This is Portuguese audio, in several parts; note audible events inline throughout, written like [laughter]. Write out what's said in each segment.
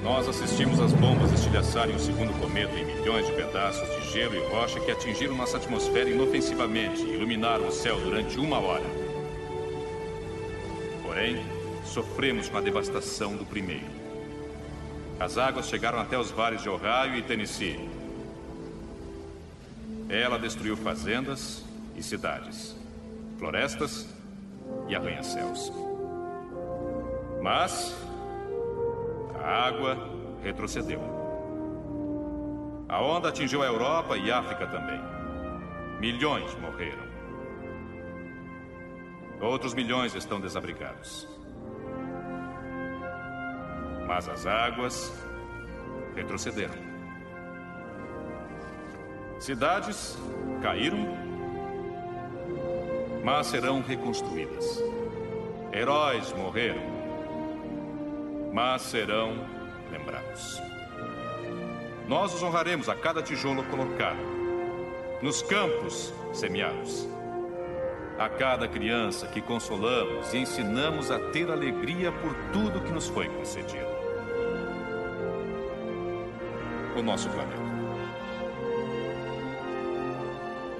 Nós assistimos as bombas estilhaçarem o segundo cometa em milhões de pedaços de gelo e rocha que atingiram nossa atmosfera inofensivamente e iluminaram o céu durante uma hora. Porém, sofremos com a devastação do primeiro. As águas chegaram até os vales de Ohio e Tennessee. Ela destruiu fazendas e cidades, florestas e arranha-céus. Mas a água retrocedeu. A onda atingiu a Europa e África também. Milhões morreram. Outros milhões estão desabrigados. Mas as águas retrocederam. Cidades caíram, mas serão reconstruídas. Heróis morreram, mas serão lembrados. Nós os honraremos a cada tijolo colocado, nos campos semeados, a cada criança que consolamos e ensinamos a ter alegria por tudo que nos foi concedido. O nosso planeta.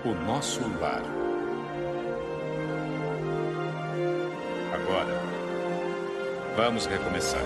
O nosso lar. Agora, vamos recomeçar.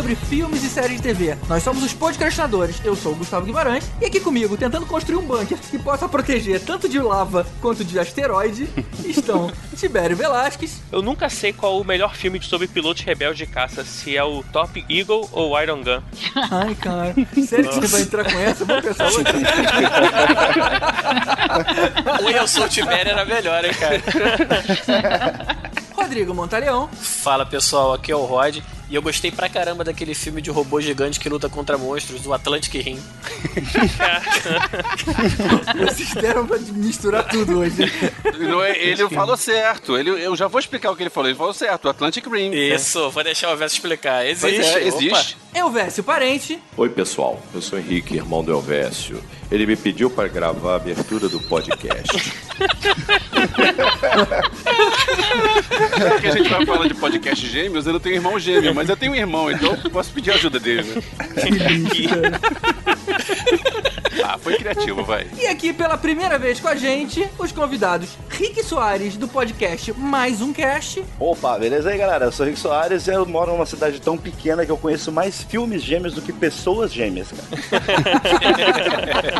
Sobre filmes e séries de TV. Nós somos os podcastinadores. Eu sou o Gustavo Guimarães e aqui comigo, tentando construir um bunker que possa proteger tanto de lava quanto de asteroide, [laughs] estão Tibério Velasquez. Eu nunca sei qual o melhor filme sobre pilotos rebeldes de caça, se é o Top Eagle ou o Iron Gun. Ai, cara, sério que você vai entrar com essa? Vamos pensar outra. O Eu Sou o Tibério era melhor, hein, cara? Rodrigo Montaleão. Fala pessoal, aqui é o Rod. E eu gostei pra caramba daquele filme de robô gigante que luta contra monstros, o Atlantic Rim. [laughs] Vocês deram pra misturar tudo hoje. Não é- ele falou certo. Ele, eu já vou explicar o que ele falou. Ele falou certo, o Atlantic Rim. Isso, vou deixar o Verso explicar. Existe, é, existe. Elvésio Parente. Oi, pessoal. Eu sou Henrique, irmão do Elvésio. Ele me pediu para gravar a abertura do podcast. Já que a gente vai falar de podcast gêmeos, eu não tenho irmão gêmeo, mas eu tenho um irmão, então posso pedir ajuda dele. Né? Ah, foi criativo, vai. E aqui pela primeira vez com a gente, os convidados Rick Soares do podcast Mais Um Cast. Opa, beleza aí, galera? Eu sou o Rick Soares e eu moro numa cidade tão pequena que eu conheço mais filmes gêmeos do que pessoas gêmeas, cara. [laughs]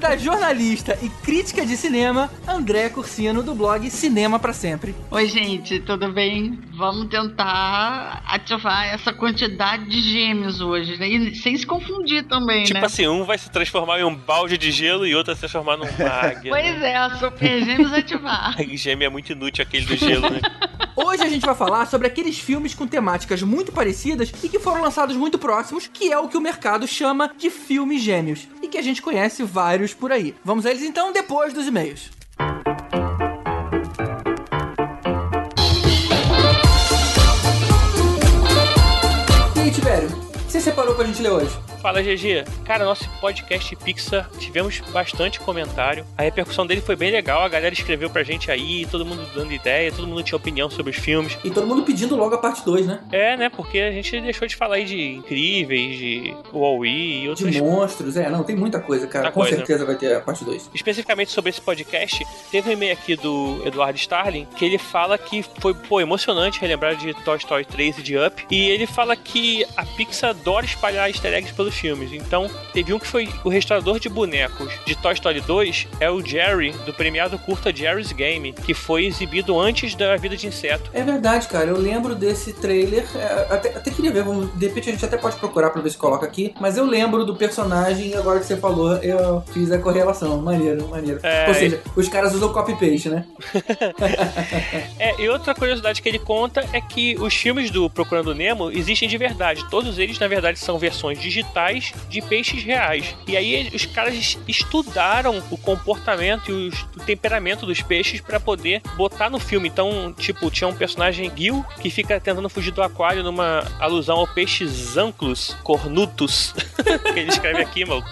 da jornalista e crítica de cinema, André Cursino, do blog Cinema Pra Sempre. Oi, gente, tudo bem? Vamos tentar ativar essa quantidade de gêmeos hoje, né? E sem se confundir também, Tipo né? assim, um vai se transformar em um balde de gelo e outro vai se transformar numa [laughs] águia. Pois é, super gêmeos ativar. [laughs] A gêmea é muito inútil aquele do gelo, né? Hoje a gente vai falar sobre aqueles filmes com temáticas muito parecidas e que foram lançados muito próximos, que é o que o mercado chama de filmes gêmeos, e que a gente conhece vários por aí. Vamos a eles então depois dos e-mails. E aí, Tibério, o que você separou pra gente ler hoje? Fala, GG. Cara, nosso podcast Pixar, tivemos bastante comentário. A repercussão dele foi bem legal. A galera escreveu pra gente aí, todo mundo dando ideia, todo mundo tinha opinião sobre os filmes. E todo mundo pedindo logo a parte 2, né? É, né? Porque a gente deixou de falar aí de Incríveis, de Wall-E e outras De monstros, é, não, tem muita coisa, cara. Muita Com coisa. certeza vai ter a parte 2. especificamente sobre esse podcast, teve um e-mail aqui do Eduardo Starling que ele fala que foi pô, emocionante relembrar de Toy Story 3 e de Up. E ele fala que a Pixar adora espalhar easter eggs filmes. Então, teve um que foi o restaurador de bonecos de Toy Story 2, é o Jerry, do premiado curta Jerry's Game, que foi exibido antes da Vida de Inseto. É verdade, cara. Eu lembro desse trailer. é, até, até queria ver, vamos- de repente a gente até pode procurar pra ver se coloca aqui. Mas eu lembro do personagem e agora que você falou, eu fiz a correlação. Maneiro, maneiro. É, Ou seja, os caras usam copy-paste, né? [laughs] É, e outra curiosidade que ele conta é que os filmes do Procurando Nemo existem de verdade. Todos eles, na verdade, são versões digitais de peixes reais. E aí os caras estudaram o comportamento e os- o temperamento dos peixes pra poder botar no filme. Então, tipo, tinha um personagem Gil que fica tentando fugir do aquário numa alusão ao peixe Zanclus cornutus, [laughs] que ele escreve aqui, maluco.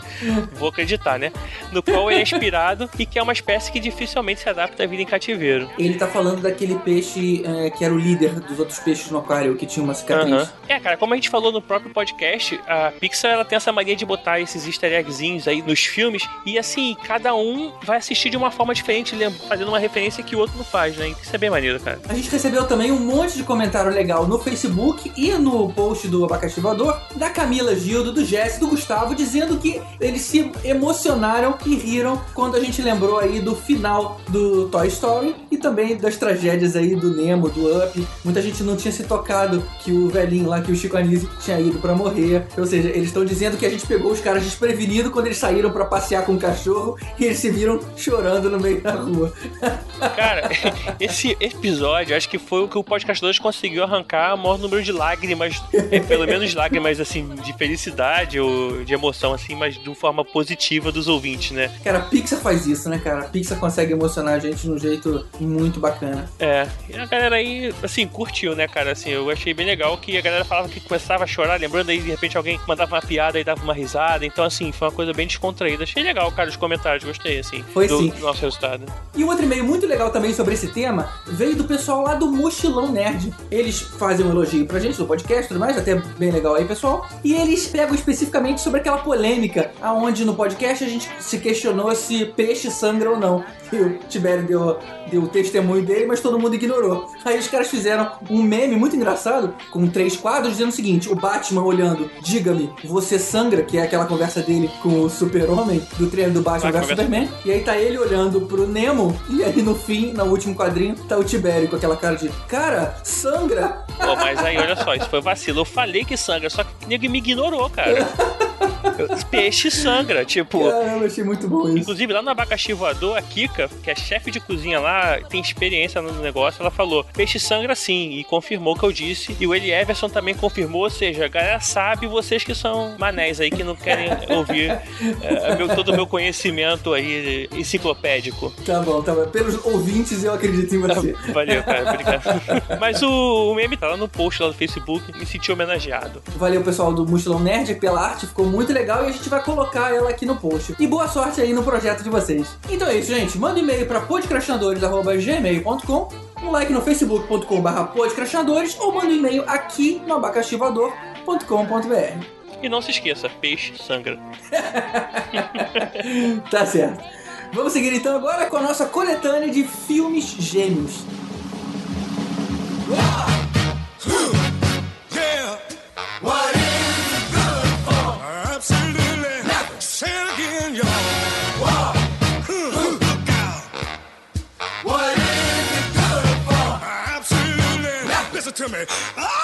Vou acreditar, né? No qual ele é inspirado e que é uma espécie que dificilmente se adapta à vida em cativeiro. Ele tá falando daquele peixe é, que era o líder dos outros peixes no aquário, que tinha uma cicatriz. É, cara, como a gente falou no próprio podcast, a Pixar ela tem essa mania de botar esses easter eggzinhos aí nos filmes e assim, cada um vai assistir de uma forma diferente, fazendo uma referência que o outro não faz, né? Isso é bem maneiro, cara. A gente recebeu também um monte de comentário legal no Facebook e no post do Abacaxi Voador da Camila Gildo, do Jesse, do Gustavo, dizendo que eles se emocionaram e riram quando a gente lembrou aí do final do Toy Story e também das tragédias aí do Nemo, do Up. Muita gente não tinha se tocado que o velhinho lá, que o Chico Anísio tinha ido pra morrer. Ou seja, eles estão dizendo que a gente pegou os caras desprevenidos quando eles saíram pra passear com o cachorro e eles se viram chorando no meio da rua. [laughs] Cara, esse episódio acho que foi o que o podcast 2 conseguiu arrancar o maior número de lágrimas, é, pelo menos lágrimas assim, de felicidade ou de emoção, assim, mas de uma forma positiva dos ouvintes, né? Cara, a Pixar faz isso, né, cara? A Pixar consegue emocionar a gente de um jeito muito bacana. É, e a galera aí, assim, curtiu, né, cara? Assim, eu achei bem legal que a galera falava que começava a chorar, lembrando aí, de repente alguém mandava uma piada e dava uma risada. Então, assim, foi uma coisa bem descontraída. Achei legal, cara, os comentários, gostei, assim, Foi do sim. nosso resultado. E um outro e-mail muito legal também sobre esse tema veio do pessoal lá do Mochilão Nerd. Eles fazem um elogio pra gente do podcast e tudo mais, até bem legal aí, pessoal. E eles pegam especificamente sobre aquela polêmica, aonde no podcast a gente se questionou se peixe sangra ou não. [laughs] E o Tibério deu, deu o testemunho dele, mas todo mundo ignorou. Aí os caras fizeram um meme muito engraçado, com três quadros, dizendo o seguinte: o Batman olhando, diga-me, você sangra, que é aquela conversa dele com o super-homem, do treino do Batman vs. Superman. E aí tá ele olhando pro Nemo, e aí no fim, no último quadrinho, tá o Tibério com aquela cara de cara, sangra! Pô, mas aí, olha só, isso foi vacilo. Eu falei que sangra, só que o nego me ignorou, cara. [laughs] Peixe sangra, tipo. Caramba, achei muito bom isso. Inclusive, lá no Abacaxi Voador, a Kika, que é chefe de cozinha lá, tem experiência no negócio, ela falou: peixe sangra sim, e confirmou o que eu disse. E o Eli Everson também confirmou, ou seja, a galera sabe, vocês que são manés aí, que não querem [laughs] ouvir é, meu- todo o meu conhecimento aí enciclopédico. Tá bom, tá bom. Pelos ouvintes, eu acredito em você. [laughs] Valeu, cara, obrigado. Mas o, o meme tá lá no post lá do Facebook, me senti homenageado. Valeu, pessoal do Mochilão Nerd, pela arte, ficou muito legal e a gente vai colocar ela aqui no post. E boa sorte aí no projeto de vocês. Então é isso, gente. Manda um e-mail pra podcrastinadores.gmail.com um like no facebook.com.br podcrastinadores ou manda um e-mail aqui no abacaxivador.com.br. E não se esqueça, peixe sangra. [laughs] Tá certo. Vamos seguir então agora com a nossa coletânea de filmes gêmeos. Listen to me. No último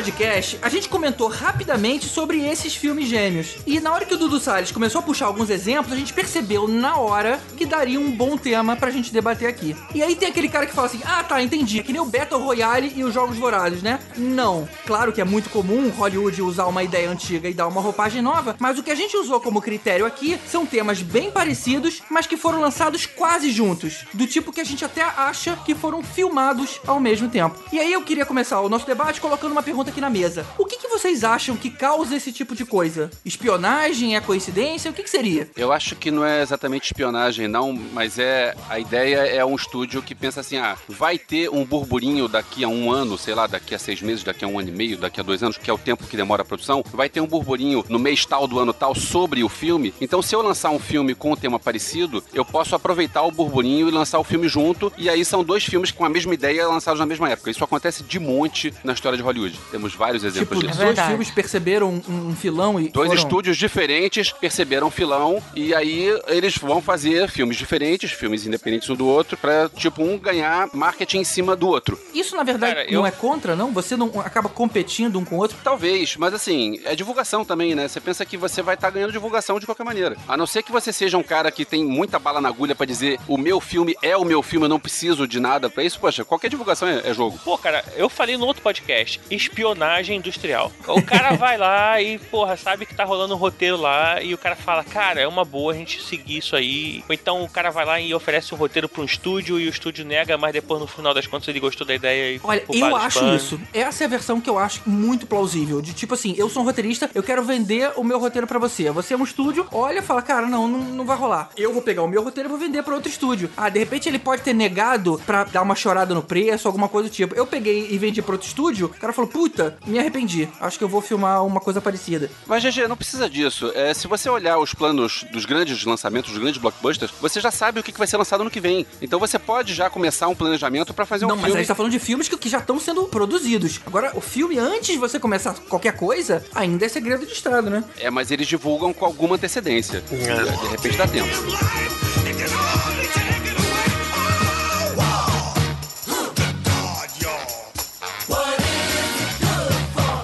podcast, a gente comentou rapidamente sobre esses filmes gêmeos. E na hora que o Dudu Salles começou a puxar alguns exemplos, a gente percebeu na hora que daria um bom tema pra gente debater aqui. E aí tem aquele cara que fala assim: ah, tá, entendi. Que nem o Battle Royale e os Jogos Vorazes, né? Não. Claro que é muito comum Hollywood usar uma ideia antiga e dar uma roupagem nova, mas o que a gente usou como critério aqui são temas bem parecidos, mas que foram lançados quase juntos. Do tipo que a gente até acha que foram filmados ao mesmo tempo. E aí eu queria começar o nosso debate colocando uma pergunta aqui na mesa. O que, que vocês acham que causa esse tipo de coisa? Espionagem? É coincidência? O que, que seria? Eu acho que não é exatamente espionagem, não, mas é. A ideia é um estúdio que pensa assim: ah, vai ter um burburinho daqui a um ano, sei lá, daqui a seis meses, daqui a um ano e meio, daqui a dois anos, que é o tempo que demora a produção, vai ter um burburinho no mês tal do ano tal sobre o filme. Então, se eu lançar um filme com um tema parecido, eu posso aproveitar o burburinho e lançar o filme junto. E aí são dois filmes com a mesma ideia lançados na mesma época. Isso acontece de monte na história de Hollywood. Temos vários exemplos Tipo, disso. dois filmes perceberam um, um filão e. Dois foram- estúdios diferentes perceberam o filão e aí eles vão fazer filmes diferentes, filmes independentes um do outro, pra, tipo, um ganhar marketing em cima do outro. Isso, na verdade, Cara, não eu- é contra, não? Você não acaba competindo um com o outro? Talvez, mas assim, é divulgação também, né? Você pensa que você vai estar ganhando divulgação de qualquer maneira. A não ser que você seja um cara que tem muita bala na agulha pra dizer o meu filme é o meu filme, eu não preciso de nada pra isso, poxa, qualquer divulgação é, é jogo. Pô, cara, eu falei no outro podcast, espionagem industrial. O cara vai lá e, porra, sabe que tá rolando um roteiro lá e o cara fala, cara, é uma boa a gente seguir isso aí. Ou então o cara vai lá e oferece um roteiro pra um estúdio e o estúdio nega, mas depois no final das contas ele gostou da ideia e. Olha, eu acho isso. Essa é a versão que eu acho muito plausível. De tipo assim, eu sou um roteirista, eu quero vender o meu roteiro pra você. Você é um estúdio, olha e fala, cara, não, não, não vai rolar. Eu vou pegar o meu roteiro e vou vender pra outro estúdio. Ah, de repente ele pode ter negado pra dar uma chorada no preço, alguma coisa do tipo. Eu peguei e vendi pra outro estúdio, o cara falou, puta, me arrependi. Acho que eu vou filmar uma coisa parecida. Mas, GG, não precisa disso. É, se você olhar os planos dos grandes lançamentos, dos grandes blockbusters, você já sabe o que vai ser lançado no que vem. Então você pode já começar um planejamento pra fazer um não, mas a filme. gente tá falando de filmes que, que já estão sendo produzidos. Agora, o filme, antes de você começar qualquer coisa, ainda é segredo de Estado, né? É, mas eles divulgam com alguma antecedência. De repente dá tempo.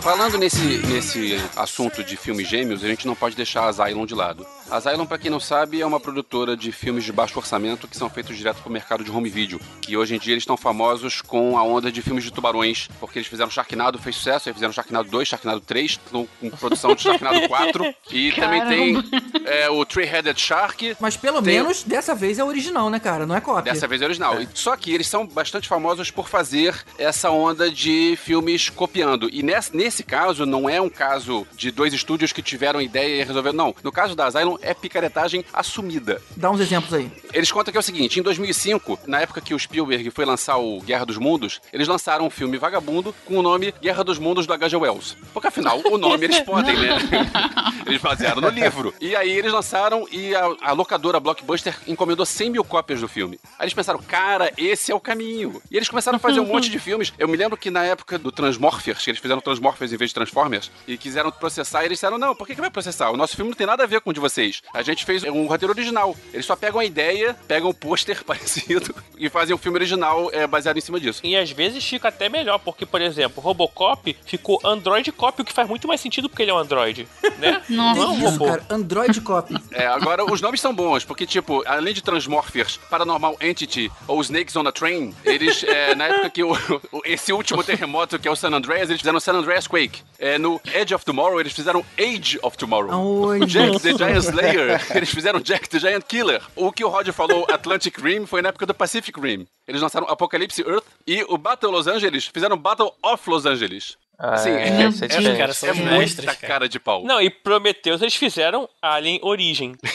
Falando nesse, nesse assunto de filmes gêmeos, a gente não pode deixar a Zylon de lado. A Zylon, pra quem não sabe, é uma produtora de filmes de baixo orçamento que são feitos direto pro mercado de home video. Que hoje em dia eles estão famosos com a onda de filmes de tubarões, porque eles fizeram Sharknado, fez sucesso, aí fizeram Sharknado 2, Sharknado 3, estão com produção de Sharknado [laughs] 4. E também tem é, o Three-Headed Shark, Mas pelo Tem- menos dessa vez é original, né, cara? Não é cópia. Dessa vez é original. Só que eles são bastante famosos por fazer essa onda de filmes copiando. E nesse, nesse caso, não é um caso de dois estúdios que tiveram ideia e resolveram. Não. No caso da Asylum, é picaretagem assumida. Dá uns exemplos aí. Eles contam que é o seguinte: em 2005, na época que o Spielberg foi lançar o Guerra dos Mundos, eles lançaram um filme vagabundo com o nome Guerra dos Mundos do H.G. Wells. Porque afinal, o nome eles podem, né? [laughs] eles basearam no livro. E aí eles lançaram e a, a locadora Blockbuster encomendou 100 mil cópias do filme. Aí eles pensaram, cara, esse é o caminho. E eles começaram a fazer um monte de filmes. Eu me lembro que na época do Transmorphers, que eles fizeram Transmorphers em vez de Transformers, e quiseram processar, e eles disseram, não, por que, que vai processar? O nosso filme não tem nada a ver com o de vocês. A gente fez um roteiro original. Eles só pegam a ideia, pegam o pôster [laughs] parecido e fazem um filme original é, baseado em cima disso. E às vezes fica até melhor, porque, por exemplo, Robocop ficou Android Cop, o que faz muito mais sentido porque ele é um Android, né? [laughs] Nossa. Não é um Isso, robô. cara. Android Copy. É, agora os nomes são bons, porque, tipo, além de Transmorphers, Paranormal Entity ou Snakes on a Train, eles, é, na época que o, o- esse último terremoto, que é o San Andreas, eles fizeram San Andreas Quake. É, no Edge of Tomorrow, eles fizeram Age of Tomorrow. Aonde? Jack the Giant Slayer, [laughs] eles fizeram Jack the Giant Killer. O que o Roger falou Atlantic Rim foi na época do Pacific Rim. Eles lançaram Apocalypse Earth e o Battle Los Angeles fizeram Battle of Los Angeles. Assim, é, é, essa é é, diferente. cara são é muita mestres, cara. cara de pau. Não, e Prometheus eles fizeram Alien Origem. [laughs]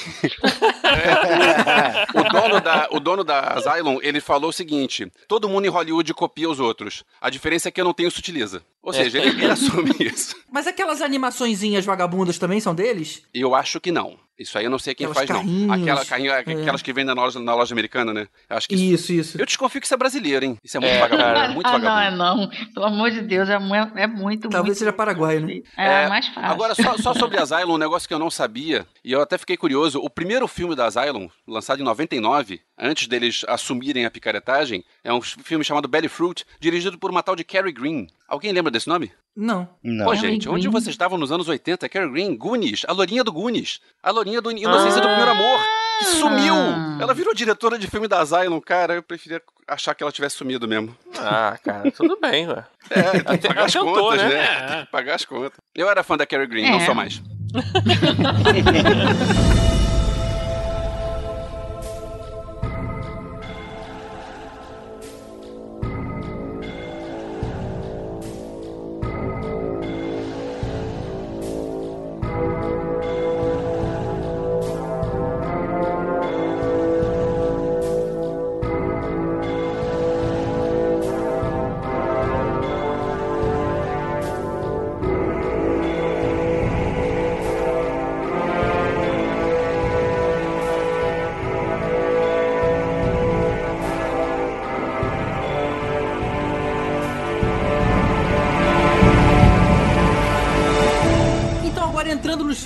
O dono, da, o dono da Asylum, ele falou o seguinte: todo mundo em Hollywood copia os outros. A diferença é que eu não tenho sutiliza. Ou seja, ele, ele [laughs] assume isso. Mas aquelas animaçõezinhas vagabundas também são deles? Eu acho que não. Isso aí eu não sei quem Aquelas faz, não. carrinhos, Aquela, carrinho, é. Aquelas que vendem na loja, na loja americana, né? Eu acho que isso. Isso, isso. Eu desconfio que isso é brasileiro, hein? Isso é muito É, vagabundo. É muito ah, não, é vagabundo. não. Pelo amor de Deus, é, é muito, Talvez muito... seja paraguaio, né? É, mais fácil. Agora, só, só sobre [laughs] Asylum, um negócio que eu não sabia, e eu até fiquei curioso. O primeiro filme da Asylum, lançado em 99, antes deles assumirem a picaretagem, é um filme chamado Belly Fruit, dirigido por uma tal de Carrie Green. Alguém lembra desse nome? Não. Não. Pô, Carrie gente, onde vocês estavam nos anos 80? Carrie Green, Goonies, a lourinha do Goonies. A lourinha do Inocência do Primeiro Amor, que sumiu! Ela virou diretora de filme da Asylum, cara. Eu preferia achar que ela tivesse sumido mesmo. Ah, cara, tudo bem, ué. É, tem que pagar as Tentou, contas, né? né? Tem que pagar as contas. Eu era fã da Carrie Green, não É. sou mais. [laughs]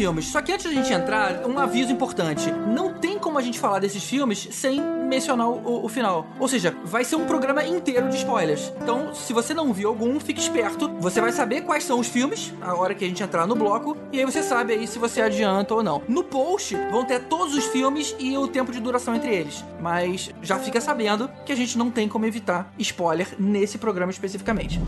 filmes. Só que antes da gente entrar, um aviso importante. Não tem como a gente falar desses filmes sem mencionar o, o final. Ou seja, vai ser um programa inteiro de spoilers. Então, se você não viu algum, fique esperto. Você vai saber quais são os filmes, a hora que a gente entrar no bloco, e aí você sabe aí se você adianta ou não. No post vão ter todos os filmes e o tempo de duração entre eles. Mas já fica sabendo que a gente não tem como evitar spoiler nesse programa especificamente.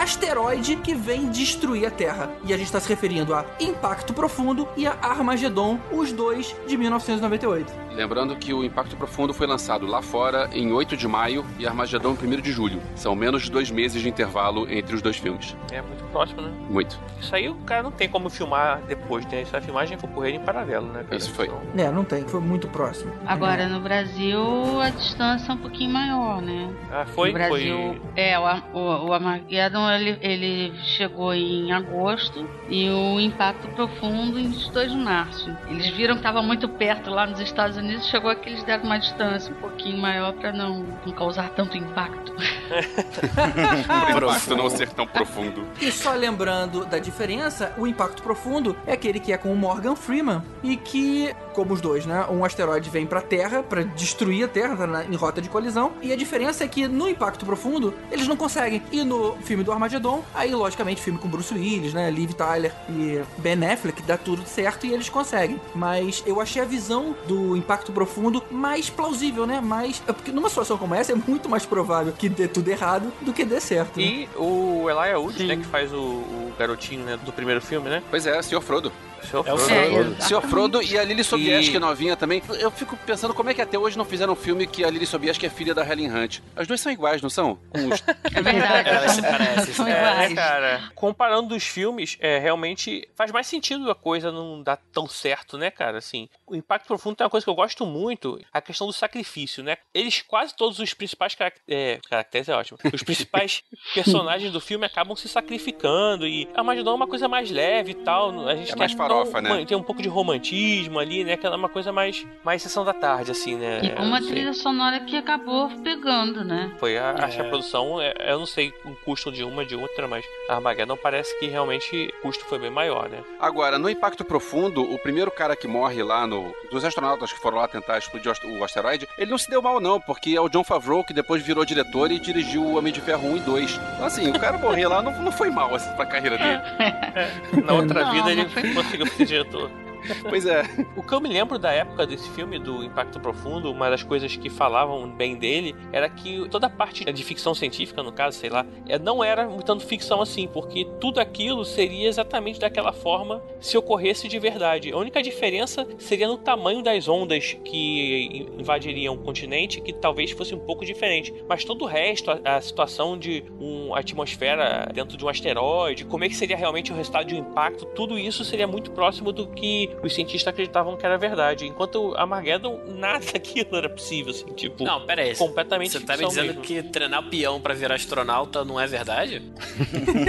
Asteroide que vem destruir a Terra. E a gente está se referindo a Impacto Profundo e a Armagedon, os dois de 1998. Lembrando que o Impacto Profundo foi lançado lá fora em 8 de maio e Armagedon em 1 de julho. São menos de dois meses de intervalo entre os dois filmes. É muito próximo, né? Muito. Isso aí o cara não tem como filmar depois, né? Essa filmagem foi correr em paralelo, né, cara? Isso foi. Então, É, não tem, foi muito próximo. Agora, no Brasil, a distância é um pouquinho maior, né? ah, foi, no Brasil, foi. é, o, o, o Armageddon, ele, ele chegou em agosto e o Impacto Profundo em 2 de março. Eles viram que estava muito perto lá nos Estados Unidos, chegou que eles deram uma distância um pouquinho maior para não, não causar tanto impacto. Por [laughs] impacto não ser tão profundo. E só lembrando da diferença, o Impacto Profundo é aquele que é com o Morgan Freeman e que, como os dois, né? Um asteroide vem pra Terra pra destruir a Terra, tá na- em rota de colisão. E a diferença é que no Impacto Profundo eles não conseguem. E no filme do Armageddon, aí logicamente filme com Bruce Willis, né? Liv Tyler e Ben Affleck, dá tudo certo e eles conseguem. Mas eu achei a visão do Impacto Profundo mais plausível, né? Mais. é Porque numa situação como essa é muito mais provável que dê tudo errado do que dê certo. né? E o Elijah Wood, né, que faz o, o garotinho né, do primeiro filme, né? Pois é, Sr. Frodo. Sr. É o Frodo. É. Sr. Frodo e a Lily Sobieski, E- novinha também. Eu fico pensando como é que até hoje não fizeram um filme que a Lily Sobieski é filha da Helen Hunt. As duas são iguais, não são? Com os- [laughs] É verdade. Elas se parecem, são é, É, iguais. né, cara? Comparando os filmes, é, realmente faz mais sentido a coisa não dar tão certo, né, cara? Assim, o Impacto Profundo tem uma coisa que eu gosto muito, a questão do sacrifício, né? Eles, quase todos os principais carac- é, caracteres, é ótimo, os principais [laughs] personagens do filme acabam se sacrificando e a Armagedon é uma coisa mais leve e tal, a gente É mais farofa, tão- né? Tem um pouco de romantismo ali, né? Que é uma coisa mais, mais sessão da tarde, assim, né? E com uma trilha sonora que acabou pegando, né? Foi a, acho que a É. produção, é, eu não sei o custo de uma de outra, mas a Armageddon parece que realmente o custo foi bem maior, né? Agora, no Impacto Profundo, o primeiro cara que morre lá no. Dos astronautas que foram lá tentar explodir o ast- o asteroide, ele não se deu mal, não, porque é o John Favreau que depois virou diretor e dirigiu o Homem de Ferro 1 e 2. Então, assim, o cara morrer lá não, não foi mal assim, pra carreira dele. [laughs] Na outra Não, vida ele foi- conseguiu ser diretor. [laughs] Pois é. O que eu me lembro da época desse filme, do Impacto Profundo, uma das coisas que falavam bem dele era que toda a parte de ficção científica, no caso, sei lá, é- não era tanto ficção assim, porque tudo aquilo seria exatamente daquela forma se ocorresse de verdade. A única diferença seria no tamanho das ondas que invadiriam o continente, que talvez fosse um pouco diferente. Mas todo o resto, a, a situação de uma atmosfera dentro de um asteroide, como é que seria realmente o resultado de um impacto, tudo isso seria muito próximo do que os cientistas acreditavam que era verdade. Enquanto a Armageddon, nada daquilo era possível, assim, tipo, Não, pera aí. completamente Você tá me dizendo mesmo. que treinar peão pra virar astronauta não é verdade? [laughs]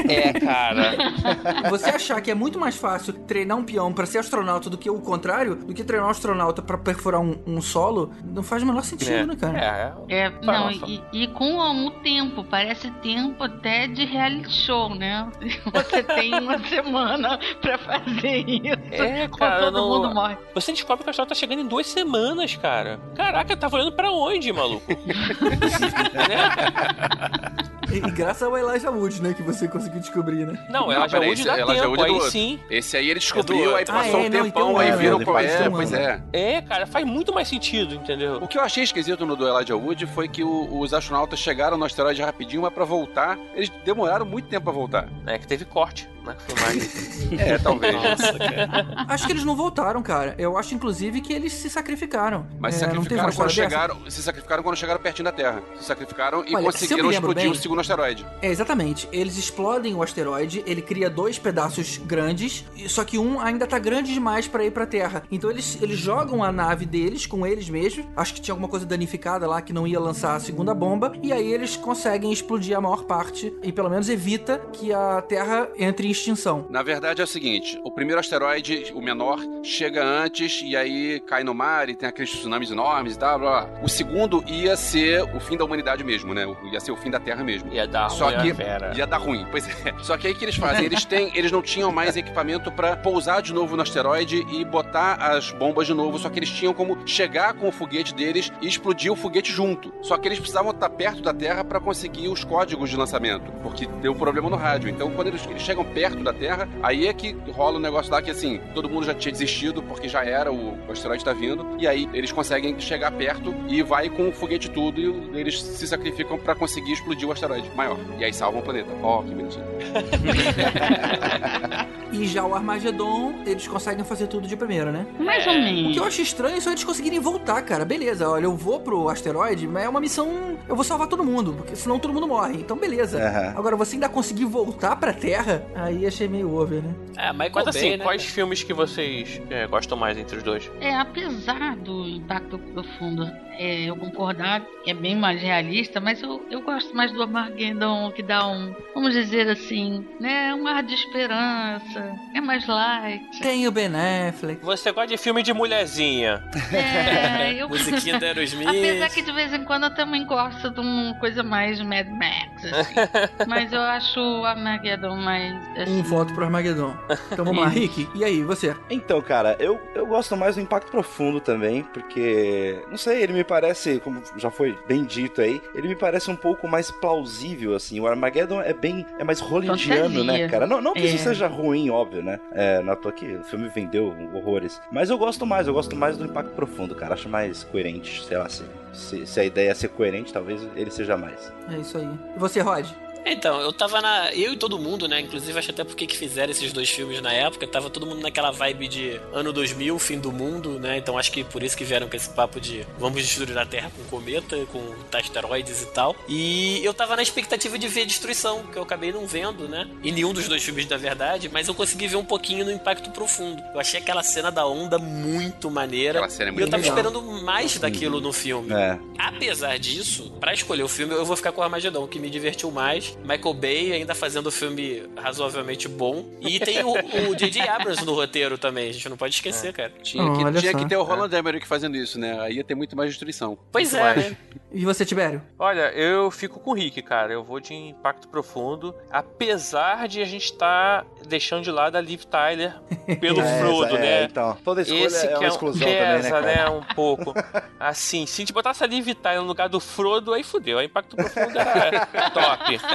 É, cara. [laughs] Você achar que é muito mais fácil treinar um peão pra ser astronauta do que o contrário, do que treinar um astronauta pra perfurar um, um solo, não faz o menor sentido, É. né, cara? É, É, não, Farofa. e, e com o tempo, parece tempo até de reality show, né? [laughs] Você tem uma semana pra fazer isso. É, quando cara, todo não- mundo morre. Você descobre que a história tá chegando em duas semanas, cara. Caraca, tá olhando pra onde, maluco? [laughs] Né? E, e graças ao Elijah Wood, né, que você conseguiu descobrir, né? Não, Não, peraí, hoje esse- dá tempo, hoje é do aí sim. Esse aí ele descobriu, aí outro. passou Ah, é, um não, tempão, então aí é, viram faz É, pois é. É, cara, faz muito mais sentido, entendeu? O que eu achei esquisito no do Elijah Wood foi que o- os astronautas chegaram no asteroide rapidinho, mas pra voltar, eles demoraram muito tempo pra voltar. É que teve corte na filmagem. [laughs] É, talvez. Nossa, cara. [laughs] Acho que eles não voltaram, cara. Eu acho, inclusive, que eles se sacrificaram. Mas se É, sacrificaram quando dessa? chegaram. Se sacrificaram quando chegaram pertinho da Terra. Se sacrificaram e Olha, conseguiram explodir bem- o segundo asteroide. É, exatamente. Eles explodem o asteroide, ele cria dois pedaços grandes, e- só que um ainda tá grande demais pra ir pra Terra. Então eles, eles jogam a nave deles com eles mesmos. Acho que tinha alguma coisa danificada lá que não ia lançar a segunda bomba. E aí eles conseguem explodir a maior parte e pelo menos evita que a Terra entre em extinção. Na verdade é o seguinte: o primeiro asteroide, o menor, chega antes e aí cai no mar e tem aqueles tsunamis enormes e tal, blá, blá. O segundo ia ser o fim da humanidade mesmo, né? Ia ser o fim da Terra mesmo. Ia dar Só ruim que fera. ia dar ruim, pois é. [laughs] Só que aí o que eles fazem? Eles têm, eles não tinham mais equipamento pra pousar de novo no asteroide e botar as bombas de novo, só que eles tinham como chegar com o foguete deles e explodir o foguete junto. Só que eles precisavam estar perto da Terra pra conseguir os códigos de lançamento, porque deu problema no rádio. Então quando eles, eles chegam perto perto da Terra, aí é que rola um negócio lá que assim, todo mundo já tinha desistido porque já era, o, o asteroide tá vindo, e aí eles conseguem chegar perto e vai com o foguete e tudo, e eles se sacrificam pra conseguir explodir o asteroide maior. E aí salvam o planeta. Ó, que bonitinho. [laughs] E já o Armagedon, eles conseguem fazer tudo de primeira, né? Mais ou O menos. que eu acho estranho é só eles conseguirem voltar, cara. Beleza, olha, eu vou pro asteroide, mas é uma missão. Eu vou salvar todo mundo, porque senão todo mundo morre. Então, beleza. Aham. Agora, você ainda conseguir voltar pra Terra, aí achei meio over, né? É, Michael Mas Bay, assim, né? quais filmes que vocês é, gostam mais entre os dois? É, apesar do impacto profundo é, eu concordar que é bem mais realista, mas eu, eu gosto mais do Armageddon, que dá um, vamos dizer assim, né, um ar de esperança, é mais light. Tem o Ben Affleck. Você gosta de filme de mulherzinha? É, [laughs] eu... Musiquinha da Aerosmith. Apesar que de vez em quando eu também gosto de uma coisa mais Mad Max, assim. [laughs] mas eu acho o Armageddon mais. Assim, Um voto pro Armagedon. Então vamos lá, Rick. E aí, você? Então, cara, eu, eu gosto mais do impacto profundo também, porque, não sei, ele me parece, como já foi bem dito aí, ele me parece um pouco mais plausível, assim. O Armageddon é bem, é mais hollywoodiano, né, cara? Não, não que isso É. seja ruim, óbvio, né? É, à toa que o filme vendeu horrores. Mas eu gosto mais, eu gosto mais do impacto profundo, cara. Acho mais coerente, sei lá, se, se, se a ideia é ser coerente, talvez ele seja mais. É isso aí. E você, Rod? Então, eu tava na. Eu e todo mundo, né? Inclusive, acho até porque que fizeram esses dois filmes na época. Tava todo mundo naquela vibe de ano 2000, fim do mundo, né? Então acho que por isso que vieram com esse papo de vamos destruir a Terra com cometa, com asteroides e tal. E eu tava na expectativa de ver destruição, que eu acabei não vendo, né? Em nenhum dos dois filmes, na verdade, mas eu consegui ver um pouquinho no impacto profundo. Eu achei aquela cena da onda muito maneira. Aquela cena é e muito eu tava legal. esperando mais daquilo no filme. É. Apesar disso, pra escolher o filme, eu vou ficar com o Armagedon, que me divertiu mais. Michael Bay ainda fazendo o filme razoavelmente bom. E tem o J.J. Abrams no roteiro também, a gente não pode esquecer, cara. Tinha, que, tinha que ter o Roland Emmerich fazendo isso, né? Aí ia ter muito mais destruição. Pois Muito é, mais. né? E você, Tibério? Olha, eu fico com o Rick, cara. Eu vou de impacto profundo. Apesar de a gente estar deixando de lado a Liv Tyler pelo [laughs] É, Frodo, é, né? Então, toda escolha Esse é que uma é um exclusão pesa, também, né, cara? Um pouco. [laughs] Assim, se a gente botasse a Liv Tyler no lugar do Frodo, aí fudeu. Aí impacto profundo era [laughs] top.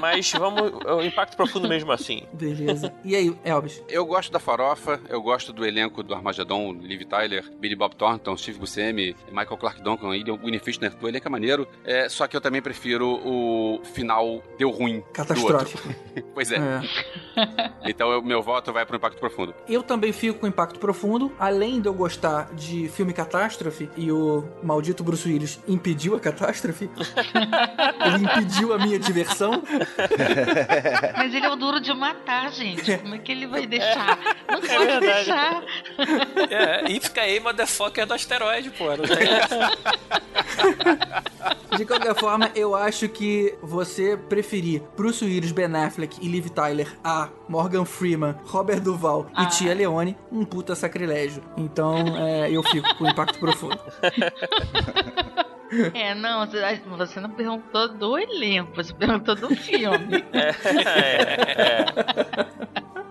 Mas vamos. O impacto profundo mesmo assim. Beleza. E aí, Elvis? Eu gosto da farofa, eu gosto do elenco do Armagedon, Liv Tyler, Billy Bob Thornton, Steve Buscemi, Michael Clark Duncan, Winnie Fishner, o elenco é maneiro. É, só que eu também prefiro o final deu ruim. Catastrófico. [laughs] Pois é. É. Então o meu voto vai pro impacto profundo. Eu também fico com Impacto Profundo. Além de eu gostar de filme catástrofe, e o maldito Bruce Willis impediu a catástrofe, [laughs] ele impediu a minha diversão. [laughs] Mas ele é o duro de matar, gente. Como é que ele vai deixar? Não pode verdade. deixar. É, e fica aí, motherfucker do asteroide, pô. De qualquer forma, eu acho que você preferir Bruce Willis, Ben Affleck e Liv Tyler a Morgan Freeman, Robert Duval Ah. e Tia Leone, um puta sacrilégio. Então, é, eu fico com Impacto Profundo. [laughs] É, não, você- não perguntou do elenco, você perguntou do filme. [laughs] É,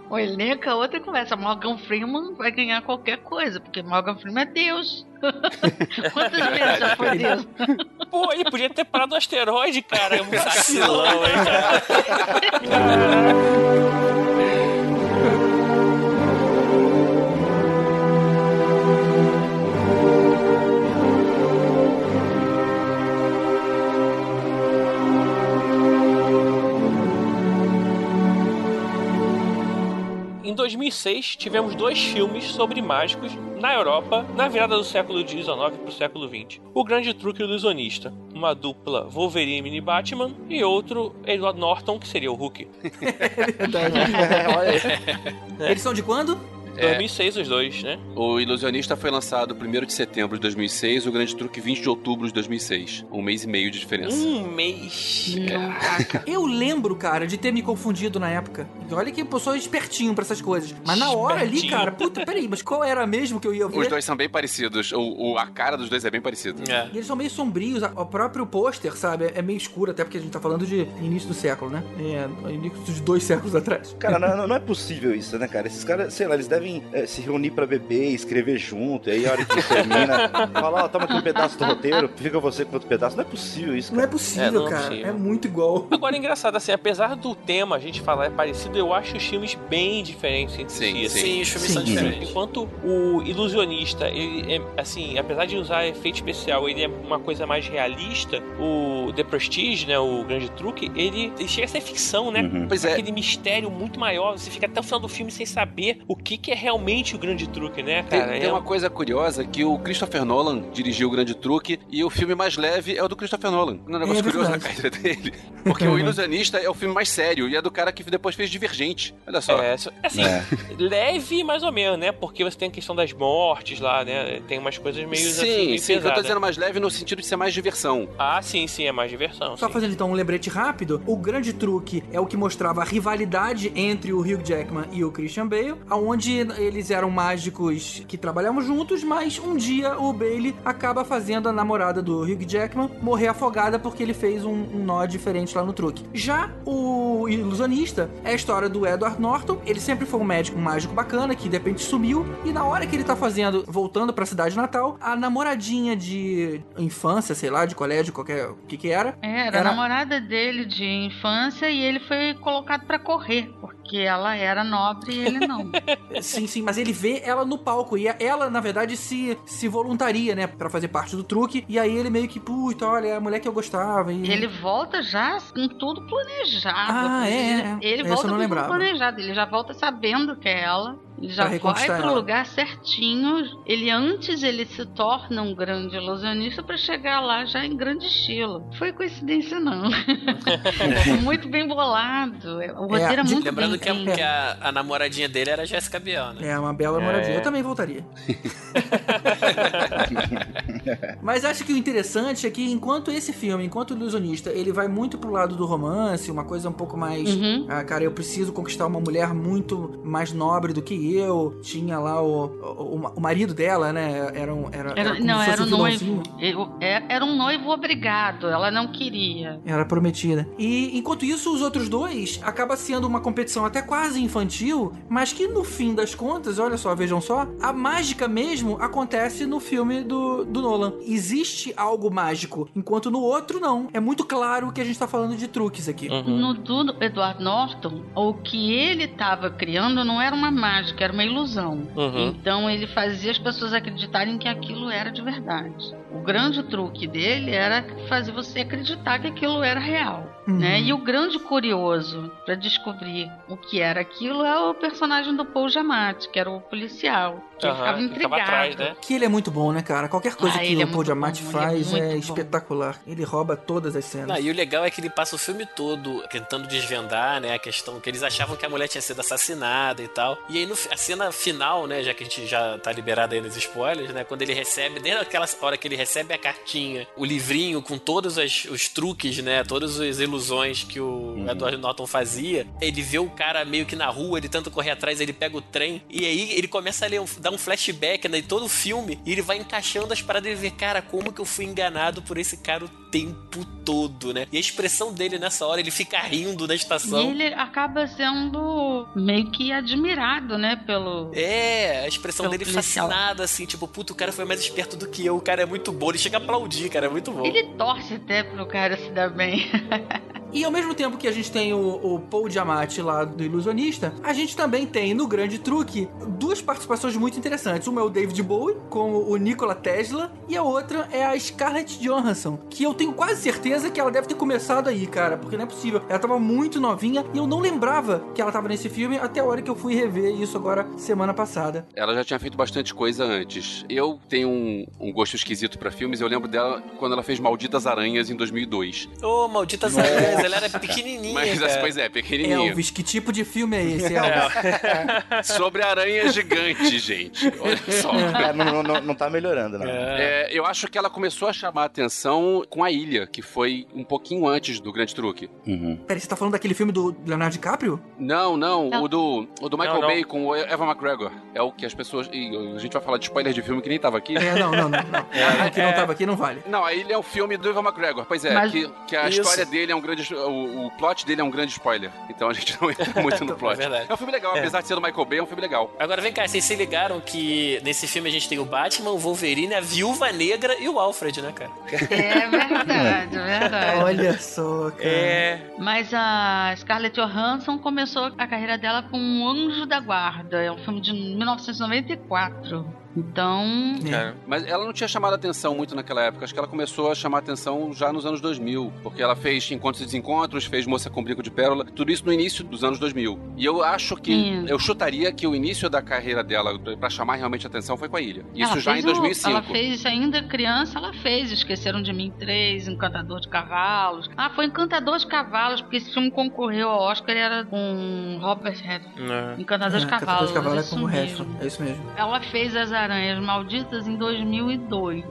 O elenco é outra conversa. Morgan Freeman vai ganhar qualquer coisa, porque Morgan Freeman é Deus. [laughs] Quantas vezes já foi Deus? Pô, ele podia ter parado no asteroide, cara. É um [laughs] vacilão, hein, cara. Em 2006, tivemos dois filmes sobre mágicos na Europa, na virada do século XIX para o século XX. O Grande Truque Ilusionista, uma dupla Wolverine e Batman, e outro Edward Norton, que seria o Hulk. [laughs] Verdade. [laughs] Eles são de quando? 2006 os dois, né? O Ilusionista foi lançado 1 de setembro de 2006, o Grande Truque 20 de outubro de 2006. Um mês e meio de diferença. Um mês. [laughs] Eu lembro, cara, de ter me confundido na época. Olha que eu sou espertinho pra essas coisas. Mas na hora ali, cara, puta, peraí, mas qual era mesmo que eu ia ver? Os dois são bem parecidos. O, o- a cara dos dois é bem parecida. É. E eles são meio sombrios, o próprio pôster, sabe? É meio escuro, até porque a gente tá falando de início do século, né? É, início de dois séculos atrás. Cara, não, não é possível isso, né, cara? Esses caras, sei lá, eles devem devem é, se reunir pra beber, escrever junto, e aí a hora que termina, [laughs] fala, ó, toma aqui um pedaço do roteiro, fica você com outro pedaço. Não é possível isso, Não é cara. possível, É, não é cara. possível. É muito igual. Agora é engraçado, assim, apesar do tema a gente falar é parecido, eu acho os filmes bem diferentes entre Sim, si. assim. Sim, os filmes Sim, são sim. diferentes. Enquanto o ilusionista, ele é, assim, apesar de usar efeito especial, ele é uma coisa mais realista, o The Prestige, né, o grande truque, ele, ele chega a ser ficção, né? Uhum. Pois é. Aquele mistério muito maior, você fica até o final do filme sem saber o que, que é realmente o grande truque, né, Tem, cara? tem É uma coisa curiosa que o Christopher Nolan dirigiu o Grande Truque e o filme mais leve é o do Christopher Nolan. Um negócio É curioso na carreira dele. Porque o Ilusionista é o filme mais sério e é do cara que depois fez Divergente. Olha só. É, assim, É. leve mais ou menos, né? Porque você tem a questão das mortes lá, né? Tem umas coisas meio assim, sim, meio sim, eu tô dizendo mais leve no sentido de ser mais diversão. Ah, sim, sim, é mais diversão. Só sim. fazendo então um lembrete rápido, o grande truque é o que mostrava a rivalidade entre o Hugh Jackman e o Christian Bale, onde eles eram mágicos que trabalhavam juntos, mas um dia o Bailey acaba fazendo a namorada do Hugh Jackman morrer afogada porque ele fez um, um nó diferente lá no truque. Já o ilusionista é a história do Edward Norton, ele sempre foi um médico, um mágico bacana que de repente sumiu e na hora que ele tá fazendo, voltando pra cidade natal, a namoradinha de infância, sei lá, de colégio, qualquer o que que era, É, era, Era- a namorada dele de infância e ele foi colocado pra correr, porque ela era nobre e ele não. [laughs] Sim, sim, mas ele vê ela no palco e ela, na verdade, se, se voluntaria, né, Pra fazer parte do truque. E aí ele meio que, puta, olha, é a mulher que eu gostava. E... ele volta já com tudo planejado. Ah, é, é. Ele Essa volta com tudo planejado. Ele já volta sabendo que é ela. Ele já vai pro ela. lugar certinho. Ele antes ele se torna um grande ilusionista pra chegar lá já em grande estilo. Foi coincidência não. [laughs] muito bem bolado. O roteiro é, de- muito Lembrando bem que, a, que a, a namoradinha dele era a Jessica Biel, né? É uma bela moradia. Eu também voltaria. [laughs] Mas acho que o interessante é que enquanto esse filme, enquanto o ilusionista, ele vai muito pro lado do romance, uma coisa um pouco mais. Uhum. Ah, cara, eu preciso conquistar uma mulher muito mais nobre do que eu. Tinha lá o, o, o marido dela, né? Era, um, era, Era- era não, era um noivo. É- Era um noivo obrigado. Ela não queria. Era prometida. E enquanto isso, os outros dois acaba sendo uma competição até quase infantil, mas que no fim das contas, olha só, vejam só, a mágica mesmo acontece no filme do, do Nolan. Existe algo mágico, enquanto no outro não. É muito claro que a gente tá falando de truques aqui. Uhum. No do Edward Norton, o que ele estava criando não era uma mágica, era uma ilusão. Uhum. Então ele fazia as pessoas acreditarem que aquilo era de verdade. O grande truque dele era fazer você acreditar que aquilo era real. Uhum. Né? E o grande curioso para descobrir o que era aquilo é o personagem do Paul Giamatti, que era o policial. Que ele ficava intrigado. atrás, né? Que ele é muito bom, né, cara? Qualquer coisa Ah, que ele é o Paul Giamatti é faz é, bom. espetacular. Ele rouba todas as cenas. Não, e o legal é que ele passa o filme todo tentando desvendar, né, a questão que eles achavam que a mulher tinha sido assassinada e tal. E aí no, a cena final, né, já que a gente já tá liberado aí nos spoilers, né, quando ele recebe, desde aquela hora que ele recebe a cartinha, o livrinho com todos as- os truques, né, todas as ilusões que o Edward Norton fazia, ele vê o cara meio que na rua, ele tenta correr atrás, ele pega o trem, e aí ele começa a ler, um- dar um flashback, né, de todo o filme, e ele vai encaixando as paradas e vê, cara, como que eu fui enganado por esse cara o tempo todo, né? E a expressão dele nessa hora, ele fica rindo na E estação. ele acaba sendo meio que admirado, né, pelo. É, a expressão dele policial. fascinada, assim, tipo, puta, o cara foi mais esperto do que eu, o cara é muito bom. Ele chega a aplaudir, cara, é muito bom. Ele torce até pro cara se dar bem. [laughs] E ao mesmo tempo que a gente tem o, o Paul Giamatti lá do Ilusionista, a gente também tem no Grande Truque duas participações muito interessantes. Uma é o David Bowie com o Nikola Tesla e a outra é a Scarlett Johansson, que eu tenho quase certeza que ela deve ter começado aí, cara, porque não é possível. Ela tava muito novinha e eu não lembrava que ela tava nesse filme até a hora que eu fui rever isso agora semana passada. Ela já tinha feito bastante coisa antes. Eu tenho um, um gosto esquisito pra filmes. Eu lembro dela quando ela fez Malditas Aranhas em 2002. Ô, malditas aranhas, ela era pequenininha, Mas cara. coisa é pequenininha. Elvis, que tipo de filme é esse, Elvis? [laughs] Sobre aranhas gigantes, gente. Olha só. É, não, não, não, tá melhorando, não. É, eu acho que ela começou a chamar a atenção com a ilha, que foi um pouquinho antes do Grande Truque. Uhum. Peraí, você tá falando daquele filme do Leonardo DiCaprio? Não, não, Não. o do, o do Michael Não, não. Bay com o Evan McGregor. É o que as pessoas. e a gente vai falar de spoiler de filme que nem tava aqui. É, não, não, não. não. O que não tava aqui não vale. Não, a ilha é um filme do Evan McGregor. Pois é, Mas- que, que a Isso. história dele é um grande o, o plot dele é um grande spoiler. Então a gente [laughs] não entra [laughs] muito no plot. É verdade. É um filme legal, É. apesar de ser do Michael Bay, é um filme legal. Agora vem cá, vocês se ligaram que nesse filme a gente tem o Batman, o Wolverine, a Viúva Negra e o Alfred, né, cara? É verdade, é verdade. Olha só, cara. É. Mas a Scarlett Johansson começou a carreira dela com Um Anjo da Guarda. É um filme de 1994. Então, Cara, Mas ela não tinha chamado atenção muito naquela época. Acho que ela começou a chamar atenção já nos anos 2000. Porque ela fez Encontros e Desencontros, fez Moça com Brinco de Pérola. Tudo isso no início dos anos 2000. E eu acho que... Sim. Eu chutaria que o início da carreira dela, pra chamar realmente atenção, foi com a Ilha. Isso ela já em 2005. O, ela fez ainda criança, ela fez Esqueceram de Mim 3, Encantador de Cavalos. Ah, foi Encantador de Cavalos, porque esse filme concorreu ao Oscar e era com Robert Redford. né? Encantador de É, Cavalos. Cavalos de Cavalo é como o mesmo. resto. É isso mesmo. Ela fez As Aranhas Malditas em 2002.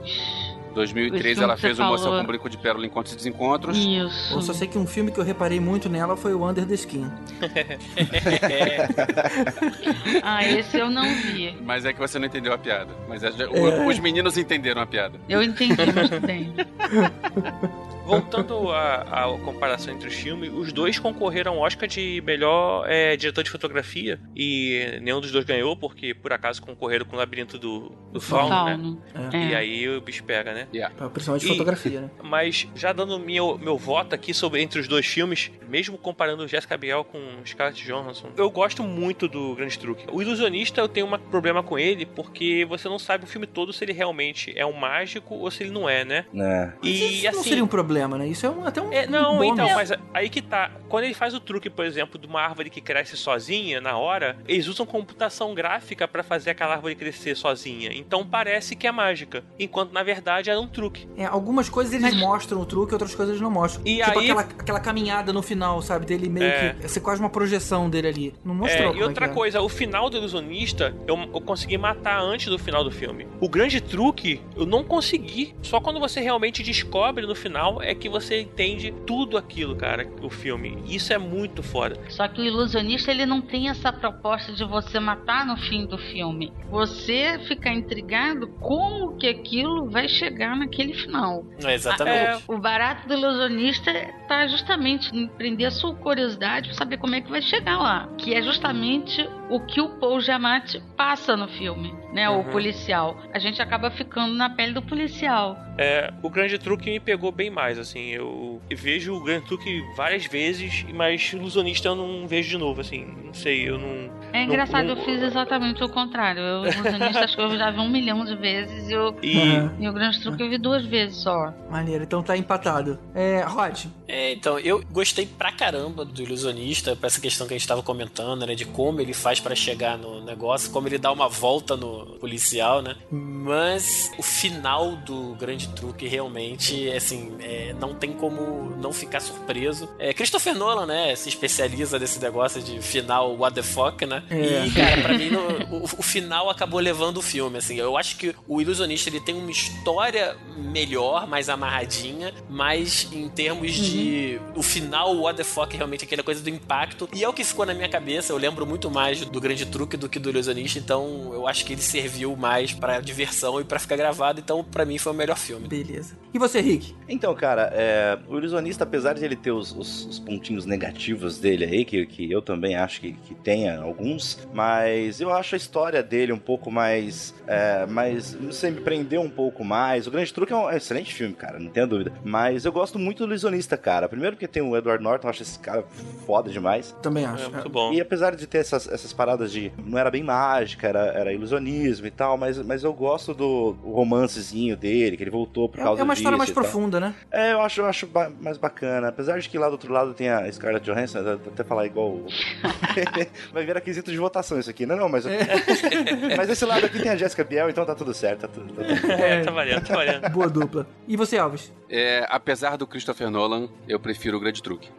2003 Esse ela fez o Moça com Brinco de Pérola, Encontros e Desencontros. Isso. Eu só sei que um filme que eu reparei muito nela foi o Under the Skin. [laughs] Ah, esse eu não vi. Mas é que você não entendeu a piada. Mas é- É. os meninos entenderam a piada. Eu entendi, mas bem. [laughs] Voltando à, comparação entre os filmes, os dois concorreram ao Oscar de melhor é, diretor de fotografia e nenhum dos dois ganhou, porque por acaso concorreram com o Labirinto do, do Fauno, né? Fauno. É. É. E aí o bicho pega, né? Pra- Principalmente E- fotografia, né? Mas já dando meu, meu voto aqui sobre entre os dois filmes, mesmo comparando Jessica Biel com Scarlett Johansson, eu gosto muito do Grande Truque. O Ilusionista eu tenho um problema com ele porque você não sabe o filme todo se ele realmente é um mágico ou se ele não é, né? Mas E isso não assim, seria um problema, né? Isso é um- até um. é, não, um então, mas aí que tá. Quando ele faz o truque, por exemplo, de uma árvore que cresce sozinha na hora, eles usam computação gráfica pra fazer aquela árvore crescer sozinha. Então parece que é mágica. Enquanto na verdade era um truque. É, algumas coisas eles Mas- mostram o truque, outras coisas eles não mostram. E tipo aí- aquela, aquela caminhada no final, sabe? Dele meio É. que. Ser quase uma projeção dele ali. Não mostrou. É, e outra que é. coisa, o final do ilusionista eu, eu consegui matar antes do final do filme. O grande truque eu não consegui. Só quando você realmente descobre no final é que você entende tudo aquilo, cara, o filme. Isso é muito foda. Só que o ilusionista ele não tem essa proposta de você matar no fim do filme. Você fica intrigado como que aquilo vai chegar naquele final. É, exatamente. O barato do ilusionista tá justamente em prender a sua curiosidade pra saber como é que vai chegar lá. Que é justamente o que o Paul Giamatti passa no filme, né? O Uhum. policial. A gente acaba ficando na pele do policial. É, o grande truque me pegou bem mais, assim. Eu vejo o grande truque várias vezes, mas o ilusionista eu não vejo de novo, assim. Não sei, eu não. É engraçado, não- eu fiz exatamente o contrário. Eu, o ilusionista, [laughs] acho que eu já vi um milhão de vezes e, eu, E. Uhum. e o grande truque eu vi duas vezes só. Maneiro, então tá empatado. É, Rod, É, então, eu gostei pra caramba do ilusionista, pra essa questão que a gente tava comentando, né? De como ele faz pra chegar no negócio, como ele dá uma volta no policial, né? Mas o final do grande truque realmente, assim, é, não tem como não ficar surpreso. É, Christopher Nolan, né? Se especializa nesse negócio de final what the fuck, né? É. E, cara, pra mim, no- o, o final acabou levando o filme, assim. Eu acho que o ilusionista, ele tem uma história melhor, mais amarradinha, mas em termos de o final, o what the fuck, realmente aquela coisa do impacto. E é o que ficou na minha cabeça. Eu lembro muito mais do grande truque do que do ilusionista, então eu acho que ele serviu mais pra diversão e pra ficar gravado. Então, pra mim, foi o melhor filme. beleza. E você, Rick? Então, cara, é, o ilusionista, apesar de ele ter os, os- os pontinhos negativos dele aí, que, que eu também acho que, que tenha alguns, mas eu acho a história dele um pouco mais. É, mais não sei, me prendeu um pouco mais. O Grande Truque é um excelente filme, cara, não tenha dúvida. Mas eu gosto muito do ilusionista, cara. Primeiro porque tem o Edward Norton, eu acho esse cara foda demais. Também acho. É muito bom. E apesar de ter essas, essas paradas de. Não era bem mágica, era, era ilusionismo e tal, mas, mas eu gosto do romancezinho dele, que ele voltou por É, causa é uma história disso mais tal. profunda, né? É, eu acho, eu acho ba- mais bacana. Apesar de que lá do outro lado tem a Scarlett Johansson, até falar igual. [laughs] Vai virar quesito de votação isso aqui, não, não, mas. [laughs] mas esse lado aqui tem a Jessica Biel, então tá tudo certo. Tá tudo, tá tudo- É, tá valendo, tá valendo. Boa dupla. E você, Alves? É, apesar do Christopher Nolan, eu prefiro o grande truque.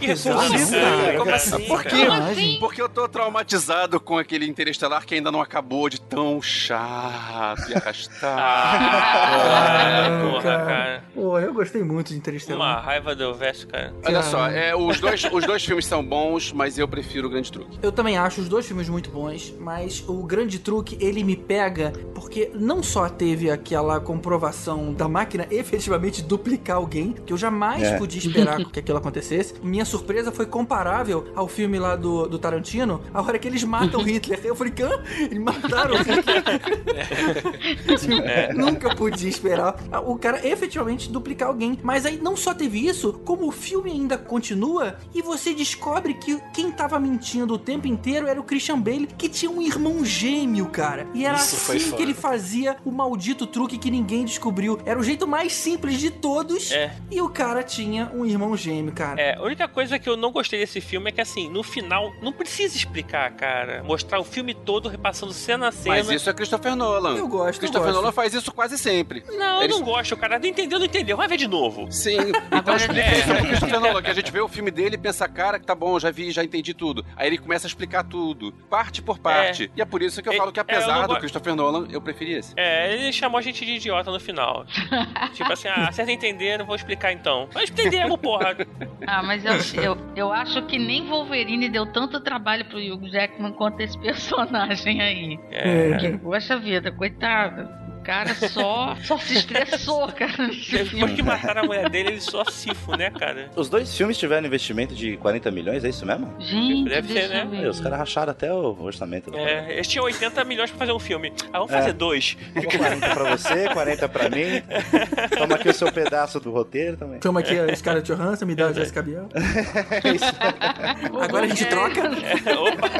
Que [laughs] assim, Por cara? quê? Como assim? Porque eu tô, tô traumatizado com aquele Interestelar que ainda não acabou de tão chato e arrastado. Ah, porra, cara. Pô, eu gostei muito de Uma Interestelar. raiva do verso, cara. Olha só, é, os, dois, os dois filmes são bons, mas eu prefiro o Grande Truque. Eu também acho os dois filmes muito bons, mas o grande truque ele me pega porque não só teve aquela comprovação da máquina efetivamente duplicar alguém, que eu jamais É. podia esperar que aquilo acontecesse. Minha surpresa foi comparável ao filme lá do, do Tarantino, a hora que eles matam Hitler. Eu falei, Hã? Eles mataram o Hitler. Tipo, [laughs] [laughs] Nunca podia esperar o cara efetivamente duplicar alguém. Mas aí não só teve isso, como o filme ainda continua e você descobre que quem tava mentindo o tempo inteiro era o Christian Bale, que tinha um irmão gêmeo, cara. E era Isso assim que ele fazia o maldito truque que ninguém descobriu. Era o jeito mais simples de todos. É. E o cara tinha um irmão gêmeo, cara. É, a única coisa que eu não gostei desse filme é que, assim, no final, não precisa explicar, cara. Mostrar o filme todo repassando cena a cena. Mas isso é Christopher Nolan. Eu gosto, eu Christopher gosto. Nolan faz isso quase sempre. Não, eu Eles- não gosto, cara. Não entendeu, não entendeu. Vai ver de novo. Sim, [laughs] então explica isso pro Christopher Nolan, que a gente vê o filme dele e pensa, cara, que tá bom, já vi, já entendi tudo. Aí ele começa a explicar tudo, parte por parte. E é por isso que eu É, falo que é, eu apesar do go- Christopher Nolan, eu preferi esse. É, ele chamou a gente de idiota no final. [laughs] tipo assim, ah, vocês entenderam, vou explicar então. Mas entendemos, porra. Ah, mas eu, eu, eu acho que nem Wolverine deu tanto trabalho pro Hugh Jackman quanto esse [laughs] personagem aí. É. Que, poxa vida, coitado. O cara só, só se estressou, [laughs] cara. Depois que mataram a mulher dele, ele só sifo, né, cara? Os dois filmes tiveram investimento de 40 milhões, é isso mesmo? Gente, Deve ser, né? ver. Os caras racharam até o orçamento. do É, eles tinham 80 milhões pra fazer um filme. Ah, vamos É. fazer dois. Vamos 40 pra você, 40 pra mim. Toma aqui o seu pedaço do roteiro também. Toma aqui a Scarlett Johansson, me dá a Jessica Biel. É isso. [laughs] Agora a gente troca. É, [laughs] opa!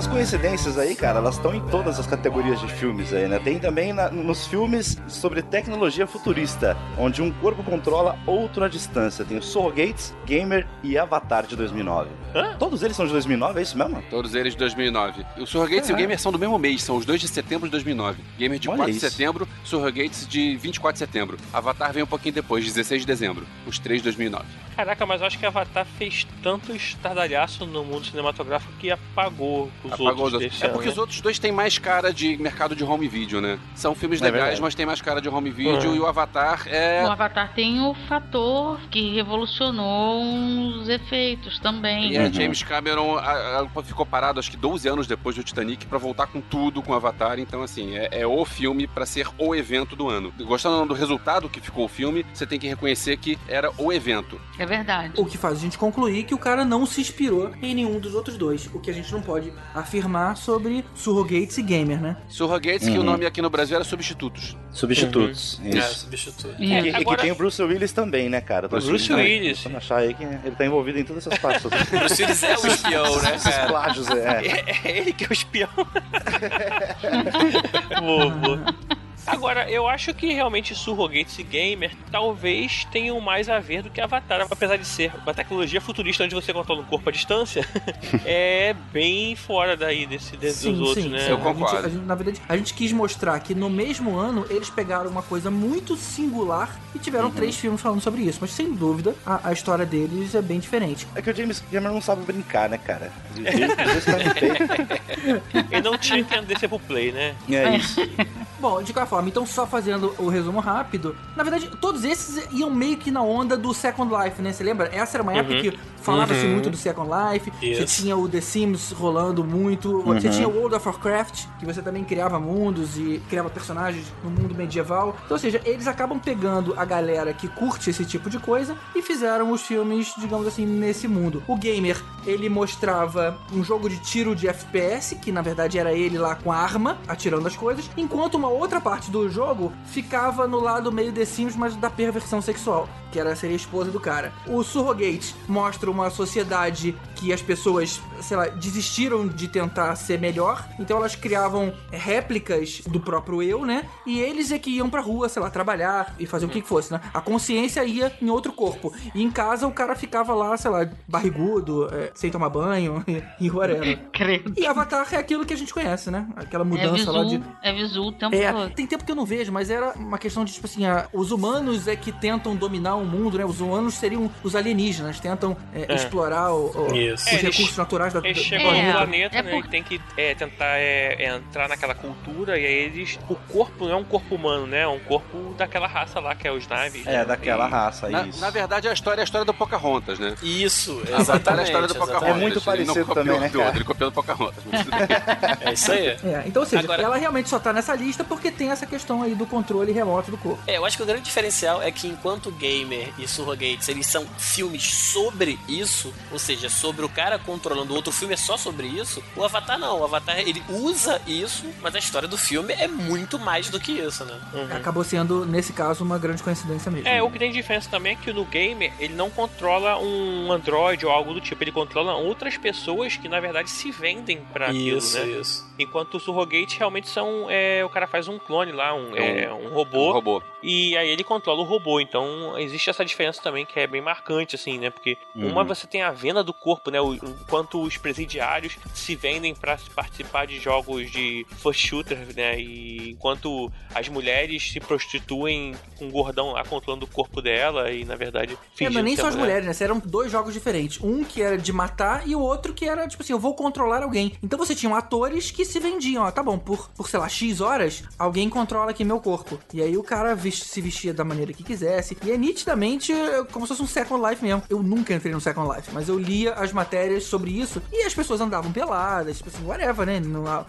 Essas coincidências aí, cara, elas estão em todas as categorias de filmes aí, né? Tem também na- nos filmes sobre tecnologia futurista, onde um corpo controla outro à distância. Tem o Surrogates, Gamer e Avatar de 2009. Hã? Todos eles são de 2009, é isso mesmo? Todos eles de 2009. O Surrogates e o Caraca. Gamer são do mesmo mês, são os dois de setembro de 2009. Gamer de Olha 4 de isso. setembro, Surrogates de 24 de setembro. Avatar vem um pouquinho depois, 16 de dezembro. Os três de 2009. Caraca, mas eu acho que Avatar fez tanto estardalhaço no mundo cinematográfico que apagou os Apagou outros os É porque né? os outros dois têm mais cara de mercado de home video, né? São filmes É legais, verdade. mas tem mais cara de home video. Uhum. E o Avatar é. No Avatar tem o fator que revolucionou os efeitos também. E a James Cameron a- a- ficou parado, acho que 12 anos depois do Titanic, pra voltar com tudo com Avatar. Então, assim, é, é o filme pra ser o evento do ano. Gostando do resultado que ficou o filme, você tem que reconhecer que era o evento. É verdade. O que faz a gente concluir que o cara não se inspirou em nenhum dos outros dois. O que a gente não pode afirmar sobre Surrogates e Gamer, né? Surrogates, que o Uhum. nome aqui no Brasil era Substitutos. Substitutos. É, Isso. substituto. E, É, que- e agora- que tem o Bruce Willis também, né, cara? Bruce achando- Willis. Vamos achar aí que ele tá envolvido em todas essas partes. Bruce Willis é o espião, né, Esses cara? plágios, é. É ele que é o espião. [laughs] boa, boa. Agora, eu acho que realmente Surrogates e Gamer talvez tenham mais a ver do que Avatar, apesar de ser uma tecnologia futurista onde você controla um corpo à distância, [laughs] é bem fora daí desse, desse dos outros, né? Eu A gente- concordo. a gente- na verdade, a gente quis mostrar que no mesmo ano eles pegaram uma coisa muito singular e tiveram Uhum. três filmes falando sobre isso. Mas sem dúvida, a, a história deles é bem diferente. É que o James Cameron não sabe brincar, né, cara? Ele [laughs] não tinha que descer pro play, né? É isso. Bom, de qualquer forma, então só fazendo o resumo rápido, na verdade, todos esses iam meio que na onda do Second Life, né? Você lembra? Essa era uma época Uhum. que falava-se Uhum. muito do Second Life, você Isso. tinha o The Sims rolando muito, você Uhum. tinha o World of Warcraft, que você também criava mundos e criava personagens no mundo medieval. Então, ou seja, eles acabam pegando a galera que curte esse tipo de coisa e fizeram os filmes, digamos assim, nesse mundo. O Gamer, ele mostrava um jogo de tiro de FPS, que na verdade era ele lá com a arma, atirando as coisas, enquanto uma outra parte do jogo ficava no lado meio The Sims, mas da perversão sexual, que era seria a esposa do cara. O Surrogate mostra uma sociedade que as pessoas, sei lá, desistiram de tentar ser melhor, então elas criavam réplicas do próprio eu, né? E eles é que iam pra rua, sei lá, trabalhar e fazer o que que fosse, né? A consciência ia em outro corpo. E em casa o cara ficava lá, sei lá, barrigudo, é, sem tomar banho [laughs] e whatever. E Avatar é aquilo que a gente conhece, né? Aquela É mudança visu, lá de. é visu o tempo É, tem tempo que eu não vejo, mas era uma questão de, tipo assim, a- os humanos é que tentam dominar o mundo, né? Os humanos seriam os alienígenas, tentam é, É. explorar o- o- os É, eles- recursos naturais da, Eles do chegam É, no planeta, é né? por- E tem que é, tentar é, é, entrar naquela cultura, e aí eles. O corpo não é um corpo humano, né? É um corpo daquela raça lá, que é os Naves. É, né? daquela E- raça, Na, isso. na verdade, a história é a história do Pocahontas, né? Isso, é a exatamente. história do Pocahontas. exatamente. É muito Ele não parecido também, né, do Ele copiou do Pocahontas. [laughs] É isso aí. É, então, ou seja, Agora- ela realmente só tá nessa lista porque tem essa questão aí do controle remoto do corpo. É, eu acho que o grande diferencial é que enquanto Gamer e Surrogates, eles são filmes sobre isso, ou seja, sobre o cara controlando o outro filme é só sobre isso, o Avatar não. O Avatar, ele usa isso, mas a história do filme é muito mais do que isso, né? Uhum. Acabou sendo, nesse caso, uma grande coincidência mesmo. É, o que tem diferença também é que no gamer ele não controla um Android ou algo do tipo, ele controla outras pessoas que na verdade se vendem pra aquilo, isso, né? isso. Enquanto o Surrogate realmente são. É, o cara faz um clone lá, um, É é, um robô, Um robô. e aí ele controla o robô. Então existe essa diferença também que é bem marcante, assim, né? Porque Uhum. uma você tem a venda do corpo, né? O, enquanto os presidiários se vendem pra participar de jogos de first shooter, né? E enquanto as mulheres se prostituem com o gordão lá controlando o corpo dela e na verdade É, fingindo não é nem só as mulher. mulheres, né? Eram dois jogos diferentes. Um que era de matar e o outro que era, tipo assim, eu vou controlar alguém. Então você tinha atores que se vendiam, ó, tá bom, por, por sei lá, X horas, alguém controla aqui meu corpo. E aí o cara se vestia da maneira que quisesse. E é nitidamente como se fosse um Second Life mesmo. Eu nunca entrei no Second Life, mas eu lia as matérias sobre isso e as pessoas andavam peladas, tipo assim, whatever, né?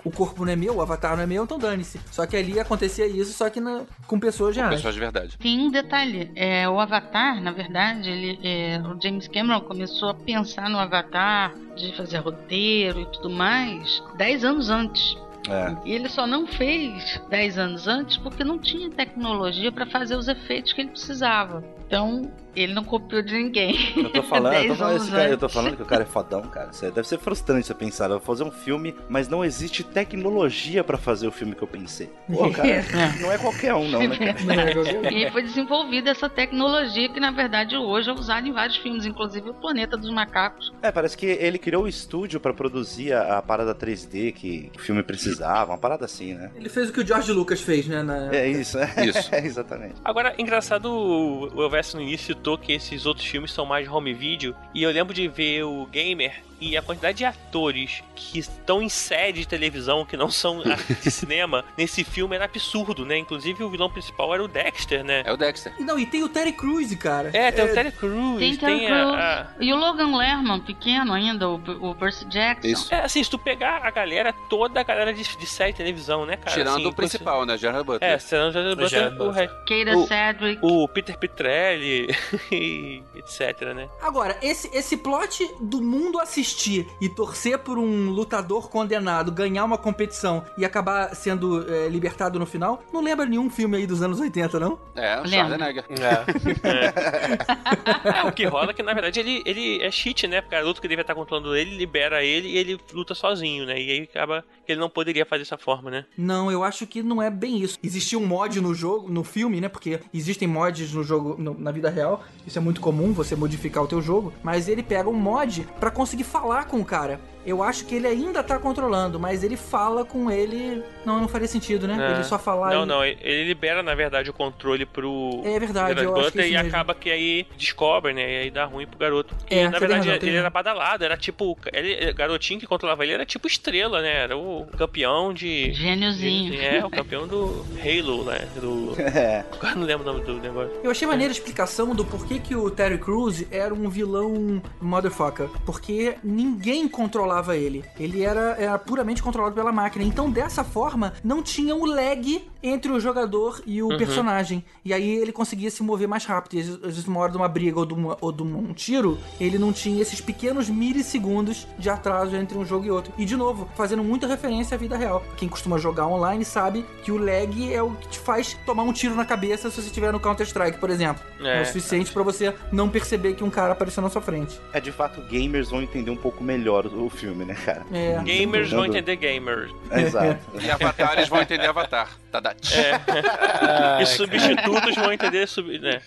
O corpo não é meu, o avatar não é meu, então dane-se. Só que ali acontecia isso, só que na- com pessoas reais. Pessoas de verdade. Tem um detalhe, é, o Avatar, na verdade, ele, é, o James Cameron começou a pensar no Avatar, de fazer roteiro e tudo mais, 10 anos antes. É. E ele só não fez 10 anos antes porque não tinha tecnologia para fazer os efeitos que ele precisava. Então, ele não copiou de ninguém. Eu tô falando, [laughs] eu tô 10 falando, cara- eu tô falando que o cara é fodão, cara. Isso deve ser frustrante você pensar. Eu vou fazer um filme, mas não existe tecnologia pra fazer o filme que eu pensei. Pô, [laughs] cara, É. não é qualquer um, não, né, cara? [laughs] Não é qualquer um. E aí foi desenvolvida essa tecnologia que, na verdade, hoje é usada em vários filmes, inclusive o Planeta dos Macacos. É, parece que ele criou o estúdio pra produzir a, a parada 3D que o filme precisava, uma parada assim, né? Ele fez o que o George Lucas fez, né? na- É isso, é. Isso. É, exatamente. Agora, engraçado, o o Elvis no início citou que esses outros filmes são mais home video, e eu lembro de ver o Gamer e a quantidade de atores que estão em série de televisão, que não são [laughs] de cinema, nesse filme era absurdo, né? Inclusive o vilão principal era o Dexter, né? É o Dexter. E não, e tem o Terry Crews, cara. É, tem o Terry Crews, Tem tem, a, a- E o Logan Lerman, pequeno ainda, o, o Percy Jackson. Isso. É, assim, se tu pegar a galera, toda a galera de, de série de televisão, né, cara? Tirando Assim, o principal, né? Gerard Butler. É, tirando o Gerard O Gerard Butler, o, Keira O- Cedric. o Peter Petrelli [laughs] e etc, né? Agora, esse, esse plot do mundo assistir e torcer por um lutador condenado ganhar uma competição e acabar sendo é, libertado no final, não lembra nenhum filme aí dos anos 80, não? É, o. Schwarzenegger. É. [laughs] É, o que rola é que, na verdade, ele, ele é cheat, né? Porque o garoto que devia estar controlando ele, libera ele e ele luta sozinho, né? E aí acaba que ele não poderia fazer dessa forma, né? Não, eu acho que não é bem isso. Existia um mod no jogo, no filme, né? Porque existem mods no jogo, no- na vida real. Isso é muito comum, você modificar o teu jogo. Mas ele pega um mod pra conseguir falar com o cara. Eu acho que ele ainda tá controlando, mas ele fala com ele. Não, não faria sentido, né? É. Ele só falar. Não, e- não, ele libera, na verdade, o controle pro. É verdade, Gerard eu acho que é e mesmo. acaba que aí descobre, né? E aí dá ruim pro garoto. Porque, É, na verdade, razão, ele era badalado, era tipo. Ele, o garotinho que controlava ele era tipo estrela, né? Era o campeão de. Gêniozinho. É, o campeão do Halo, né? Do. [laughs] É. Agora não lembro o nome do negócio. Eu achei maneira a explicação do porquê que o Terry Crews era um vilão motherfucker. Porque ninguém controlava ele. Ele era, era puramente controlado pela máquina. Então, dessa forma, não tinha o lag entre o jogador e o Uhum. personagem. E aí ele conseguia se mover mais rápido. E às vezes, uma hora de uma briga ou de, uma- ou de um tiro, ele não tinha esses pequenos milissegundos de atraso entre um jogo e outro. E de novo, fazendo muita referência à vida real. Quem costuma jogar online sabe que o lag é o que te faz tomar um tiro na cabeça se você estiver no Counter-Strike, por exemplo. É, É. o suficiente pra você não perceber que um cara apareceu na sua frente. É, de fato, gamers vão entender um pouco melhor o filme, né, cara? É. Gamers vão entender gamers. Exato. [laughs] E Avatar, eles vão entender Avatar. Tadá. [laughs] E substitutos vão entender sub... né?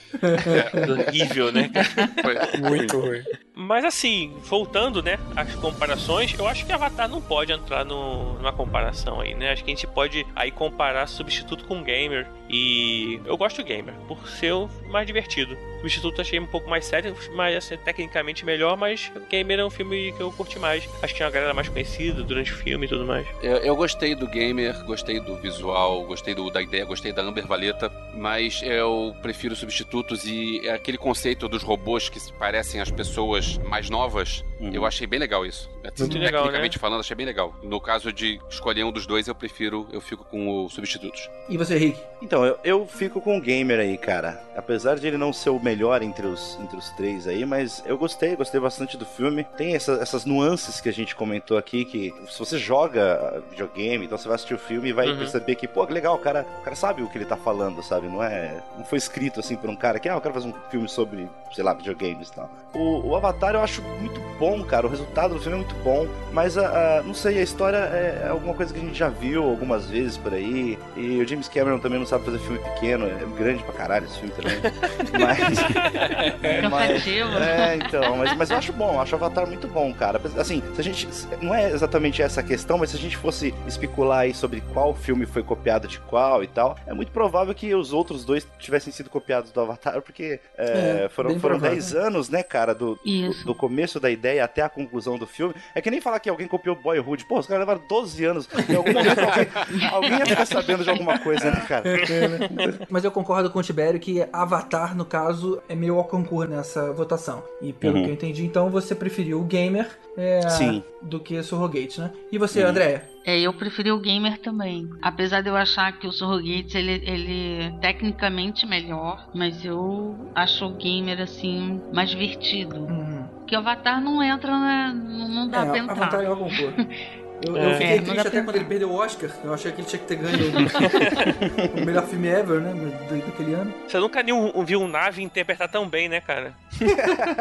Horrível, né? Foi- Muito ruim. Mas assim, voltando, né, às comparações, eu acho que Avatar não pode entrar no, numa comparação aí, né? Acho que a gente pode aí comparar substituto com gamer. E eu gosto do gamer, por ser mais divertido. Substituto achei um pouco mais sério, mas assim, tecnicamente melhor, mas Gamer é um filme que eu curti mais. Acho que tinha uma galera mais conhecida durante o filme e tudo mais. Eu, eu gostei do gamer, gostei do visual, gostei do- da ideia, gostei da Amber Valeta, mas eu prefiro substitutos e aquele conceito dos robôs que se parecem as pessoas mais novas, Uhum. eu achei bem legal isso. Muito legal, Tecnicamente falando, achei bem legal. No caso de escolher um dos dois, eu prefiro, eu fico com o substitutos. E você, Rick? Então, eu, eu fico com o gamer aí, cara. Apesar de ele não ser o melhor entre os, entre os três aí, mas eu gostei, gostei bastante do filme. Tem essa- essas nuances que a gente comentou aqui, que se você joga videogame, então você vai assistir o filme e vai Uhum. perceber que, pô, que legal, o cara, o cara sabe o que ele tá falando, sabe? Não é. Não foi escrito assim por um cara que, ah, eu quero fazer um filme sobre, sei lá, videogames e tal. O, o Avatar eu acho muito bom, cara. O resultado do filme é muito bom, mas a, a- não sei, a história é alguma coisa que a gente já viu algumas vezes por aí. E o James Cameron também não sabe fazer filme pequeno, é grande pra caralho esse filme também. [laughs] mas. Cansativo. É, então, mas, mas eu acho bom, eu acho o Avatar muito bom, cara. Assim, se a gente. Não é exatamente essa a questão, mas se a gente fosse especular aí sobre qual filme foi copiado de qual e tal, é muito provável que os outros dois tivessem sido copiados do Avatar, porque é, É, foram, foram provável. 10 anos, né, cara, do, Isso. do começo da ideia até a conclusão do filme. É que nem falar que alguém copiou Boyhood. Pô, os caras levaram 12 anos. Em algum momento alguém, alguém ia ficar sabendo de alguma coisa, né, cara? Mas eu concordo com o Tibério que Avatar, no caso, é meio ao concurso nessa votação. E pelo Uhum. que eu entendi, então você preferiu o Gamer é, Sim. do que Surrogate, né? E você, Uhum. Andréia? É, eu preferi o gamer também. Apesar de eu achar que o Surrogates ele, ele é tecnicamente melhor, mas eu acho o gamer assim mais divertido. Uhum. Porque o Avatar não entra, né? Não, dá pra É, entrar. Avatar é [laughs] Eu, eu É. fiquei É, triste até quando ele perdeu o Oscar. Eu achei que ele tinha que ter ganho [laughs] o melhor filme ever, né? Daquele ano. Você nunca nem viu um nave interpretar tão bem, né, cara? [laughs]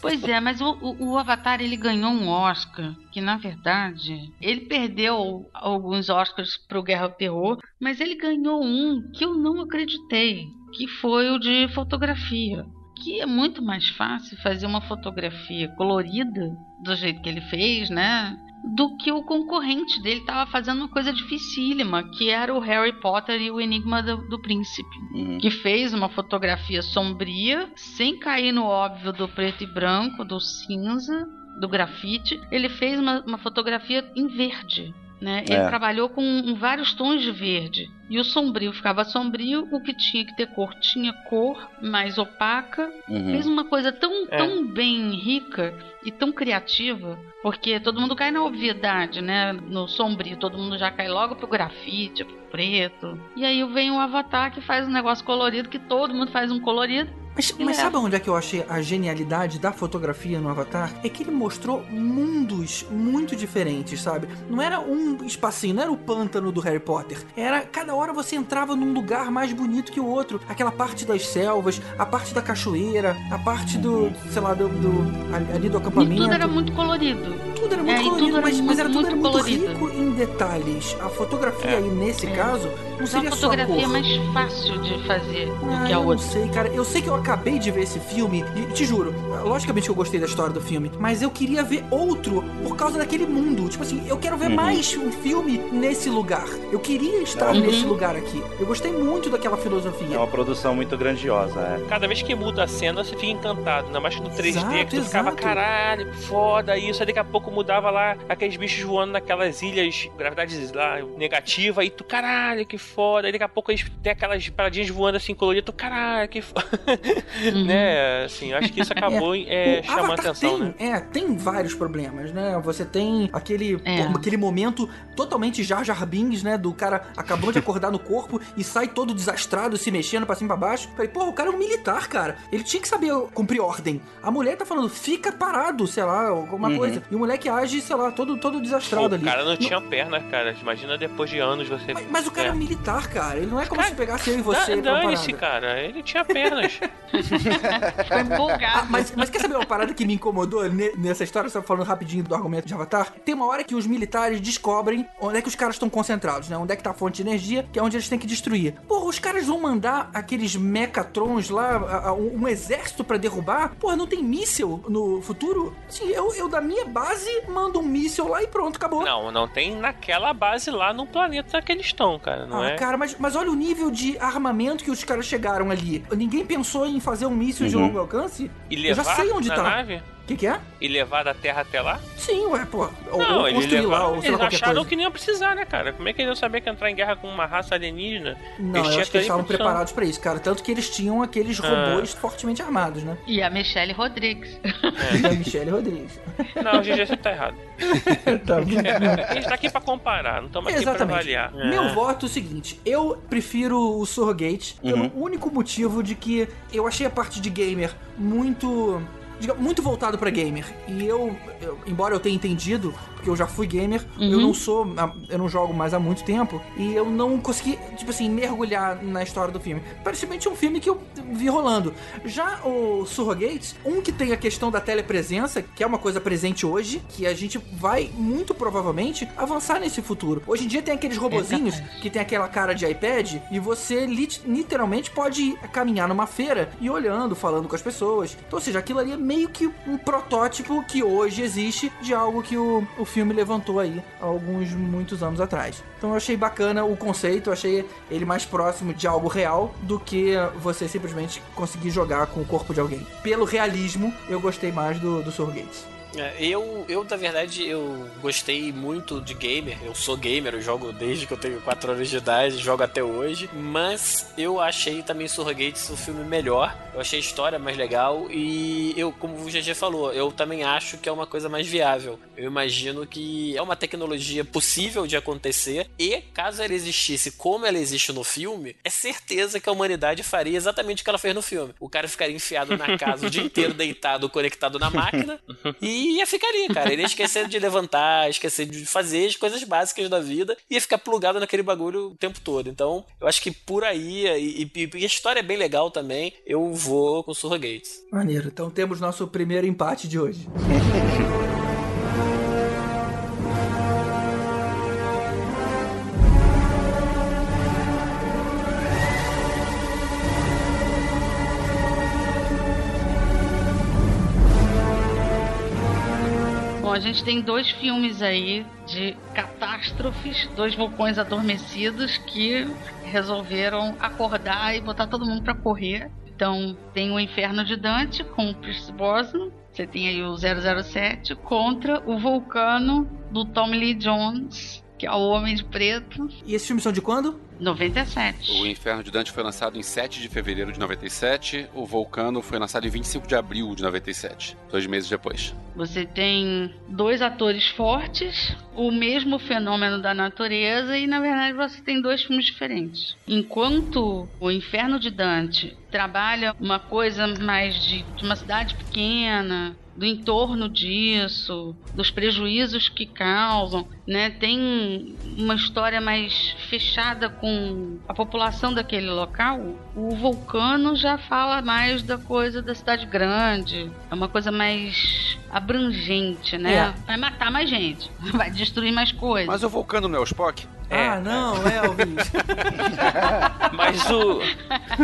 Pois é, mas o, o- o Avatar ele ganhou um Oscar, que na verdade ele perdeu alguns Oscars pro Guerra ao Terror, mas ele ganhou um que eu não acreditei, que foi o de fotografia. Que é muito mais fácil fazer uma fotografia colorida do jeito que ele fez, né? Do que o concorrente dele estava fazendo uma coisa dificílima, que era o Harry Potter e o Enigma do, do Príncipe Uhum. que fez uma fotografia sombria, sem cair no óbvio do preto e branco, do cinza, do grafite. Ele fez uma, uma fotografia em verde. Né? Ele É. trabalhou com vários tons de verde. E o sombrio ficava sombrio, o que tinha que ter cor tinha cor, mais opaca. Uhum. Fez uma coisa tão, É. tão bem rica e tão criativa, porque todo mundo cai na obviedade, né? No sombrio, todo mundo já cai logo pro grafite, pro preto. E aí vem o Avatar que faz um negócio colorido, que todo mundo faz um colorido. Mas, Ele mas é. sabe onde é que eu achei a genialidade da fotografia no Avatar? É que ele mostrou mundos muito diferentes, sabe? Não era um espacinho, não era o pântano do Harry Potter. Era cada hora você entrava num lugar mais bonito que o outro. Aquela parte das selvas, a parte da cachoeira, a parte do, sei lá, do, do- ali do E acampamento. tudo era muito colorido. Tudo era muito É, colorido, tudo era mas, mas era muito, tudo era muito muito rico em detalhes. A fotografia É. aí, nesse É. caso, não É uma seria só a fotografia cor. mais fácil de fazer Ah, do que a eu não outra. sei, cara. Eu sei que eu acabei de ver esse filme e te juro, logicamente que eu gostei da história do filme, mas eu queria ver outro por causa daquele mundo. Tipo assim, eu quero ver Uhum. mais um filme nesse lugar. Eu queria estar Uhum. nesse lugar aqui. Eu gostei muito daquela É filosofia. uma produção muito grandiosa, é. Cada vez que muda a cena, você fica encantado. Ainda mais que no 3D, Exato, que tu ficava, exato. caralho, foda isso. Aí daqui a pouco mudava lá aqueles bichos voando naquelas ilhas, gravidade lá negativa, e tu, caralho, que foda. Aí daqui a pouco eles têm aquelas paradinhas voando assim coloridas, tu, caralho, que foda. [laughs] né? Assim, acho que isso [laughs] acabou é, O chamando atenção, tem, né? É, tem vários problemas, né? Você tem aquele, É. aquele momento totalmente Jar Jar Binks, né? Do cara acabou de acordar no corpo e sai todo desastrado, se mexendo pra cima e pra baixo. Falei, pô, o cara é um militar, cara. Ele tinha que saber cumprir ordem. A mulher tá falando, fica parado, sei lá, alguma Uhum. coisa. E o moleque age, sei lá, todo, todo desastrado Pô, ali. o cara não tinha perna, cara. Imagina depois de anos você. Mas, mas o cara é. É. um militar, cara. Ele não é como Cara, se pegasse eu e você Dane-se, cara. Ele tinha pernas. [laughs] Ficou empolgado. Ah, mas, mas quer saber uma parada que me incomodou ne- nessa história? Só falando rapidinho do argumento de Avatar. Tem uma hora que os militares descobrem onde é que os caras estão concentrados, né? Onde é que tá a fonte de energia, que é onde eles têm que destruir. Porra, os caras vão mandar aqueles mecatrons lá, a- a- um, um exército pra derrubar? Porra, não tem míssil no futuro? Sim, eu, eu da minha base mando um míssil lá e pronto, acabou. não, não tem naquela base lá no planeta que eles estão, cara. Não ah, é? cara, mas, mas olha o nível de armamento que os caras chegaram ali. Ninguém pensou em fazer um míssil de Uhum. longo alcance? E eu já levar sei onde na tá. nave? O que, que é? E levar da Terra até lá? Sim, ué, pô. Ou, não, ou eles construir lá, levaram. ou sei Eles acharam coisa. que nem iam precisar, né, cara? Como é que eles iam saber que entrar em guerra com uma raça alienígena? Não, Eles eu acho que eles estavam preparados pra isso, cara. Tanto que eles tinham aqueles Ah. robôs fortemente armados, né? E a Michelle Rodrigues. E a Michelle Rodrigues. Não, GG, você tá errado. [laughs] tá A gente tá aqui pra comparar, não estamos aqui pra Exatamente. avaliar. Meu É. voto é o seguinte: eu prefiro o Surrogate pelo Uhum. único motivo de que eu achei a parte de gamer muito. Muito voltado pra gamer. E eu, eu- embora eu tenha entendido, porque eu já fui gamer, eu Uhum. não sou. Eu não jogo mais há muito tempo. E eu não consegui, tipo assim, mergulhar na história do filme. Parecidamente um filme que eu vi rolando. Já o Surrogates, um que tem a questão da telepresença, que é uma coisa presente hoje, que a gente vai muito provavelmente avançar nesse futuro. Hoje em dia tem aqueles robozinhos Exatamente. que tem aquela cara de iPad e você lit- literalmente pode caminhar numa feira e olhando, falando com as pessoas. Então, ou seja, aquilo ali é meio que um protótipo que hoje existe de algo que o, o filme levantou aí alguns muitos anos atrás. Então eu achei bacana o conceito, eu achei ele mais próximo de algo real do que você simplesmente conseguir jogar com o corpo de alguém. Pelo realismo, eu gostei mais do, do Surrogates. É, Eu, eu, na verdade, eu gostei muito de gamer. Eu sou gamer, eu jogo desde que eu tenho 4 anos de idade, jogo até hoje. Mas eu achei também Surrogates o filme melhor. Eu achei a história mais legal. E eu, como o GG falou, eu também acho que é uma coisa mais viável. Eu imagino que é uma tecnologia possível de acontecer. E caso ela existisse como ela existe no filme, é certeza que a humanidade faria exatamente o que ela fez no filme. O cara ficaria enfiado na casa o dia [laughs] inteiro, deitado, conectado na máquina. [laughs] E ia ficar ali, cara. Ele ia esquecer de levantar, esquecer de fazer as coisas básicas da vida, ia ficar plugado naquele bagulho o tempo todo. Então, eu acho que por aí, e, e- e a história é bem legal também, eu vou com Surrogates. Maneiro. Então temos nosso primeiro empate de hoje. [laughs] a gente tem dois filmes aí de catástrofes, dois vulcões adormecidos que resolveram acordar e botar todo mundo pra correr. Então, tem o Inferno de Dante com o Pierce Brosnan. Você tem aí o 007 contra o Vulcano do Tommy Lee Jones, que é o Homem de Preto, E esses filmes são de quando? 97. O Inferno de Dante foi lançado em 7 de fevereiro de 97. O Vulcano foi lançado em 25 de abril de 97. Dois meses depois. Você tem dois atores fortes, o mesmo fenômeno da natureza, e na verdade você tem dois filmes diferentes. Enquanto o Inferno de Dante trabalha uma coisa mais de, de uma cidade pequena, do entorno disso, dos prejuízos que causam, né? Tem uma história mais fechada com a população daquele local. O Vulcano já fala mais da coisa da cidade grande, é uma coisa mais abrangente, né? É. Vai matar mais gente, [laughs] vai destruir mais coisas. Mas o Vulcano não é o Spock? Ah, não, Elvis. [laughs] Mas o.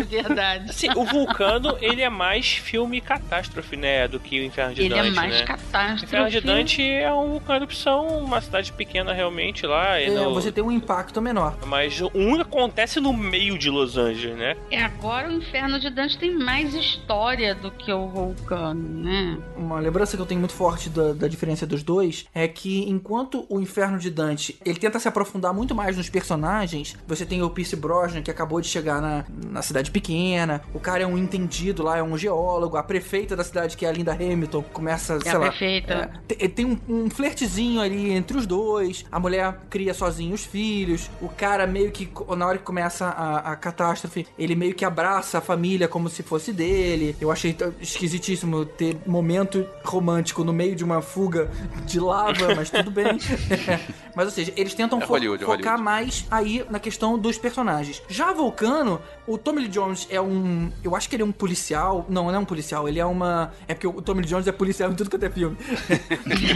Verdade. Assim, o Vulcano, ele é mais filme catástrofe, né? Do que o Inferno de Ele Dante. é mais né? catástrofe. O Inferno de Dante é um vulcão de erupção, uma cidade pequena realmente lá. e É, no- você tem um impacto menor. Mas um acontece no meio de Los Angeles, né? É, agora o Inferno de Dante tem mais história do que o Vulcano, né? Uma lembrança que eu tenho muito forte da, da diferença dos dois é que enquanto o Inferno de Dante ele tenta se aprofundar muito mais nos personagens, você tem o Pierce Brosnan que acabou de chegar na, na cidade pequena, o cara é um entendido lá, é um geólogo, a prefeita da cidade que é a Linda Hamilton começa, sei a lá, prefeita. é, te- tem um, um flertezinho ali entre os dois. A mulher cria sozinho os filhos. O cara meio que, na hora que começa a, a catástrofe, ele meio que abraça a família como se fosse dele. Eu achei esquisitíssimo ter momento romântico no meio de uma fuga de lava, mas tudo bem. [laughs] [laughs] mas, ou seja, eles tentam É fo- Hollywood, é focar mais aí na questão dos personagens. Já Vulcano, o Tommy Lee Jones é um. Eu acho que ele é um policial. Não, não é um policial. Ele é uma. É porque o Tommy Lee Jones é policial em tudo quanto é filme. [laughs]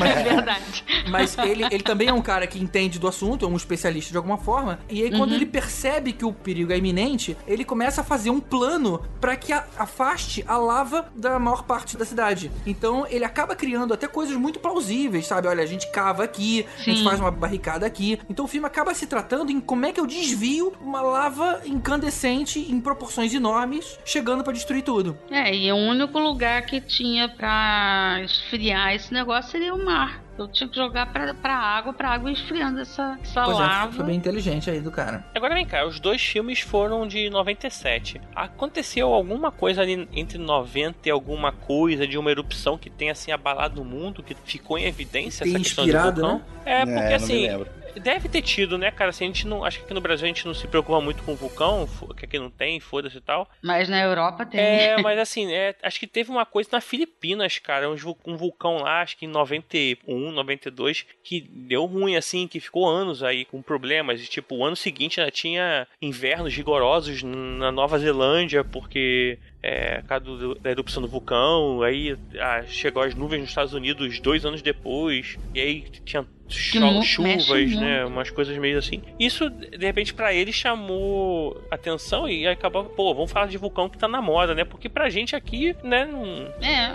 É verdade. Mas ele, ele também é um cara que entende do assunto, é um especialista de alguma forma. E aí, quando ele percebe que o perigo é iminente, ele começa a fazer um plano pra que a- afaste a lava da maior parte da cidade. Então, ele acaba criando até coisas muito plausíveis, sabe? Olha, a gente cava aqui, a gente Sim. faz uma barricada aqui. Então, o filme acaba se tratando em como é que eu desvio uma lava incandescente em proporções enormes, chegando pra destruir tudo. É, e o único lugar que tinha pra esfriar esse negócio seria o mar. Eu tinha que jogar pra, pra água, pra água esfriando essa, essa Pois é, lava. foi bem inteligente aí do cara. Agora vem cá, os dois filmes foram de 97. Aconteceu alguma coisa ali entre 90 e alguma coisa de uma erupção que tenha assim abalado o mundo, que ficou em evidência Tem essa questão inspirado, do vulcão? né? É, porque É, me assim, lembro. Deve ter tido, né, cara? Assim, a gente não, acho que aqui no Brasil a gente não se preocupa muito com vulcão, que aqui não tem, foda-se e tal. Mas na Europa tem. É, [laughs] mas assim, é, acho que teve uma coisa na Filipinas, cara, um vulcão lá, acho que em 91, 92, que deu ruim, assim, que ficou anos aí com problemas. E, tipo, o ano seguinte ainda tinha invernos rigorosos na Nova Zelândia, porque é, por causa do- da erupção do vulcão, aí ah, chegou as nuvens nos Estados Unidos dois anos depois, e aí tinha cho- chuvas, né, muito. umas coisas meio assim. Isso, de repente, pra ele chamou atenção e acabou, pô, vamos falar de vulcão que tá na moda, né, porque pra gente aqui, né, não... É,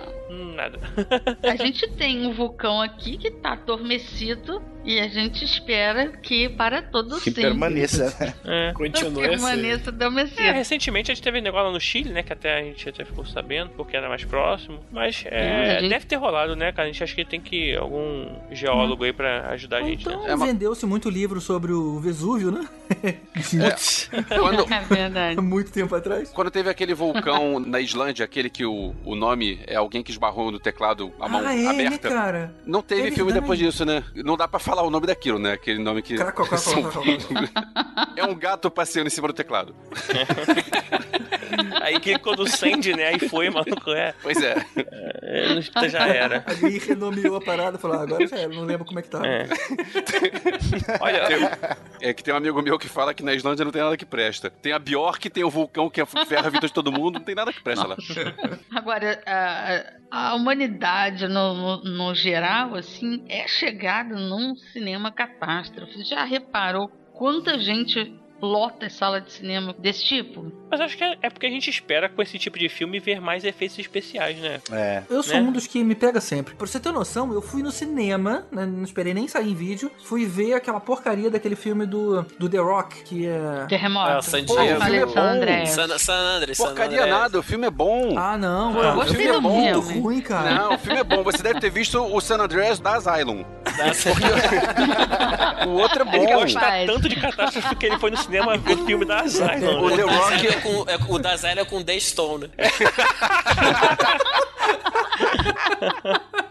Nada. [laughs] a gente tem um vulcão aqui que tá adormecido e a gente espera que para todo Que sempre. permaneça, né? É. [laughs] Continua. Permaneça adormecido. É, recentemente a gente teve um negócio lá no Chile, né? Que até a gente até ficou sabendo, porque era mais próximo. Mas é, É, a gente- deve ter rolado, né, cara? A gente acha que tem que algum geólogo aí pra ajudar a Ou gente, então né? É uma- vendeu-se muito livro sobre o Vesúvio, né? [laughs] Quando, É verdade. Há muito tempo atrás. quando teve aquele vulcão na Islândia, aquele que o, o nome é alguém que esbarrou no teclado, a mão ah, é, né, aberta. cara? Não teve É filme depois disso, né? Não dá pra falar o nome daquilo, né? Aquele nome que. Cracó, São- cracó. é um gato passeando em cima do teclado. [laughs] [laughs] Aí que quando acende, né? Aí foi, maluco, é. Pois é. é, já era. [laughs] Ali renomeou a parada e falou: ah, agora já era, não lembro como é que tá. É. [laughs] Olha, É que tem um amigo meu que fala que na Islândia não tem nada que presta. Tem a Bjork, tem o vulcão que ferra a vida de todo mundo, não tem nada que presta lá. Agora, a, a humanidade, no, no, no geral, assim, é chegada num cinema catástrofe. Já reparou quanta gente lota sala de cinema desse tipo? mas acho que é, é porque a gente espera com esse tipo de filme ver mais efeitos especiais, né? É. Eu sou Né? um dos que me pega sempre. Pra você ter noção, eu fui no cinema, né, não esperei nem sair em vídeo, fui ver aquela porcaria daquele filme do, do The Rock, que é. Terremoto. O San Pô, Diego. falei É bom. San Andreas. San, San Andreas, San Porcaria Andreas. nada, o filme é bom. Ah, não, Eu o filme é do muito filme. ruim, cara. Não, o filme é bom. Você deve ter visto o San Andreas da Asylum. [laughs] o outro é Ele bom. gosta Rapaz. tanto de catástrofe que ele foi no cinema ver o filme da [laughs] Asylum. O? The Rock Dazel é com, é, o Dazel é com The Stone. [laughs]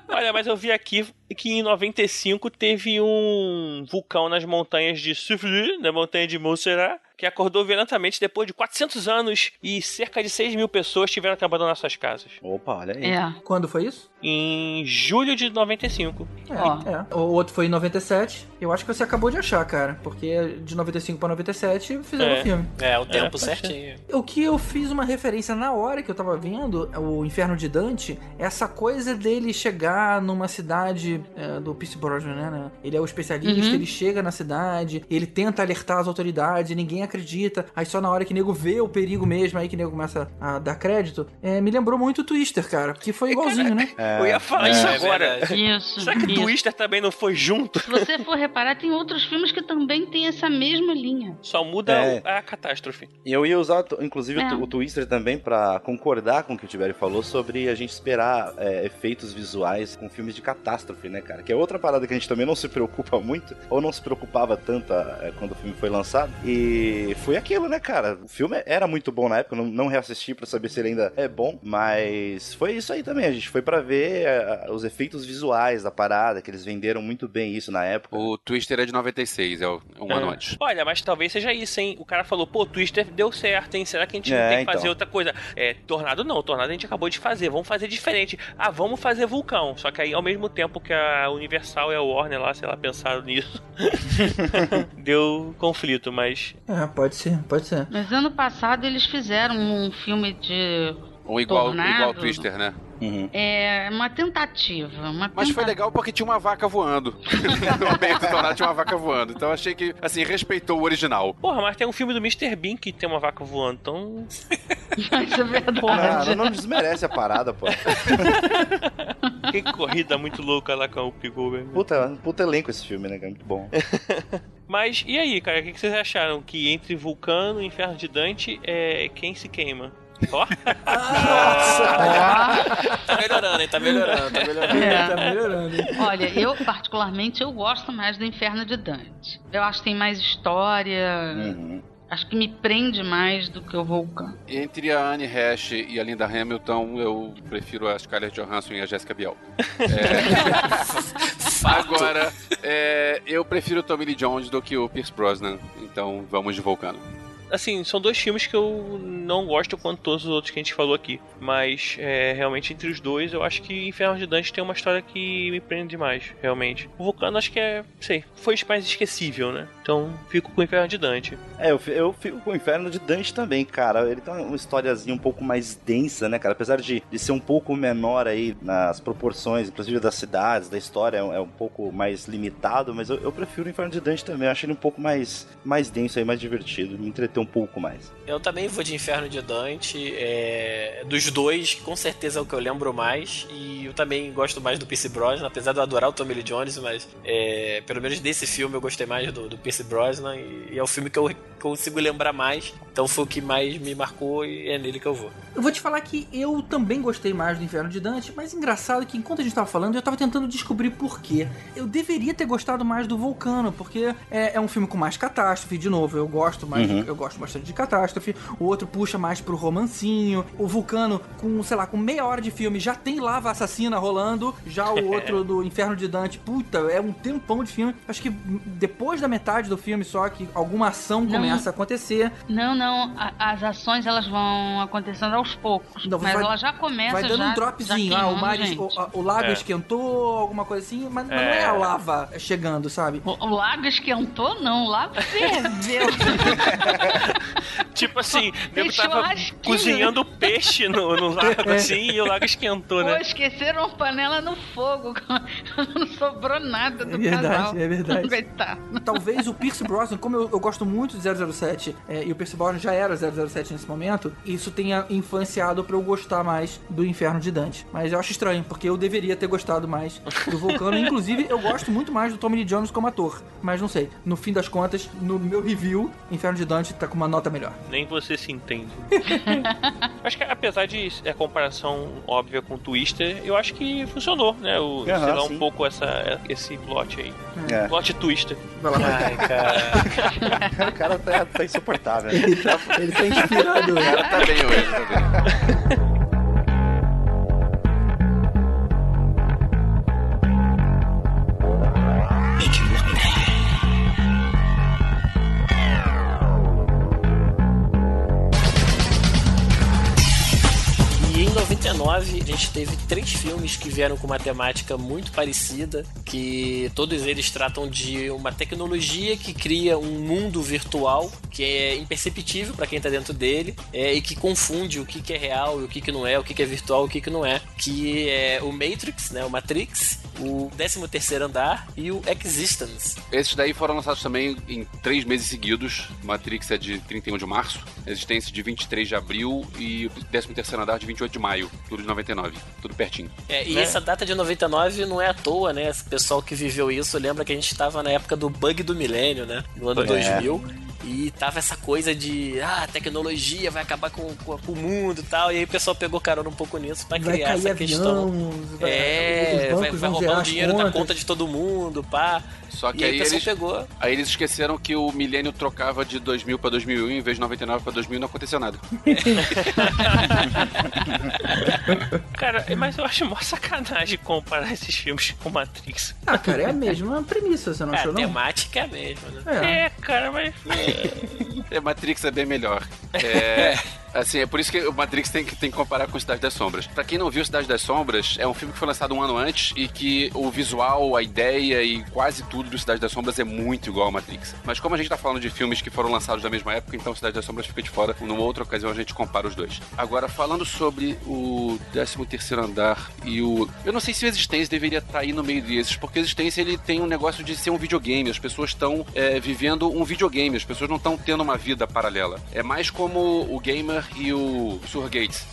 Olha, mas eu vi aqui que em 95 teve um vulcão nas montanhas de Soufrieux, na montanha de Montserrat, que acordou violentamente depois de 400 anos e cerca de 6 mil pessoas tiveram que abandonar suas casas. Opa, olha aí. É. Quando foi isso? Em julho de 95. É, é. O outro foi em 97. Eu acho que você acabou de achar, cara. Porque de 95 pra 97 fizeram É. o filme. É, o tempo pode certinho. O que eu fiz uma referência na hora que eu tava vendo, o Inferno de Dante, essa coisa dele chegar numa cidade é, do Pierce Brosnan, né? Ele é o especialista, Uhum. ele chega na cidade, ele tenta alertar as autoridades, e ninguém acredita, aí só na hora que o nego vê o perigo mesmo, aí que o nego começa a dar crédito. É, me lembrou muito o Twister, cara, que foi igualzinho, né? Eu ia falar É, isso é agora. Isso. Será que o isso. Twister também não foi junto? Se você for reparar, tem outros filmes que também têm essa mesma linha. Só muda É. a catástrofe. E eu ia usar, inclusive, o É. o Twister também pra concordar com o que o Tiberi falou sobre a gente esperar é, efeitos visuais com filmes de catástrofe, né, cara? Que é outra parada que a gente também não se preocupa muito, ou não se preocupava tanto é, quando o filme foi lançado. E foi aquilo, né, cara? O filme era muito bom na época, eu não, não reassisti pra saber se ele ainda é bom, mas foi isso aí também. A gente foi pra ver é, os efeitos visuais da parada, que eles venderam muito bem isso na época. O Twister é de 96, é o- é um É. ano antes. Olha, mas talvez seja isso, hein? O cara falou, pô, Twister deu certo, hein? Será que a gente É, tem que então. fazer outra coisa? É, Tornado não, Tornado a gente acabou de fazer, vamos fazer diferente. Ah, vamos fazer Vulcão. Só que aí, ao mesmo tempo que a Universal e a Warner lá, sei lá, pensaram nisso, [laughs] deu conflito, mas É, pode ser, pode ser. Mas ano passado eles fizeram um filme de. Ou igual, Tornado. igual o Twister, né? Uhum. É uma tentativa. Uma Mas foi tenta- legal porque tinha uma vaca voando. [laughs] no meio do tornado tinha uma vaca voando. Então eu achei que, assim, respeitou o original. Porra, mas tem um filme do Mr. Bean que tem uma vaca voando, então. [laughs] Isso é verdade. Ah, não, não [laughs] desmerece a parada, pô. Que corrida muito louca lá com o Pigover. Puta, puta elenco esse filme, né? cara? Muito bom. Mas e aí, cara, o que que vocês acharam? Que entre Vulcano e Inferno de Dante, é quem se queima? Ó, Tá melhorando, hein? Tá melhorando, tá melhorando. É. tá melhorando. hein? Olha, eu particularmente eu gosto mais do Inferno de Dante. Eu acho que tem mais história. Uhum. Acho que me prende mais do que o Vulcano. Entre a Anne Hash e a Linda Hamilton, eu prefiro a Scarlett Johansson e a Jessica Biel. [laughs] É, Agora, é, eu prefiro o Tommy Lee Jones do que o Pierce Brosnan. Então vamos de Vulcano. Assim, são dois filmes que eu não gosto quanto todos os outros que a gente falou aqui. Mas é, realmente entre os dois, eu acho que Inferno de Dante tem uma história que me prende demais, realmente. O Vulcano acho que é, sei, foi mais esquecível, né? Então fico com Inferno de Dante. É, eu, eu fico com Inferno de Dante também, cara. Ele tem uma historiazinha um pouco mais densa, né, cara? Apesar de, de ser um pouco menor aí nas proporções, inclusive das cidades, da história, é um, é um pouco mais limitado, mas eu, eu prefiro Inferno de Dante também. Eu achei ele um pouco mais, mais denso aí, mais divertido. Me entreteu um pouco mais. Eu também vou de Inferno de Dante. é, Dos dois, com certeza é o que eu lembro mais. E eu também gosto mais do Pierce Brosnan, apesar de eu adorar o Tommy Lee Jones, mas é, pelo menos desse filme eu gostei mais do, do Pierce Brosnan. E, e é o filme que eu consigo lembrar mais. Então foi o que mais me marcou e é nele que eu vou. Eu vou te falar que eu também gostei mais do Inferno de Dante, mas engraçado que enquanto a gente tava falando, eu tava tentando descobrir por quê. Eu deveria ter gostado mais do Vulcano, porque é, é um filme com mais catástrofe, de novo, eu gosto mais, Uhum. eu gosto bastante de catástrofe. O outro puxa mais pro romancinho. O Vulcano, com, sei lá, com meia hora de filme, já tem lava assassina rolando. Já o [laughs] outro do Inferno de Dante, puta, é um tempão de filme. Acho que depois da metade do filme só que alguma ação Não. começa a acontecer. Não, não. a- as ações elas vão acontecendo aos poucos. Não, mas vai- ela já começa Vai dando já, um dropzinho. Ah, o, mar, o, o lago É. esquentou, alguma coisa assim, mas, mas não É. é a lava chegando, sabe? O, o lago esquentou, não. O lago ferveu. [laughs] [laughs] Tipo assim, o nego Deixou tava cozinhando peixe no, no lago assim e o lago esquentou, Pô, né? esqueceram a panela no fogo. [laughs] Não sobrou nada do É verdade, casal. é verdade. [laughs] Coitado. Talvez o Pierce Brosnan, como eu, eu gosto muito de 007, é, e o Pierce Brosnan já era 007 nesse momento, isso tenha influenciado pra eu gostar mais do Inferno de Dante. Mas eu acho estranho, porque eu deveria ter gostado mais do Vulcano. Inclusive, eu gosto muito mais do Tommy Lee Jones como ator. Mas não sei, no fim das contas, no meu review, Inferno de Dante tá com uma nota melhor. Nem você se entende. [laughs] acho que apesar de a comparação óbvia com o Twister, eu acho que funcionou, né? O, lá, um pouco essa, esse plot aí. É. Plot Twister. Vai lá, vai. Ai, cara. [laughs] o cara tá, tá insuportável. Ele tá, ele tá inspirado. O cara tá bem hoje, tá bem. [laughs] 99 a gente teve três filmes que vieram com uma temática muito parecida, que todos eles tratam de uma tecnologia que cria um mundo virtual que é imperceptível para quem está dentro dele é, e que confunde o que, que é real e o que, que não é, o que, que é virtual e o que, que não é, que é o Matrix, né, o Matrix o 13º Andar e o Existence. Esses daí foram lançados também em três meses seguidos. Matrix é de 31 de março, Existência de 23 de abril e o 13º Andar de 28 de maio. Tudo de 99. Tudo pertinho. É, e Né? essa data de 99 não é à toa, né? Esse pessoal que viveu isso lembra que a gente estava na época do bug do milênio, né? No ano É. 2000. E tava essa coisa de, ah, a tecnologia vai acabar com, com, com o mundo e tal. E aí o pessoal pegou carona um pouco nisso pra Vai criar cair essa avião, questão. vai, É, vai, vai roubar o dinheiro da contas. conta de todo mundo, pá. Só que E aí aí o pessoal eles, pegou. aí eles esqueceram que o milênio trocava de 2000 pra 2001 em vez de 99 pra 2000 não aconteceu nada. [laughs] Cara, mas eu acho mó sacanagem comparar esses filmes com Matrix. Ah, cara, é a mesma premissa, você não É, a achou, não? temática é a mesma, né? É. É, cara, mas. É, Matrix é bem melhor. [laughs] É, assim, é por isso que o Matrix tem que, tem que comparar com Cidade das Sombras. Pra quem não viu Cidade das Sombras, é um filme que foi lançado um ano antes e que o visual, a ideia e quase tudo do Cidade das Sombras é muito igual ao Matrix. Mas como a gente tá falando de filmes que foram lançados da mesma época, então Cidade das Sombras fica de fora. Numa outra ocasião a gente compara os dois. Agora, falando sobre o 13º Andar e o... Eu não sei se o Existência deveria estar aí no meio desses, porque o Existência ele tem um negócio de ser um videogame. As pessoas estão é, vivendo um videogame, as pessoas não estão tendo uma vida paralela. É mais como o Gamer e o Surrogates.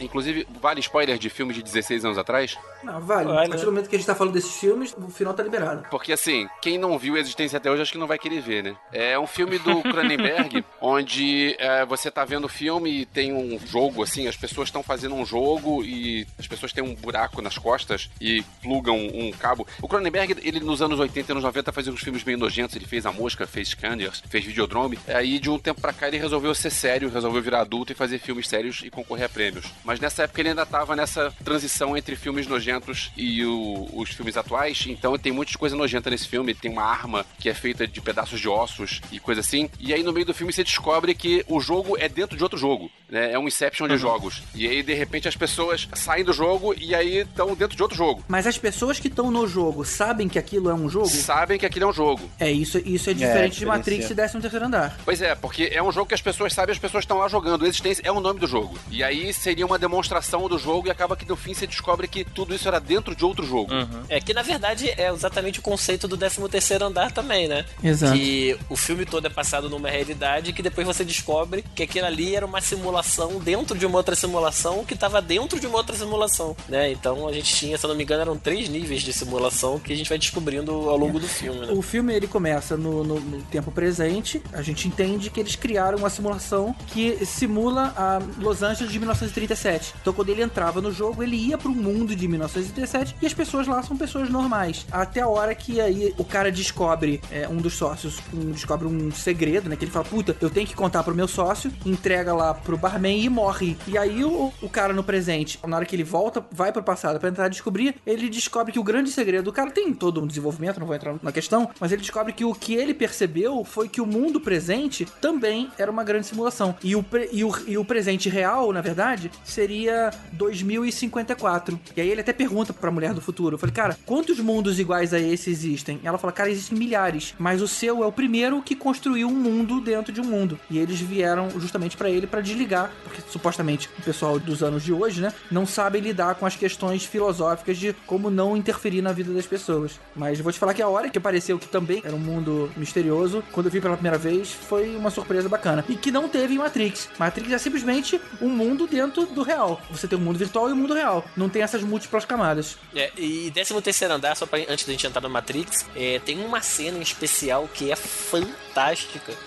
Inclusive, vale spoiler de filme de 16 anos atrás? Não, vale. Vale, A partir né? do momento que a gente tá falando desses filmes, o final tá liberado. Porque assim, quem não viu Existência até hoje, acho que não vai querer ver, né? É um filme do [laughs] Cronenberg, onde é, você tá vendo o filme e tem um jogo, assim, as pessoas estão fazendo um jogo e as pessoas têm um buraco nas costas e plugam um cabo. O Cronenberg, ele nos anos 80 e anos 90 fazia uns filmes meio nojentos, ele fez A Mosca, fez Scanners, fez Videodrome. Aí de um tempo pra cá ele resolveu ser sério, resolveu virar adulto e fazer filmes sérios e concorrer a prêmios. Mas nessa época ele ainda tava nessa transição entre filmes nojentos e o- os filmes atuais, então tem muita coisa nojenta nesse filme. Tem uma arma que é feita de pedaços de ossos e coisa assim. E aí no meio do filme você descobre que o jogo é dentro de outro jogo, né? É um Inception de jogos. E aí de repente as pessoas saem do jogo e aí estão dentro de outro jogo. Mas as pessoas que estão no jogo sabem que aquilo é um jogo? Sabem que aquilo é um jogo. É, isso, isso é diferente de diferencia. Matrix e 13 terceiro andar. Pois é, porque é um jogo que as pessoas sabem, as pessoas estão lá jogando. Existência é o nome do jogo. E aí seria uma demonstração do jogo e acaba que no fim você descobre que tudo isso era dentro de outro jogo. É que na verdade é exatamente o conceito do 13º andar também, né? Exato. Que o filme todo é passado numa realidade que depois você descobre que aquilo ali era uma simulação dentro de uma outra simulação que estava dentro de uma outra simulação, né? Então a gente tinha, se eu não me engano, eram três níveis de simulação que a gente vai descobrindo ao longo do filme, né? O filme ele começa no, no- no tempo presente. A gente entende que eles criaram uma simulação que simula a Los Angeles de 1937. Então, quando ele entrava no jogo, ele ia pro mundo de 1937 e as pessoas lá são pessoas normais. Até a hora que aí o cara descobre, é, um dos sócios um- descobre um segredo, né? Que ele fala: Puta, eu tenho que contar pro meu sócio, entrega lá pro barman e morre. E aí o, o cara no presente, na hora que ele volta, vai pro passado pra tentar descobrir, ele descobre que o grande segredo do cara tem todo um desenvolvimento, não vou entrar na questão, mas ele descobre que o que ele percebeu foi que o mundo presente também era uma grande simulação. E o, e o, e o presente real, na verdade, seria 2054. E aí ele até pergunta pra mulher do futuro: eu falei, cara, quantos mundos iguais a esse existem? Ela fala, cara, existem milhares, mas o seu é o primeiro que construiu um mundo dentro de um mundo. E eles vieram justamente pra ele pra desligar, porque supostamente o pessoal dos anos de hoje, né, não sabe lidar com as questões filosóficas de como não interferir na vida das pessoas. Mas vou te falar que a hora que apareceu que também era um mundo misterioso, quando eu vi pela primeira vez, foi uma surpresa bacana. E que não teve em Matrix. Matrix é simplesmente um mundo dentro do real. Você tem o mundo virtual e o mundo real. Não tem essas múltiplas camadas. É, e 13 terceiro andar, só pra, antes da gente entrar no Matrix, é, tem uma cena em especial que é fantástica.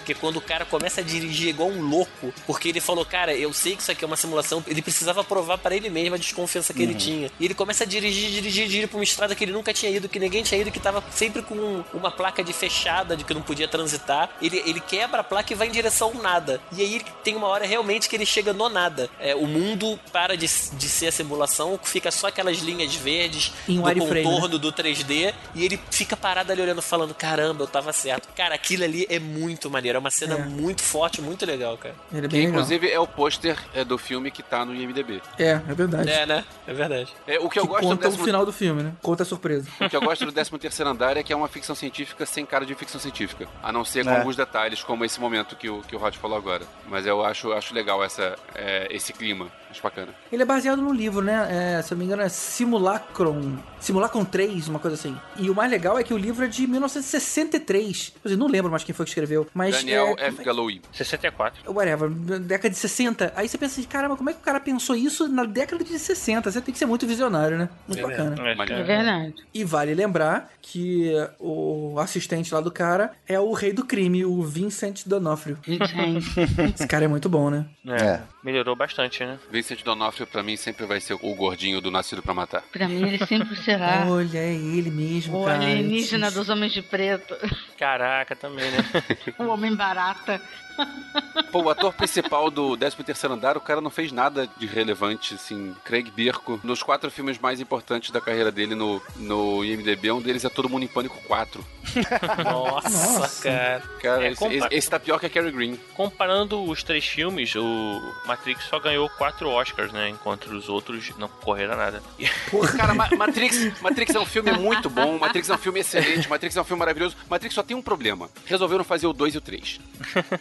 Que é quando o cara começa a dirigir igual um louco. Porque ele falou, cara, eu sei que isso aqui é uma simulação. Ele precisava provar para ele mesmo a desconfiança que ele tinha. E ele começa a dirigir, dirigir, dirigir pra uma estrada que ele nunca tinha ido, que ninguém tinha ido, que tava sempre com uma placa de fechada, de que não podia transitar. Ele, ele quebra a placa e vai em direção ao nada. E aí tem uma hora realmente que ele chega no nada. É, o mundo para de, de ser a simulação, fica só aquelas linhas verdes Em do contorno do 3D e ele fica parado ali olhando, falando: Caramba, eu tava certo. Cara, aquilo ali é muito maneiro. É uma cena É. muito forte, muito legal, cara. Ele é Que bem legal. inclusive é o pôster é, do filme que tá no IMDB. É, é verdade. É, né? É verdade. É, o que eu que gosto do conta o décimo- final do filme, né? Conta a surpresa. O que eu gosto do 13 terceiro andar é que é uma ficção científica sem cara de ficção científica. A não ser com É. alguns detalhes, como esse momento que o, que o Rod falou agora. Mas eu acho, acho legal essa, é, esse clima. Acho bacana. Ele é baseado no livro, né? É, se eu não me engano, é Simulacron. Simulacron 3, uma coisa assim. E o mais legal é que o livro é de 1963. Eu não lembro mais quem foi que escreveu. Mas Daniel é, F. Galoui. 64. Whatever, década de 60. Aí você pensa assim, caramba, como é que o cara pensou isso na década de 60? Você tem que ser muito visionário, né? Muito É bacana. É verdade. E vale lembrar que o assistente lá do cara é o rei do crime, o Vincent D'Onofrio. Esse cara é muito bom, né? É, Melhorou bastante, né? Vincent D'Onofrio, pra mim, sempre vai ser o gordinho do Nascido pra Matar. pra mim ele sempre será [laughs] Olha, é ele mesmo, o cara. alienígena dos homens de preto, Caraca, também, né? [laughs] o homem barata. [laughs] Pô, o ator principal do 13º Andar, o cara não fez nada de relevante, assim. Craig Birko, nos quatro filmes mais importantes da carreira dele no, no IMDB, um deles é Todo Mundo em Pânico 4. [laughs] Nossa, Nossa. cara. Cara, É, esse, compa- esse, tá pior que a Cary Green. Comparando os três filmes, o Matrix só ganhou quatro Oscars, né? Enquanto os outros não concorreram a nada. Cara, Ma- [laughs] Matrix, Matrix é um filme muito bom, Matrix é um filme excelente, Matrix é um filme maravilhoso. Matrix só tem um problema. Resolveram fazer o 2 e o 3.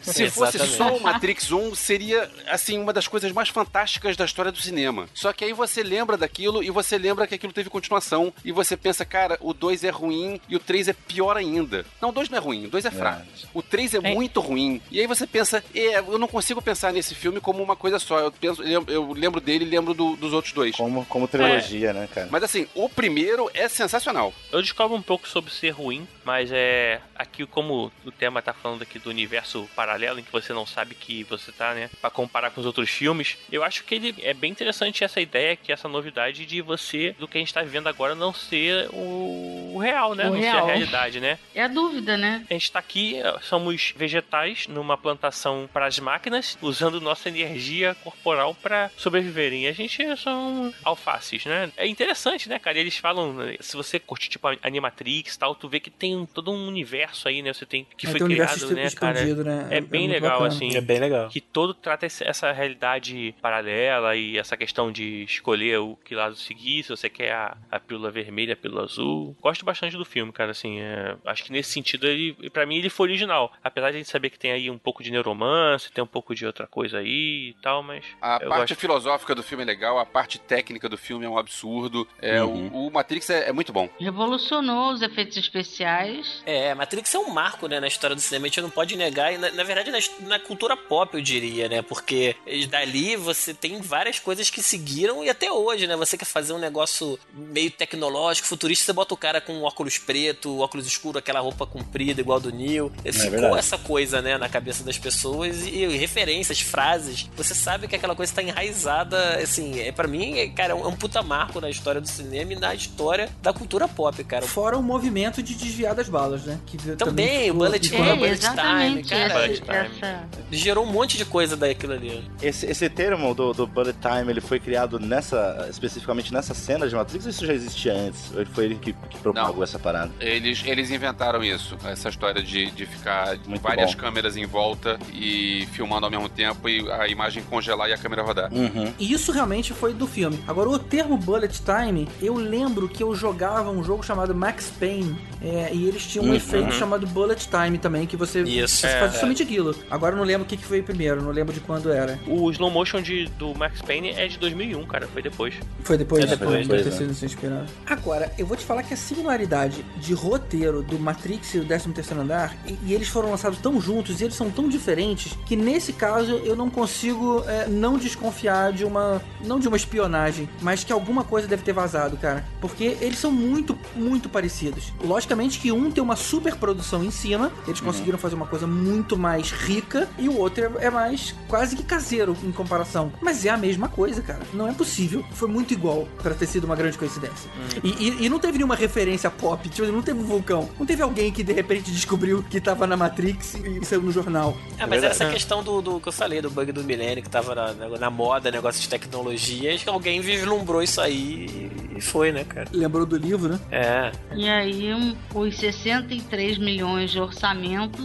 Se fosse Exatamente. só o Matrix 1, seria, assim, uma das coisas mais fantásticas da história do cinema. Só que aí você lembra daquilo e você lembra que aquilo teve continuação e você pensa, cara, o 2 é ruim e o 3 é pior ainda. Não, o 2 não é ruim, o 2 é fraco. O 3 é, É. muito ruim. E aí você pensa, é, eu não consigo pensar nesse filme como uma coisa só. Eu, penso, eu, eu lembro dele e lembro do- dos outros dois. Como, como trilogia, né, cara? Mas assim, o primeiro é sensacional. Eu descobro um pouco sobre ser ruim, mas é aqui como o tema tá falando aqui do universo paralelo em que você não sabe que você tá, né, Pra comparar com os outros filmes. Eu acho que ele é bem interessante essa ideia, que essa novidade de você do que a gente tá vivendo agora não ser o, o real, né? O não ser real. a realidade, né? É a dúvida, né? A gente tá aqui, somos vegetais numa plantação para as máquinas, usando nossa energia corporal para sobreviverem. E a gente são alfaces, né? É interessante, né, cara? E eles falam, né, se você curtir tipo Animatrix e tal, tu vê que tem todo um universo aí, né? Você tem que É, foi tem um criado, né, cara? né? É bem muito legal, bacana. assim. É bem legal. Que todo trata essa realidade paralela e essa questão de escolher o que lado seguir, se você quer a, a pílula vermelha, a pílula azul. Gosto bastante do filme, cara, assim, é, acho que nesse sentido ele, para mim ele foi original. Apesar de a gente saber que tem aí um pouco de neuromance, tem um pouco de outra coisa aí e tal, mas A eu parte gosto. filosófica do filme é legal, a parte técnica do filme é um absurdo. É, Uhum. o, o Matrix é, é muito bom. Revolucionou os efeitos especiais. É, Matrix é um marco, né, na história do cinema, a gente não pode negar, e na, na verdade na, his- na cultura pop, eu diria, né, porque dali você tem várias coisas que seguiram e até hoje, né, você quer fazer um negócio meio tecnológico, futurista, você bota o cara com óculos preto, óculos escuro, aquela roupa comprida igual do Neo, ficou verdade. essa coisa, né, na cabeça das pessoas e, e referências, frases, você sabe que aquela coisa tá enraizada, assim, é para mim, é, cara, é um, é um puta marco na história do cinema e na história da cultura pop, cara. Fora o movimento de desviar das balas, né? Que Também, o ficou- Bullet. É, Bullet. Time, cara. Bullet Time. Essa... gerou um monte de coisa daquilo ali. Esse, esse termo do, do bullet time, ele foi criado nessa, especificamente nessa cena de Matrix ou isso já existia antes? Ou foi ele que, que propagou Não. essa parada? Eles, eles inventaram isso, essa história de, de ficar Muito várias bom. câmeras em volta e filmando ao mesmo tempo e a imagem congelar e a câmera rodar. Uhum. E isso realmente foi do filme. Agora, o termo Bullet Time, eu lembro que eu jogava um jogo chamado Max Payne. é, e eles tinham um Uhum. efeito chamado Bullet Time também, que você, Isso, você é, fazia é. somente aquilo. Agora eu não lembro o que, que foi primeiro, não lembro de quando era. O slow motion de, do Max Payne é de 2001, cara, foi depois. Foi depois, É depois, deve ter né? sido se inspirado. Agora, eu vou te falar que a similaridade de roteiro do Matrix e o 13 terceiro andar, e, e eles foram lançados tão juntos, e eles são tão diferentes, que nesse caso eu não consigo é, não desconfiar de uma, não de uma espionagem, mas que alguma coisa deve ter vazado, cara. Porque eles são muito, muito parecidos. Logicamente que um tem uma super produção em cima, eles conseguiram fazer uma coisa muito mais rica, e o outro é, é mais quase que caseiro em comparação. Mas é a mesma coisa, cara. Não é possível. Foi muito igual pra ter sido uma grande coincidência. E, e- e não teve nenhuma referência pop, tipo, não teve um vulcão. Não teve alguém que de repente descobriu que tava na Matrix e saiu no jornal. É, mas verdade. essa questão do, do que eu falei, do bug do milênio, que tava na, na moda, negócio de tecnologia, acho que alguém vislumbrou isso aí e foi, né, cara? Lembrou do livro, né? É. E aí, um- os 63 milhões de orçamento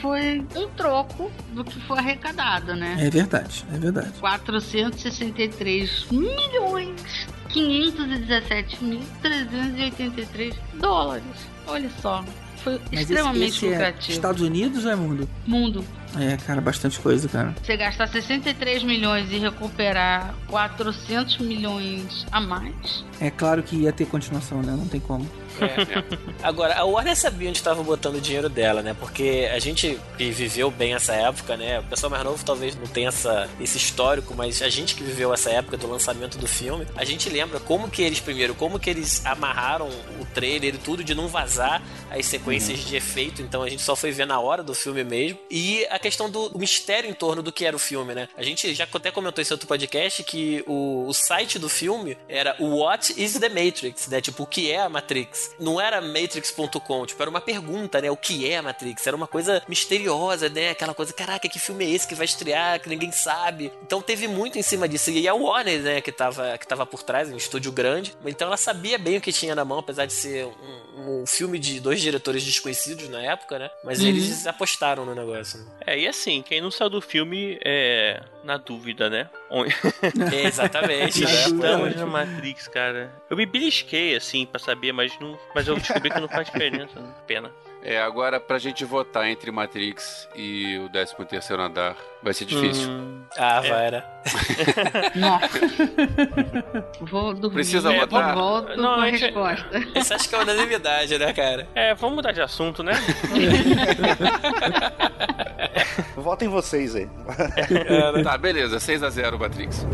foi um troco do que foi arrecadado, né? É verdade, é verdade. 463 milhões 517.383 dólares. Olha só, foi Mas extremamente esse, esse é lucrativo. Estados Unidos ou é mundo? Mundo. É, cara, bastante coisa, cara. Você gastar 63 milhões e recuperar 400 milhões a mais. É claro que ia ter continuação, né? Não tem como. É. Agora, a Warner sabia onde estava botando o dinheiro dela, né? Porque a gente que viveu bem essa época, né? O pessoal mais novo talvez não tenha essa, esse histórico, mas a gente que viveu essa época do lançamento do filme, a gente lembra como que eles, primeiro, como que eles amarraram o trailer e tudo de não vazar as sequências de efeito, então a gente só foi ver na hora do filme mesmo. E a questão do mistério em torno do que era o filme, né? A gente já até comentou esse outro podcast que o, o site do filme era What is the Matrix, né? Tipo, o que é a Matrix? Não era matrix.com, tipo, era uma pergunta, né? O que é a Matrix? Era uma coisa misteriosa, né? Aquela coisa, caraca, que filme é esse que vai estrear, que ninguém sabe. Então teve muito em cima disso. E a Warner, né, que tava, que tava por trás, um estúdio grande. Então ela sabia bem o que tinha na mão, apesar de ser um, um filme de dois diretores desconhecidos na época, né? Mas Uhum. eles apostaram no negócio. Né? É, e assim, quem não saiu do filme é na dúvida, né? [laughs] É, exatamente, [laughs] né? Estamos na Matrix, cara. Eu me belisquei, assim, pra saber, mas, não, mas eu descobri que não faz diferença. né? Pena. É, agora pra gente votar entre Matrix e o 13 terceiro andar vai ser difícil. Hum, Ah, É. vai, [laughs] era. Nossa. [laughs] Vou dormir. Precisa e votar? volto Não, com a a gente- resposta. [laughs] Esse acho que é unanimidade, né, cara? É, vamos mudar de assunto, né? Votem vocês aí. Tá, beleza, 6x0 Matrix.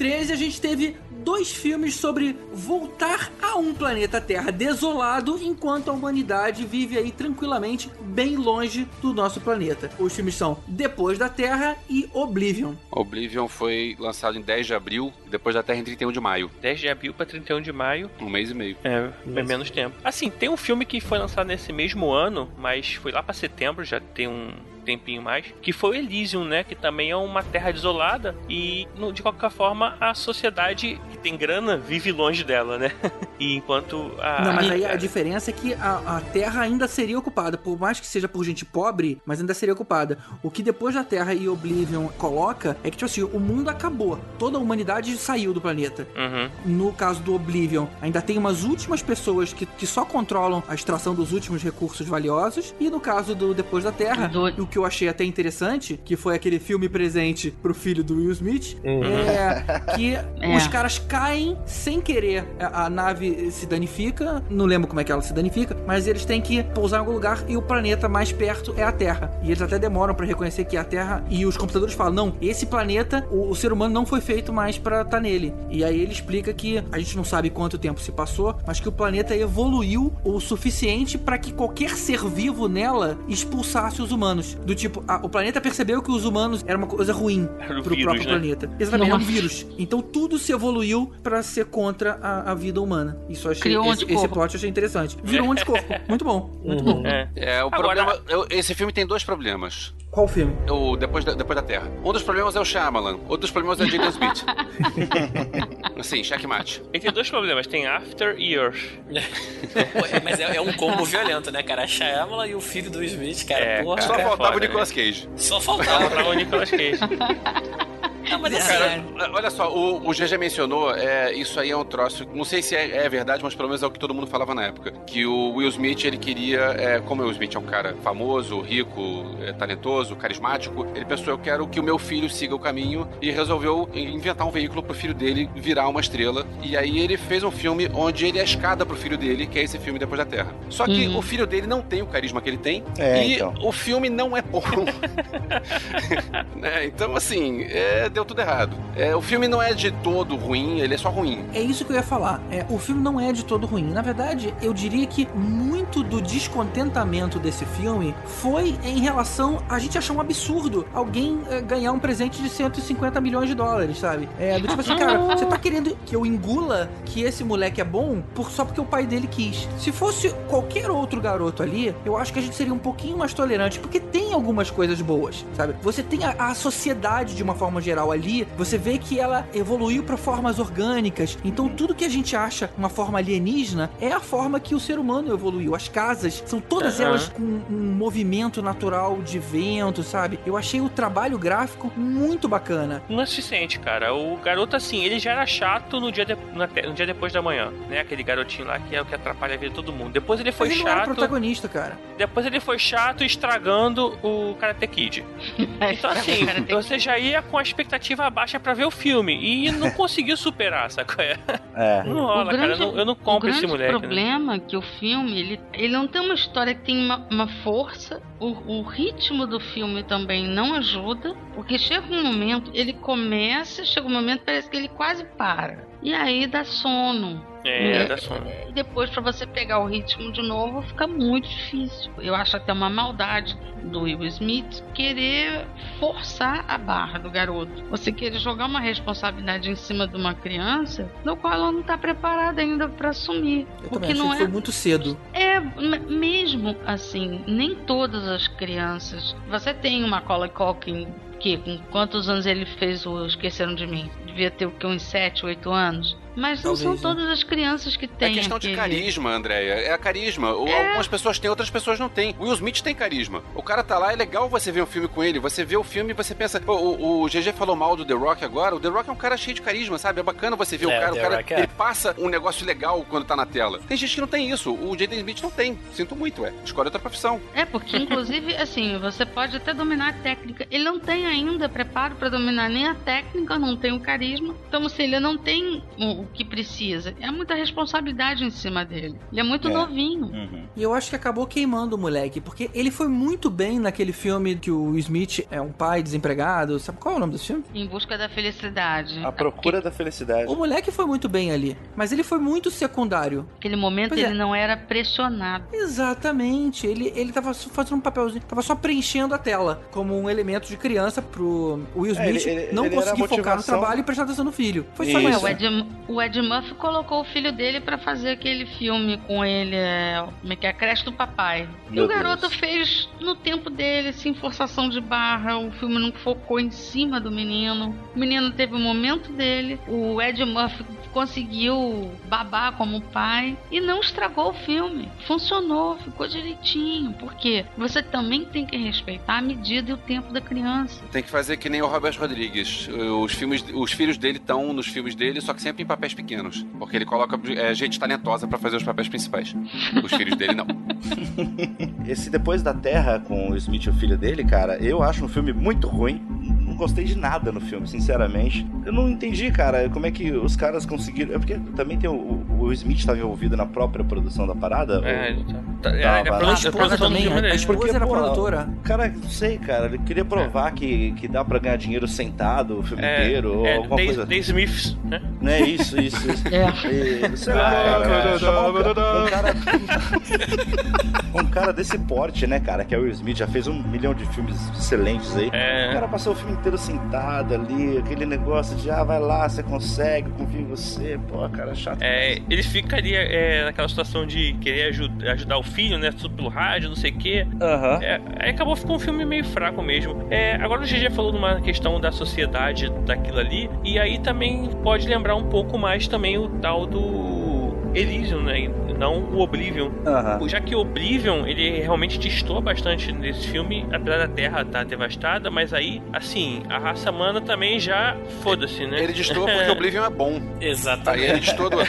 2013, a gente teve dois filmes sobre voltar a um planeta Terra desolado enquanto a humanidade vive aí tranquilamente bem longe do nosso planeta. Os filmes são Depois da Terra e Oblivion. Oblivion foi lançado em 10 de abril, depois da Terra em 31 de maio. 10 de abril pra 31 de maio. Um mês e meio. É, bem menos tempo. Assim, tem um filme que foi lançado nesse mesmo ano, mas foi lá pra setembro, já tem um tempinho mais, que foi o Elysium, né? Que também é uma terra desolada e, no- de qualquer forma, a sociedade que tem grana vive longe dela, né? [laughs] E enquanto a... Não, mas aí a diferença é que a, a Terra ainda seria ocupada, por mais que seja por gente pobre, mas ainda seria ocupada. O que depois da Terra e Oblivion coloca é que, tipo assim, o mundo acabou. Toda a humanidade saiu do planeta. Uhum. No caso do Oblivion, ainda tem umas últimas pessoas que, que só controlam a extração dos últimos recursos valiosos. E no caso do Depois da Terra, Do- o que eu achei até interessante, que foi aquele filme presente pro filho do Will Smith, é [laughs] que É. os caras caem sem querer. A, a nave se danifica, não lembro como é que ela se danifica, mas eles têm que pousar em algum lugar e o planeta mais perto é a Terra. E eles até demoram pra reconhecer que é a Terra. E os computadores falam: não, esse planeta, o, o ser humano não foi feito mais pra estar nele. E aí ele explica que a gente não sabe quanto tempo se passou, mas que o planeta evoluiu o suficiente pra que qualquer ser vivo nela expulsasse os humanos. Do tipo, a- o planeta percebeu que os humanos era uma coisa ruim pro vírus, próprio né? planeta. Exatamente, é um Nossa. vírus. Então tudo se evoluiu pra ser contra a, a vida humana. Isso eu achei Criou um esse, esse anticorpo. plot eu achei interessante. Virou um anticorpo. Muito bom. Muito bom. É. É, o Agora- problema. eu- esse filme tem dois problemas. Qual filme? O Depois da, Depois da Terra. Um dos problemas é o Shyamalan, outro dos problemas é o Jaden Smith. [laughs] assim, checkmate. Ele tem dois problemas, tem After e Earth. É, Mas é, é um combo violento, né, cara? A Shyamala e o filho do Smith, cara. É, porra, cara. Só é faltava foda, o Nicolas Cage. Só faltava. O Nicolas Cage. [laughs] Não, mas assim, Cara, olha só, o, o GG mencionou, é, isso aí é um troço, não sei se é, é verdade, mas pelo menos é o que todo mundo falava na época, que o Will Smith, ele queria, é, como o Will Smith é um cara famoso, rico, é, talentoso, carismático, ele pensou, eu quero que o meu filho siga o caminho e resolveu inventar um veículo pro filho dele virar uma estrela, e aí ele fez um filme onde ele é a escada pro filho dele, que é esse filme Depois da Terra. Só que Uhum. o filho dele não tem o carisma que ele tem, É, e então. o filme não é bom. [laughs] [laughs] né? Então, assim, é, deu tudo errado. É, o filme não é de todo ruim, ele é só ruim. É isso que eu ia falar. É, o filme não é de todo ruim. Na verdade, eu diria que muito do descontentamento desse filme foi em relação a gente achar um absurdo alguém é, ganhar um presente de 150 milhões de dólares, sabe? É, do tipo assim, cara, você tá querendo que eu engula que esse moleque é bom por, só porque o pai dele quis. Se fosse qualquer outro garoto ali, eu acho que a gente seria um pouquinho mais tolerante, porque tem algumas coisas boas, sabe? Você tem a, a sociedade de uma forma geral legal. Ali você vê que ela evoluiu para formas orgânicas. Então tudo que a gente acha uma forma alienígena é a forma que o ser humano evoluiu. As casas são todas Aham. elas com um movimento natural de vento, sabe? Eu achei o trabalho gráfico muito bacana. Não é suficiente, cara. O garoto, assim, ele já era chato no dia, de- no dia depois da manhã, né? Aquele garotinho lá que é o que atrapalha a vida de todo mundo. Depois ele foi Mas ele não era chato. protagonista, cara. Depois ele foi chato estragando o Karate Kid. [laughs] Então, assim, você já ia com a expectativa baixa pra ver o filme e não [laughs] conseguiu superar, saca? É. Não rola, cara. Eu não, eu não compro o esse grande moleque. né? problema é que o filme, ele, ele não tem uma história que tem uma, uma força, o, o ritmo do filme também não ajuda, porque chega um momento, ele começa, chega um momento, parece que ele quase para. E aí dá sono. É, dá sono. E depois, pra você pegar o ritmo de novo, fica muito difícil. Eu acho até uma maldade do Will Smith querer forçar a barra do garoto. Você querer jogar uma responsabilidade em cima de uma criança, no qual ela não tá preparada ainda pra assumir. Eu Porque não que é foi muito cedo. é, mesmo assim, nem todas as crianças. Você tem uma Macaulay Culkin que com quantos anos ele fez o Esqueceram de Mim? Devia ter o que uns 7, 8 anos. Mas não Talvez, são né? todas as crianças que É têm questão de aquele- carisma, Andréia. É a carisma. Ou Algumas pessoas têm, outras pessoas não têm. O Will Smith tem carisma. O cara tá lá, é legal você ver um filme com ele. Você vê o filme e você pensa. Pô, o, o GG falou mal do The Rock agora. O The Rock é um cara cheio de carisma, sabe? É bacana você ver É, o cara. o cara Rock é. ele passa um negócio legal quando tá na tela. Tem gente que não tem isso. O Jaden Smith não tem. Sinto muito, é. Escolhe outra profissão. É, porque inclusive, [laughs] assim, você pode até dominar a técnica. Ele não tem ainda preparo pra dominar nem a técnica, não tem o carisma. Então, assim, ele não tem o, o que precisa. É muita responsabilidade em cima dele. Ele é muito É. novinho. Uhum. E eu acho que acabou queimando o moleque, porque ele foi muito bem naquele filme que o Smith é um pai desempregado. Sabe qual é o nome desse filme? Em busca da felicidade. A procura da felicidade. O moleque foi muito bem ali, mas ele foi muito secundário. Naquele momento Pois é. ele não era pressionado. Exatamente. Ele, ele tava só fazendo um papelzinho, tava só preenchendo a tela como um elemento de criança pro Will É, ele- Smith ele- não ele era a conseguir focar no trabalho e prestar atenção no filho. Foi só Isso. Ué, isso. o, Ed, o Ed Murphy colocou o filho dele pra fazer aquele filme com ele, é, como é que é? A creche do papai. e Meu o garoto Deus. fez no tempo dele, sem forçação de barra. O filme não focou em cima do menino. O menino teve o momento dele. O Ed Murphy conseguiu babar como pai e não estragou o filme. Funcionou, ficou direitinho. Porque você também tem que respeitar a medida e o tempo da criança. Tem que fazer que nem o Robert Rodrigues. Os, filmes, os filhos dele estão nos filmes dele, só que sempre em papéis pequenos. Porque ele coloca é, gente talentosa pra fazer os papéis principais. Os filhos dele não. [laughs] Esse Depois da Terra com o Smith o filho dele, cara, eu acho um filme muito ruim. Não gostei de nada no filme, sinceramente. Eu não entendi, cara, como é que os caras conseguiram. É porque também tem o, o Will Smith estava envolvido na própria produção da parada. É, ou- ele tá- tá- é, Tava. a produ- A a esposa também, a dele. esposa Porque, era pô, produtora. Cara, não sei, cara. Ele queria provar que, que dá pra ganhar dinheiro sentado o filme É, inteiro, ou é, alguma Dave, coisa. Dave Smiths, né? Não é isso, isso, isso. É. E, sei lá, cara, um, ca- um cara. [laughs] um cara desse porte, né, cara? Que é o Will Smith, já fez um milhão de filmes excelentes aí. O É, cara passou o filme inteiro sentado ali, aquele negócio de, ah, vai lá, você consegue, confio em você. Pô, cara, chato. é, ele ficaria é, naquela situação de querer aju- ajudar o filho, né? Tudo pelo rádio, não sei o quê. Aham. É, aí acabou ficando um filme meio fraco mesmo. É, agora o GG falou numa questão da sociedade daquilo ali, e aí também pode lembrar um pouco mais também o tal do Elysium, né? Não o Oblivion. Aham. Já que o Oblivion, ele realmente destoa bastante nesse filme, apesar da Terra estar devastada, mas aí, assim, a raça humana também já foda-se, né? Ele destoa porque [laughs] o Oblivion é bom. Aí Exatamente. ele destoa. [laughs] do-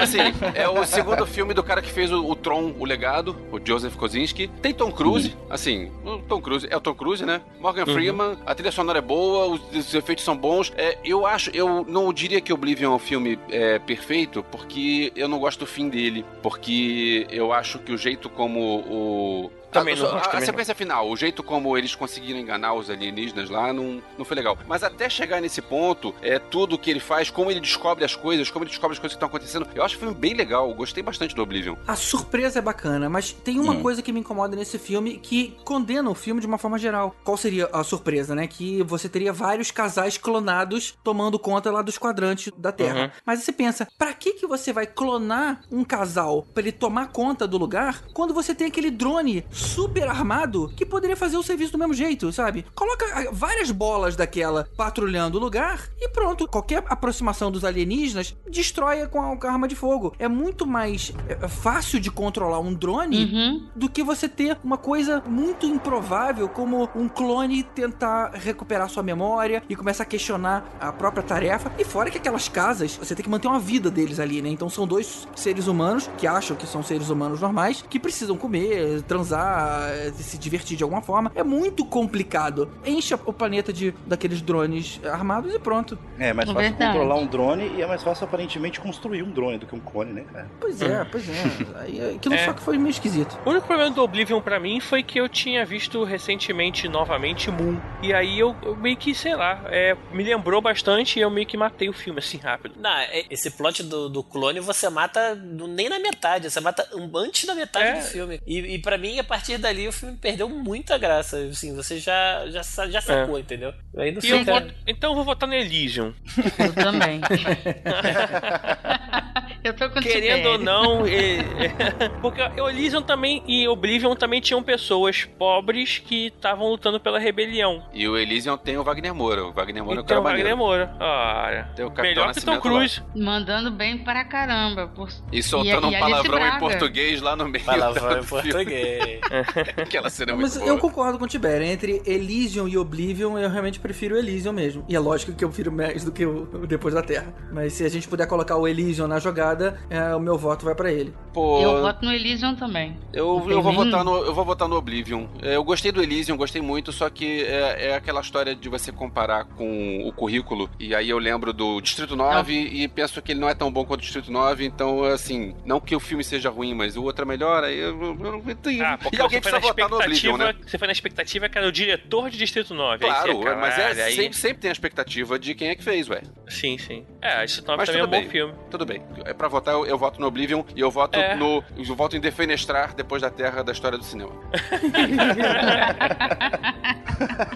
Assim, é o segundo filme do cara que fez o, o Tron, o legado, o Joseph Kosinski. Tem Tom Cruise, assim, o Tom Cruise, é o Tom Cruise, né? Morgan Uhum. Freeman, a trilha sonora é boa, os, os efeitos são bons. É, eu acho, eu não diria que Oblivion é um filme é, perfeito, porque eu não gosto do fim dele. Porque eu acho que o jeito como o. Também a, não a- a também sequência final, o jeito como eles conseguiram enganar os alienígenas lá não, não foi legal. Mas até chegar nesse ponto, é tudo que ele faz, como ele descobre as coisas, como ele descobre as coisas que estão acontecendo. Eu acho que foi bem legal, gostei bastante do Oblivion. A surpresa é bacana, mas tem uma Hum. coisa que me incomoda nesse filme que condena o filme de uma forma geral. Qual seria a surpresa, né? Que você teria vários casais clonados tomando conta lá dos quadrantes da Terra. Uhum. Mas você pensa, pra que que você vai clonar um casal pra ele tomar conta do lugar quando você tem aquele drone super armado que poderia fazer o serviço do mesmo jeito, sabe? Coloca ah, várias bolas daquela patrulhando o lugar e pronto. Qualquer aproximação dos alienígenas destrói com a, com a arma de fogo. É muito mais é, fácil de controlar um drone Uhum. do que você ter uma coisa muito improvável como um clone tentar recuperar sua memória e começar a questionar a própria tarefa. E fora que aquelas casas, você tem que manter uma vida deles ali, né? Então são dois seres humanos que acham que são seres humanos normais, que precisam comer, transar, eh, se divertir de alguma forma. É muito complicado. Enche o planeta de daqueles drones armados e pronto. É mais É fácil verdade. controlar um drone e é mais fácil aparentemente construir um drone do que um clone, né, cara? Pois é, pois é. [laughs] Aí, aquilo É. só que foi meio esquisito. O único problema do Oblivion pra mim foi que eu tinha visto recentemente, novamente, Moon. E aí eu, eu meio que, sei lá, é, me lembrou bastante e eu meio que matei o filme assim rápido. Não, é- esse plot do, do clone você mata nem na metade, você mata um- antes da metade É. do filme. E, e para mim, a partir dali, o filme perdeu muita graça. Assim, você já, já, já sacou, entendeu? Aí não E eu fica. voto- então eu vou votar no Elysium. Eu também. [laughs] [laughs] eu tô com Querendo ou não, [laughs] e- [laughs] porque o Elysium também e Oblivion também tinham pessoas pobres que estavam lutando pela rebelião. E o Elysium tem o Wagner Moura. O Wagner Moura é E o tem cara o Wagner maneiro. Moura. Ah, Tem o Capitão melhor que Tom. Cruise. Mandando bem pra caramba. Por... E soltando E- e um Alice palavrão em português lá no meio Palavrão em português. [laughs] Aquela cena é muito Mas boa. eu concordo com o Tibério. Entre Elysium e Oblivion, eu realmente prefiro o Elysium mesmo. E é lógico que eu prefiro mais do que o o Depois da Terra. Mas se a gente puder colocar o Elysium na jogada, é, o meu voto vai pra ele. Pô, Eu voto no Elysium também. Eu, Não eu, vou votar no, eu vou votar no Oblivion. É, Eu gostei do Elysium, gostei muito, só que é, é aquela história de você comparar com o currículo. E aí eu lembro do Distrito 9 e penso que ele não é tão bom quanto o Distrito 9. Então, assim, não que o filme seja ruim, mas o outro é melhor. Aí eu, eu, eu, eu, Ah, porque e alguém precisa votar no Oblivion, né? você foi na expectativa que era o diretor de Distrito 9. aí Claro, você, mas é, aí- sempre, sempre tem a expectativa de quem é que fez, ué. Sim, sim. É, Distrito 9 Mas também é um tudo bom bem. filme. Tudo bem. É pra votar, eu, eu voto no Oblivion e eu voto É. no. Eu voto em Defenestrar depois da Terra da história do cinema. [laughs]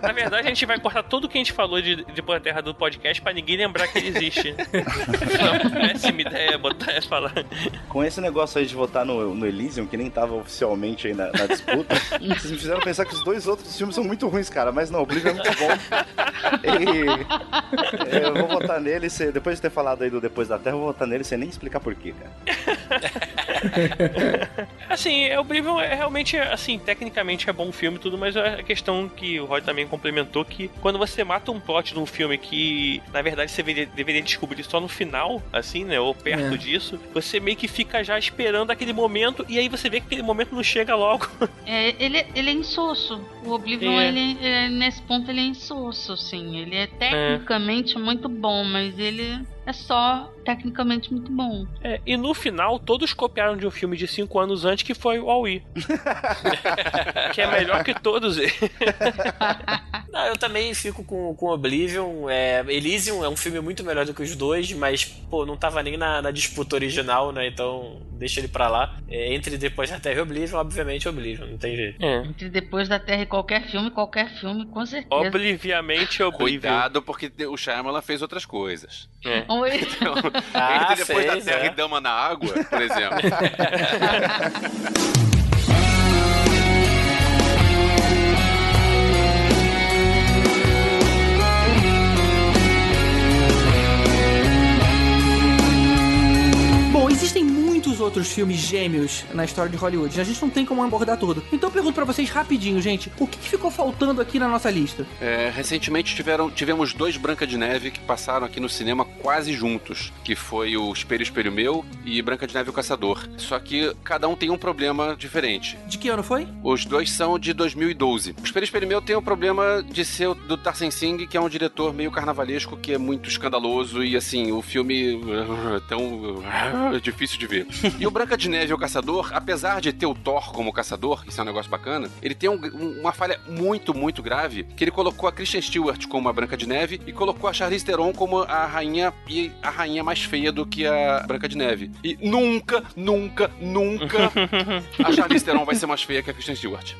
Na verdade, a gente vai cortar tudo que a gente falou de Depois da Terra do podcast pra ninguém lembrar que ele existe. Péssima ideia botar e falar. Com esse negócio aí de votar no, no Elysium, que nem tava oficialmente aí na, na disputa, vocês [laughs] me fizeram pensar que os dois outros filmes são muito ruins, cara. Mas não, o Oblivion é muito bom. E, é, eu vou votar nele, depois de ter falado aí do Depois da Terra, eu vou votar nele sem nem explicar porquê, cara. [laughs] Assim, o Oblivion é realmente, assim, tecnicamente é bom filme e tudo, mas é a questão que o Roy também complementou que quando você mata um plot num filme que, na verdade, você deveria, deveria descobrir só no final, assim, né, ou perto É. disso, você meio que fica já esperando aquele momento e aí você vê que aquele momento não chega logo. [laughs] É, ele, ele é insosso. O Oblivion, É. ele, é, nesse ponto, ele é insosso, sim. Ele é tecnicamente muito bom, mas ele é só tecnicamente muito bom. É, e no final, todos copiaram de um filme de 5 anos antes que foi o Aui. [laughs] que é melhor que todos eles. [laughs] Não, eu também fico com, com Oblivion. É, Elysium é um filme muito melhor do que os dois, mas, pô, não tava nem na, na disputa original, né? Então, deixa ele pra lá. É, entre Depois da Terra e Oblivion, obviamente Oblivion, não tem jeito. É. Entre Depois da Terra e qualquer filme, qualquer filme, com certeza. Obliviamente Oblivion. Cuidado, porque o Shyamalan fez outras coisas. É. Então, [laughs] Ah, entre depois fez, da Terra é. e Dama na Água, por exemplo. Bom, existem outros filmes gêmeos na história de Hollywood. A gente não tem como abordar tudo. Então eu pergunto pra vocês rapidinho, gente, o que, que ficou faltando aqui na nossa lista? É, recentemente tiveram, tivemos dois Branca de Neve que passaram aqui no cinema quase juntos, que foi o Espelho Espelho Meu e Branca de Neve o Caçador. Só que cada um tem um problema diferente. De que ano foi? Os dois são de 2012. O Espelho Espelho Meu tem o problema de ser o do Tarsem Singh, que é um diretor meio carnavalesco, que é muito escandaloso e assim, o filme [laughs] tão [laughs] difícil de ver. E o Branca de Neve e o Caçador, apesar de ter o Thor como caçador, isso é um negócio bacana, ele tem um- um- uma falha muito, muito grave, que ele colocou a Kristen Stewart como a Branca de Neve e colocou a Charlize Theron como a rainha e a rainha mais feia do que a Branca de Neve. E nunca, nunca, nunca a Charlize Theron vai ser mais feia que a Kristen Stewart.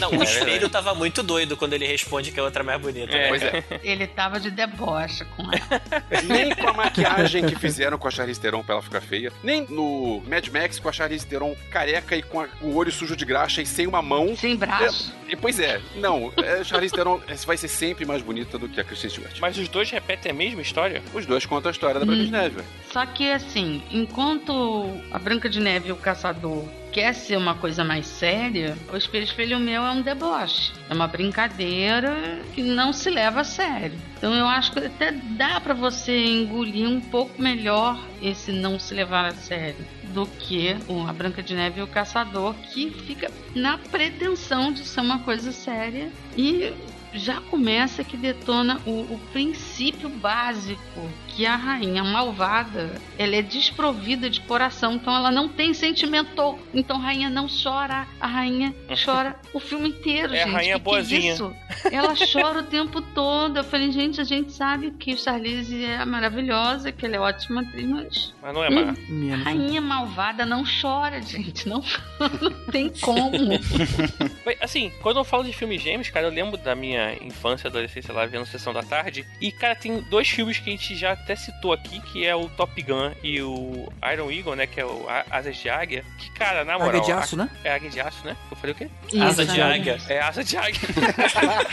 Não, o espelho tava muito doido quando ele responde que a outra é mais bonita. né? Pois é. Ele tava de deboche com ela. Nem com a maquiagem que fizeram com a Charlize Theron pra ela ficar feia, nem no Mad Max com a Charlize Theron careca e com a- o olho sujo de graxa e sem uma mão. Sem braço. E, pois é, não, é, Charlize Theron vai ser sempre mais bonita do que a Kristen Stewart. Mas os dois repetem a mesma história? Os dois contam a história da Branca de Neve. Só que assim, enquanto a Branca de Neve e o Caçador quer ser uma coisa mais séria, o Espelho Espelho Meu é um deboche. É uma brincadeira que não se leva a sério. Então eu acho que até dá pra você engolir um pouco melhor esse não se levar a sério do que A Branca de Neve e o Caçador, que fica na pretensão de ser uma coisa séria e já começa que detona o, o princípio básico que a rainha malvada ela é desprovida de coração, então ela não tem sentimento. Então a rainha não chora, a rainha [laughs] chora o filme inteiro, É a gente. rainha Que que é boazinha. isso? Ela chora o tempo todo. Eu falei, gente, a gente sabe que Charlize é maravilhosa, que ela é ótima atriz, mas Mas não é má. Menos. rainha malvada não chora, gente. Não, [laughs] não tem como. Assim, quando eu falo de filmes gêmeos, cara, eu lembro da minha infância, adolescência lá, vendo Sessão da Tarde. E, cara, tem dois filmes que a gente já até citou aqui, que é o Top Gun e o Iron Eagle, né? Que é o A- Asas de Águia. Que, cara, na moral... Águia de aço, né? É Águia de Aço, né? Eu falei o quê? Asa Isso, de né? águia. É Asa de Águia. [laughs]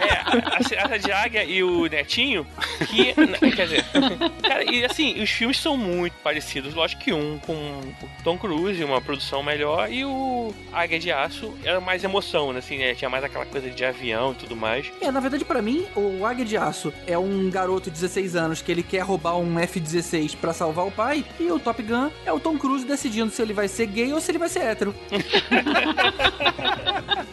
é, a Asa de Águia e o Netinho, que... Quer dizer... [laughs] Cara, e assim, os filmes são muito parecidos. Lógico que um com o Tom Cruise, uma produção melhor, e o Águia de Aço era mais emoção, né? Assim, né? Tinha mais aquela coisa de avião e tudo mais. É, na verdade, pra mim, o Águia de Aço é um garoto de 16 anos que ele quer roubar um F-16 pra salvar o pai, e o Top Gun é o Tom Cruise decidindo se ele vai ser gay ou se ele vai ser hétero. [laughs]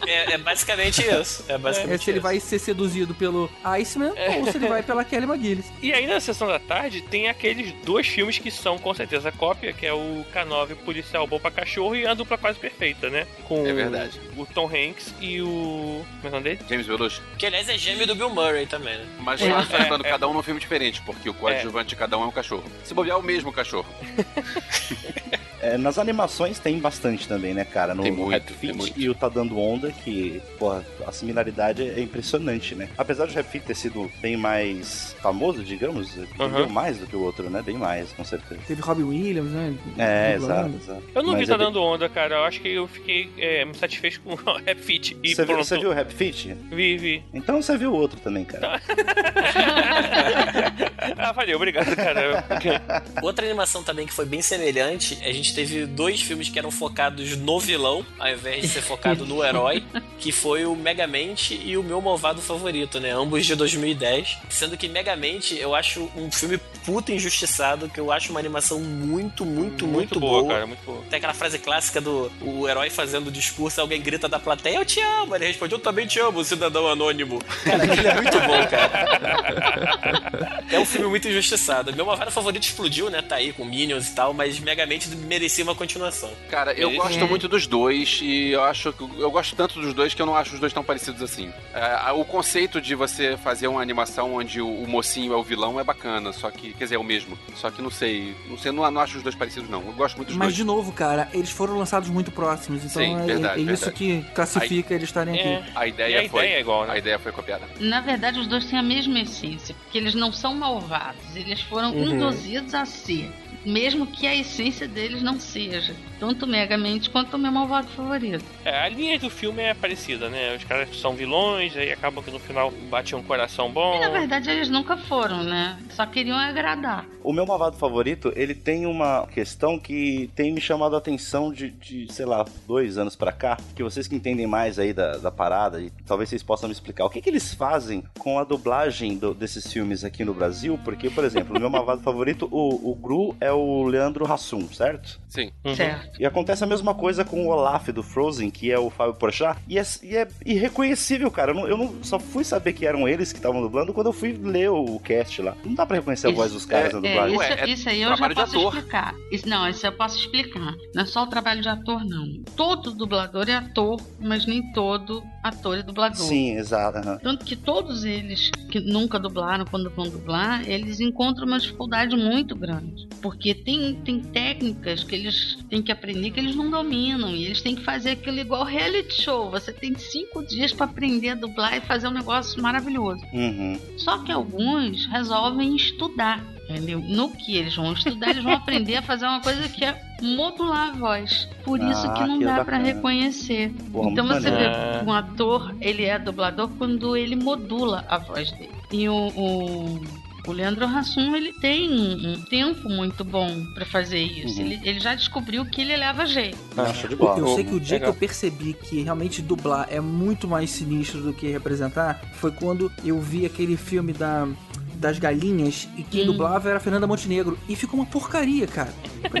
É, é basicamente isso. É É, basicamente se ele isso. vai ser seduzido pelo Iceman ou se ele vai pela Kelly McGillis. E aí na sessão da tarde tem aqueles dois filmes que são com certeza cópia, que é o K9 Policial Bom pra Cachorro e a dupla quase perfeita, né? Com É verdade. o Tom Hanks e o. Como é o nome dele? James Belushi. Que aliás é gêmeo do Bill Murray também, né? Mas É. nós estamos dando É, é. cada um num filme diferente, porque o coadjuvante de cada um é um cachorro. Se bobear, é o mesmo cachorro. [laughs] É, nas animações tem bastante também, né, cara? No, Tem no muito, Rap tem Fit muito. e o Tá Dando Onda, que, porra, a similaridade é impressionante, né? Apesar do Rap Fit ter sido bem mais famoso, digamos, vendeu mais do que o outro, né? Bem mais, com certeza. Teve Robbie Williams, né? É, exato, exato. Eu não Mas vi Tá é bem- Dando Onda, cara. Eu acho que eu fiquei é, me satisfeito com [laughs] o Rap Fit e Você viu, pronto. você viu o Rap Fit? Vi, vi. Então você viu o outro também, cara. [laughs] ah, valeu, obrigado, cara. Outra animação também que foi bem semelhante, a gente teve dois filmes que eram focados no vilão, ao invés de ser focado no herói, que foi o Megamente e o meu malvado favorito, né? Ambos de 2010. Sendo que Megamente eu acho um filme puto injustiçado, que eu acho uma animação muito, muito, muito, boa, boa. cara, muito boa. Tem aquela frase clássica do o herói fazendo o discurso, alguém grita da plateia, eu te amo. Ele responde, eu também te amo, cidadão anônimo. Cara, aquilo é muito bom, cara. É um filme muito injustiçado. Meu malvado favorito explodiu, né? Tá aí com Minions e tal, mas Megamente merecia uma continuação. Cara, eu Ele- gosto muito dos dois e eu acho que eu gosto tanto dos dois que eu não acho os dois tão parecidos assim. É, o conceito de você fazer uma animação onde o, o mocinho é o vilão é bacana, só que, quer dizer, é o mesmo. Só que não sei, não sei, não, não acho os dois parecidos não. Eu gosto muito dos Mas, dois. de novo, cara, eles foram lançados muito próximos, então Sim, é, verdade, é isso verdade. que classifica eles estarem É. aqui. A E ideia a foi ideia é igual, né? a ideia foi copiada. Na verdade, os dois têm a mesma essência, porque eles não são malvados, eles foram Uhum. induzidos a ser, mesmo que a essência deles não seja, tanto o Megamente quanto o meu malvado favorito. É, a linha do filme é parecida, né? Os caras são vilões, aí acabam que no final bate um coração bom. E na verdade eles nunca foram, né? Só queriam agradar. O meu malvado favorito, ele tem uma questão que tem me chamado a atenção de, de, sei lá, dois anos pra cá, que vocês que entendem mais aí da, da parada, e talvez vocês possam me explicar, o que, que eles fazem com a dublagem do- desses filmes aqui no Brasil? Porque, por exemplo, o meu malvado favorito, o, o Gru é o Leandro Hassum, certo? Sim. Uhum. Certo. E acontece a mesma coisa com o Olaf do Frozen, que é o Fábio Porchat, e é, e é irreconhecível, cara. Eu, não, eu não- só fui saber que eram eles que estavam dublando quando eu fui ler o cast lá. Não dá pra reconhecer a Isso, voz dos caras é- na É, dublagem. isso, é isso aí eu já posso explicar. Isso, não, isso eu posso explicar. Não é só o trabalho de ator, não. Todo dublador é ator, mas nem todo ator é dublador. Sim, exato. aham. Tanto que todos eles que nunca dublaram, quando vão dublar, eles encontram uma dificuldade muito grande. Porque tem, tem técnicas que eles têm que aprender que eles não dominam. E eles têm que fazer aquilo igual reality show. Você tem cinco dias para aprender a dublar e fazer um negócio maravilhoso. Uhum. Só que alguns resolvem estudar. Entendeu? No que eles vão estudar, eles vão aprender a fazer uma coisa que é modular a voz. Por isso Ah, que não que dá pra reconhecer. Porra, então você maneiro. vê um ator, ele é dublador quando ele modula a voz dele. E o, o, o Leandro Hassum, ele tem um, um tempo muito bom pra fazer isso. Uhum. Ele, ele já descobriu que ele leva jeito. Ah, show de Eu, bola. eu sei que o dia Legal. que eu percebi que realmente dublar é muito mais sinistro do que representar foi quando eu vi aquele filme da, das galinhas e quem Hum. dublava era a Fernanda Montenegro. E ficou uma porcaria, cara. [laughs] Como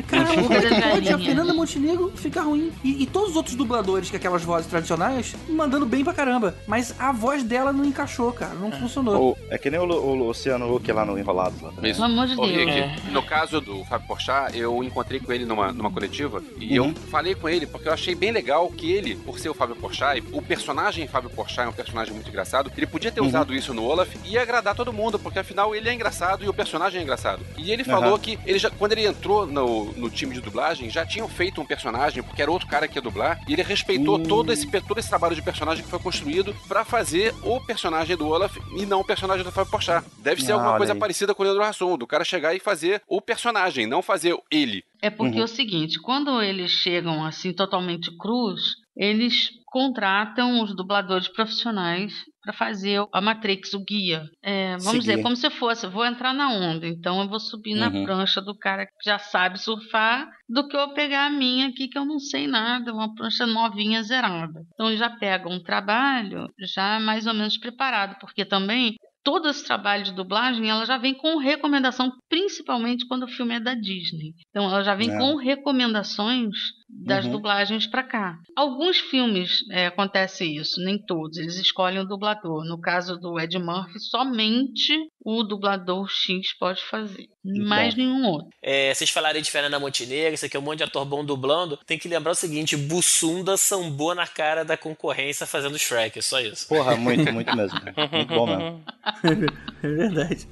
é pode a. Fernanda Montenegro ficar ruim? E, e todos os outros dubladores, que é aquelas vozes tradicionais, mandando bem pra caramba. Mas a voz dela não encaixou, cara. Não funcionou. Ou- é que nem o, o Luciano Huck lá no Enrolados. Lá também. Pelo amor de Deus. Rick, no caso do Fábio Porchat, eu encontrei com ele numa, numa coletiva e Uhum. eu falei com ele porque eu achei bem legal que ele, por ser o Fábio Porchat, o personagem Fábio Porchat é um personagem muito engraçado, ele podia ter Uhum. usado isso no Olaf e ia agradar todo mundo, porque afinal ele é engraçado e o personagem é engraçado. E ele falou Aham. que ele já, quando ele entrou no, no time de dublagem, já tinham feito um personagem, porque era outro cara que ia dublar, e ele respeitou Hum. todo, esse, todo esse trabalho de personagem que foi construído pra fazer o personagem do Olaf e não o personagem do Fábio Porchat. Deve ser Ah, alguma coisa aí. parecida com o Leandro Hassum, do cara chegar e fazer o personagem, não fazer ele. É porque Uhum. é o seguinte, quando eles chegam assim totalmente crus, eles contratam os dubladores profissionais para fazer a Matrix, o guia. É, vamos Seguir. dizer, como se fosse, vou entrar na onda, então eu vou subir na Uhum. prancha do cara que já sabe surfar, do que eu pegar a minha aqui que eu não sei nada, uma prancha novinha zerada. Então já pegam um trabalho já mais ou menos preparado, porque também todo esse trabalho de dublagem ela já vem com recomendação, principalmente quando o filme é da Disney. Então ela já vem É. com recomendações das Uhum. dublagens para cá. Alguns filmes é, acontece isso, nem todos. Eles escolhem o dublador. No caso do Ed Murphy, somente o dublador X pode fazer, mais nenhum outro. É, vocês falarem de Fernanda Montenegro, isso aqui é um monte de ator bom dublando. Tem que lembrar o seguinte: Bussunda sambou na cara da concorrência fazendo Shrek, é só isso. Porra, muito, muito [laughs] mesmo. Muito bom mesmo. [laughs] É verdade.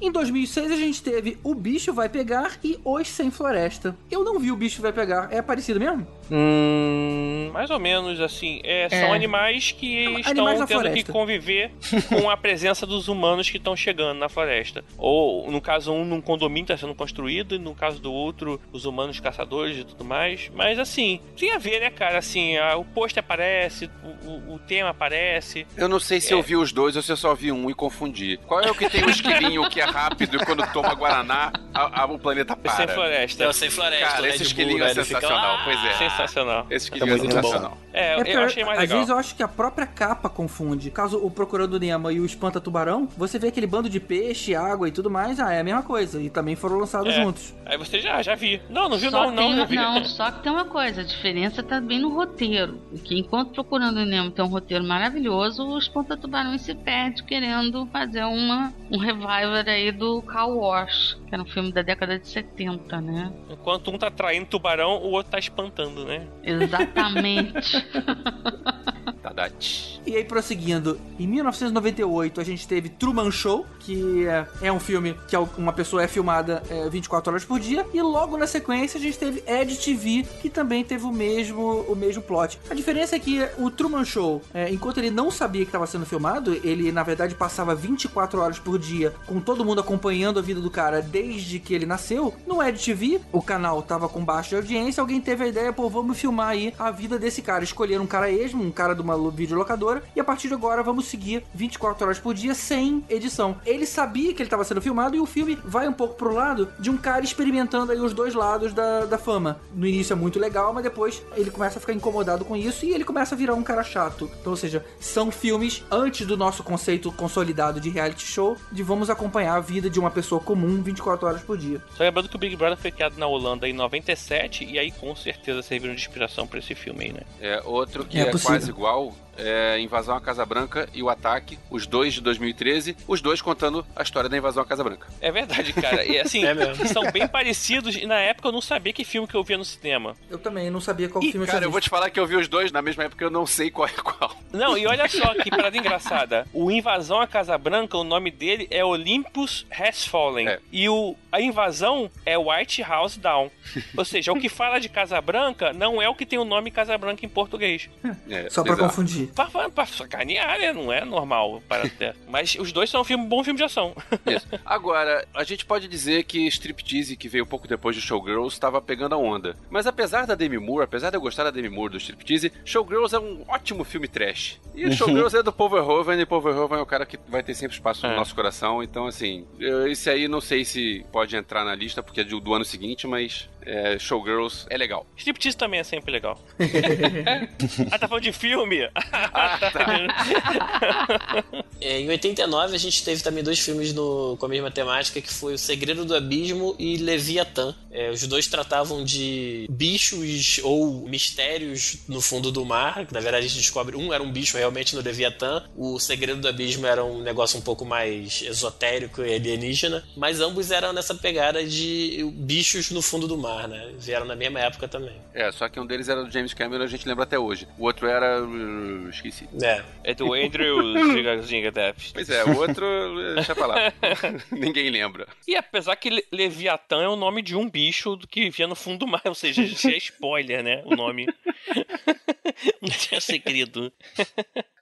em 2006 a gente teve O Bicho Vai Pegar e Os Sem Floresta. Eu não vi O Bicho Vai Pegar. É parecido mesmo? Hum, mais ou menos assim. É, são É. animais que Animais estão tendo que floresta. conviver [laughs] com a presença dos humanos que estão chegando na floresta. Ou, no caso, um num condomínio está sendo construído, e no caso do outro, os humanos caçadores e tudo mais. Mas assim, tem a ver, né, cara? Assim, a- o pôster aparece, o, o- o tema aparece. Eu não sei se É. eu vi os dois ou se eu só vi um e confundi. Qual é o que tem o esquilinho que é rápido e quando toma Guaraná, a- a- o planeta É Sem para? floresta. É o Sem Floresta, Cara, o esse esquilinho Bull, é né? Fica sensacional, lá, pois é. Sensacional. Esse esquilinho é muito sensacional. É, É eu achei mais às legal. vezes eu acho que a própria capa confunde. Caso o Procurando Nemo e o Espanta Tubarão, você vê aquele bando de peixe, água e tudo mais, ah, é a mesma coisa. E também foram lançados É. juntos. Aí você já, já vi. Não, não viu Só não, não, tem, já vi. não, [laughs] só que tem uma coisa, a diferença tá bem no roteiro. Que enquanto Procurando o Nemo tem um roteiro maravilhoso, os Ponta Tubarões se perde querendo fazer uma, um revival aí do Cow Wash, que era um filme da década de 70, né? Enquanto um tá traindo tubarão, o outro tá espantando, né? Exatamente. [laughs] [laughs] Tadate. E aí, prosseguindo, em 1998 a gente teve Truman Show, que é, é um filme que uma pessoa é filmada é, 24 horas por dia, e logo na sequência a gente teve Ed TV, que também teve o mesmo, o mesmo plot. A diferença é que o Truman Show, é, enquanto ele não sabia que estava sendo filmado, ele na verdade passava 24 horas por dia com todo mundo acompanhando a vida do cara desde que ele nasceu. No Ed TV, o canal tava com baixa audiência, alguém teve a ideia, pô, vamos filmar aí a vida desse cara. Escolheram um cara esmo, um cara de uma videolocadora, e a partir de agora vamos seguir 24 horas por dia sem edição. Ele sabia que ele estava sendo filmado e o filme vai um pouco pro lado de um cara experimentando aí os dois lados da, da fama. No início é muito legal, mas depois ele começa a ficar incomodado com isso e ele começa a virar um cara chato. Então, ou seja, são filmes antes do nosso conceito consolidado de reality show, de vamos acompanhar a vida de uma pessoa comum 24 horas por dia. Só lembrando que o Big Brother foi criado na Holanda em 97 e aí com certeza serviram de inspiração pra esse filme aí, né? É, outro que É é, quase igual é Invasão à Casa Branca e o Ataque, os dois de 2013, os dois contando a história da Invasão à Casa Branca. É verdade, cara. E assim, [laughs] É são bem parecidos e na época eu não sabia que filme que eu via no cinema. Eu também não sabia qual Ih, filme eu cara, tinha eu vou te falar que eu vi os dois na mesma época, eu não sei qual é qual. Não, e olha só que parada engraçada. O Invasão à Casa Branca, o nome dele é Olympus Has Fallen. É. E o, a invasão é White House Down. Ou seja, o que fala de Casa Branca não é o que tem o nome Casa Branca em português. É, Só pra exato. confundir. Entendi. Pra, pra, pra sacanear, né? Não é normal. Para. [laughs] Mas os dois são um filme, bom filme de ação. Isso. Agora, a gente pode dizer que Striptease, que veio pouco depois de Showgirls, estava pegando a onda. Mas apesar da Demi Moore, apesar de eu gostar da Demi Moore do Striptease, Showgirls é um ótimo filme trash. E Showgirls é do Paul Verhoeven, e Paul Verhoeven é o cara que vai ter sempre espaço no É. nosso coração. Então, assim, esse aí não sei se pode entrar na lista, porque é do ano seguinte, mas é, Showgirls é legal. Striptease também é sempre legal. [laughs] [laughs] ah, tá falando de filme? [laughs] Ah, tá. É, em 89 a gente teve também dois filmes no, com a mesma temática, que foi O Segredo do Abismo e Leviatã. É, os dois tratavam de bichos ou mistérios no fundo do mar. Na verdade a gente descobre, um era um bicho realmente no Leviatã, o Segredo do Abismo era um negócio um pouco mais esotérico e alienígena, mas ambos eram nessa pegada de bichos no fundo do mar, né? Vieram na mesma época também. É, só que um deles era do James Cameron, a gente lembra até hoje. O outro era. uh, esqueci. É. É do Andrew Zinga- Zingadep. Pois é, o outro. deixa pra lá. Ninguém lembra. E apesar que Le- Leviatã é o nome de um bicho que vivia no fundo do mar, [laughs] ou seja, já é spoiler, né? O nome. [laughs] Não tinha segredo.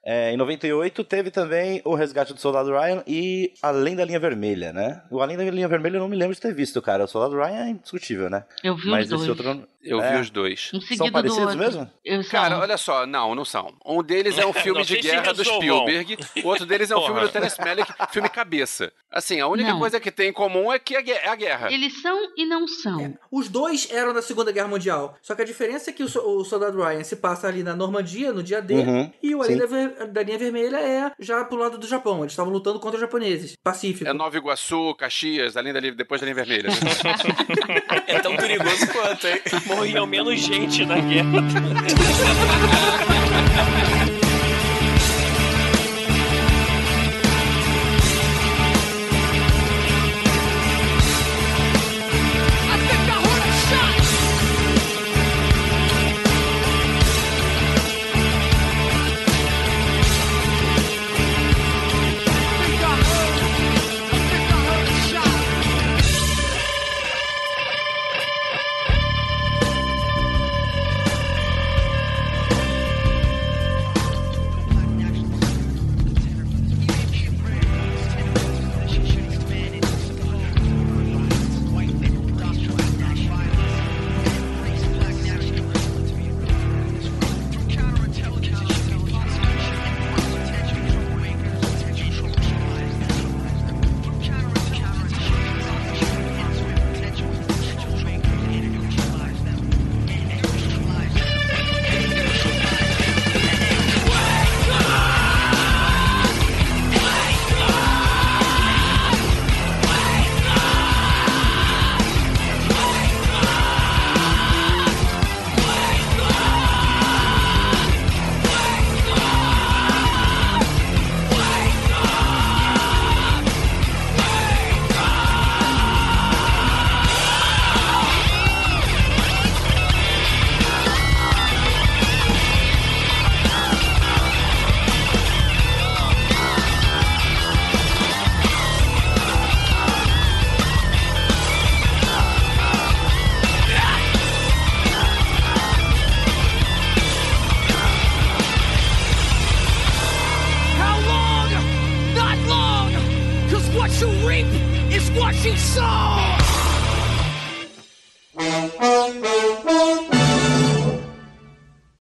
É, em 98 teve também O Resgate do Soldado Ryan e Além da Linha Vermelha, né? O Além da Linha Vermelha eu não me lembro de ter visto, cara. O Soldado Ryan é indiscutível, né? Eu vi Mas os dois. esse outro. Eu É. vi os dois. Um São parecidos mesmo? Eu, são. Cara, olha só, não, não são. Um deles é um [laughs] filme de guerra do. Spielberg, o outro deles é um filme do Terence Malick, filme cabeça. Assim, a única Não. coisa que tem em comum é que é é a guerra. Eles são e não são. Os dois eram da Segunda Guerra Mundial. Só que a diferença é que o, so- o Soldado Ryan se passa ali na Normandia, no dia D, Uhum, e o Além sim. da, Ver- da Linha Vermelha é já pro lado do Japão. Eles estavam lutando contra os japoneses. Pacífico. É Nova Iguaçu, Caxias, além da, linha- depois da linha vermelha. né? [laughs] É tão perigoso quanto, hein? Morriam menos gente na guerra. [laughs]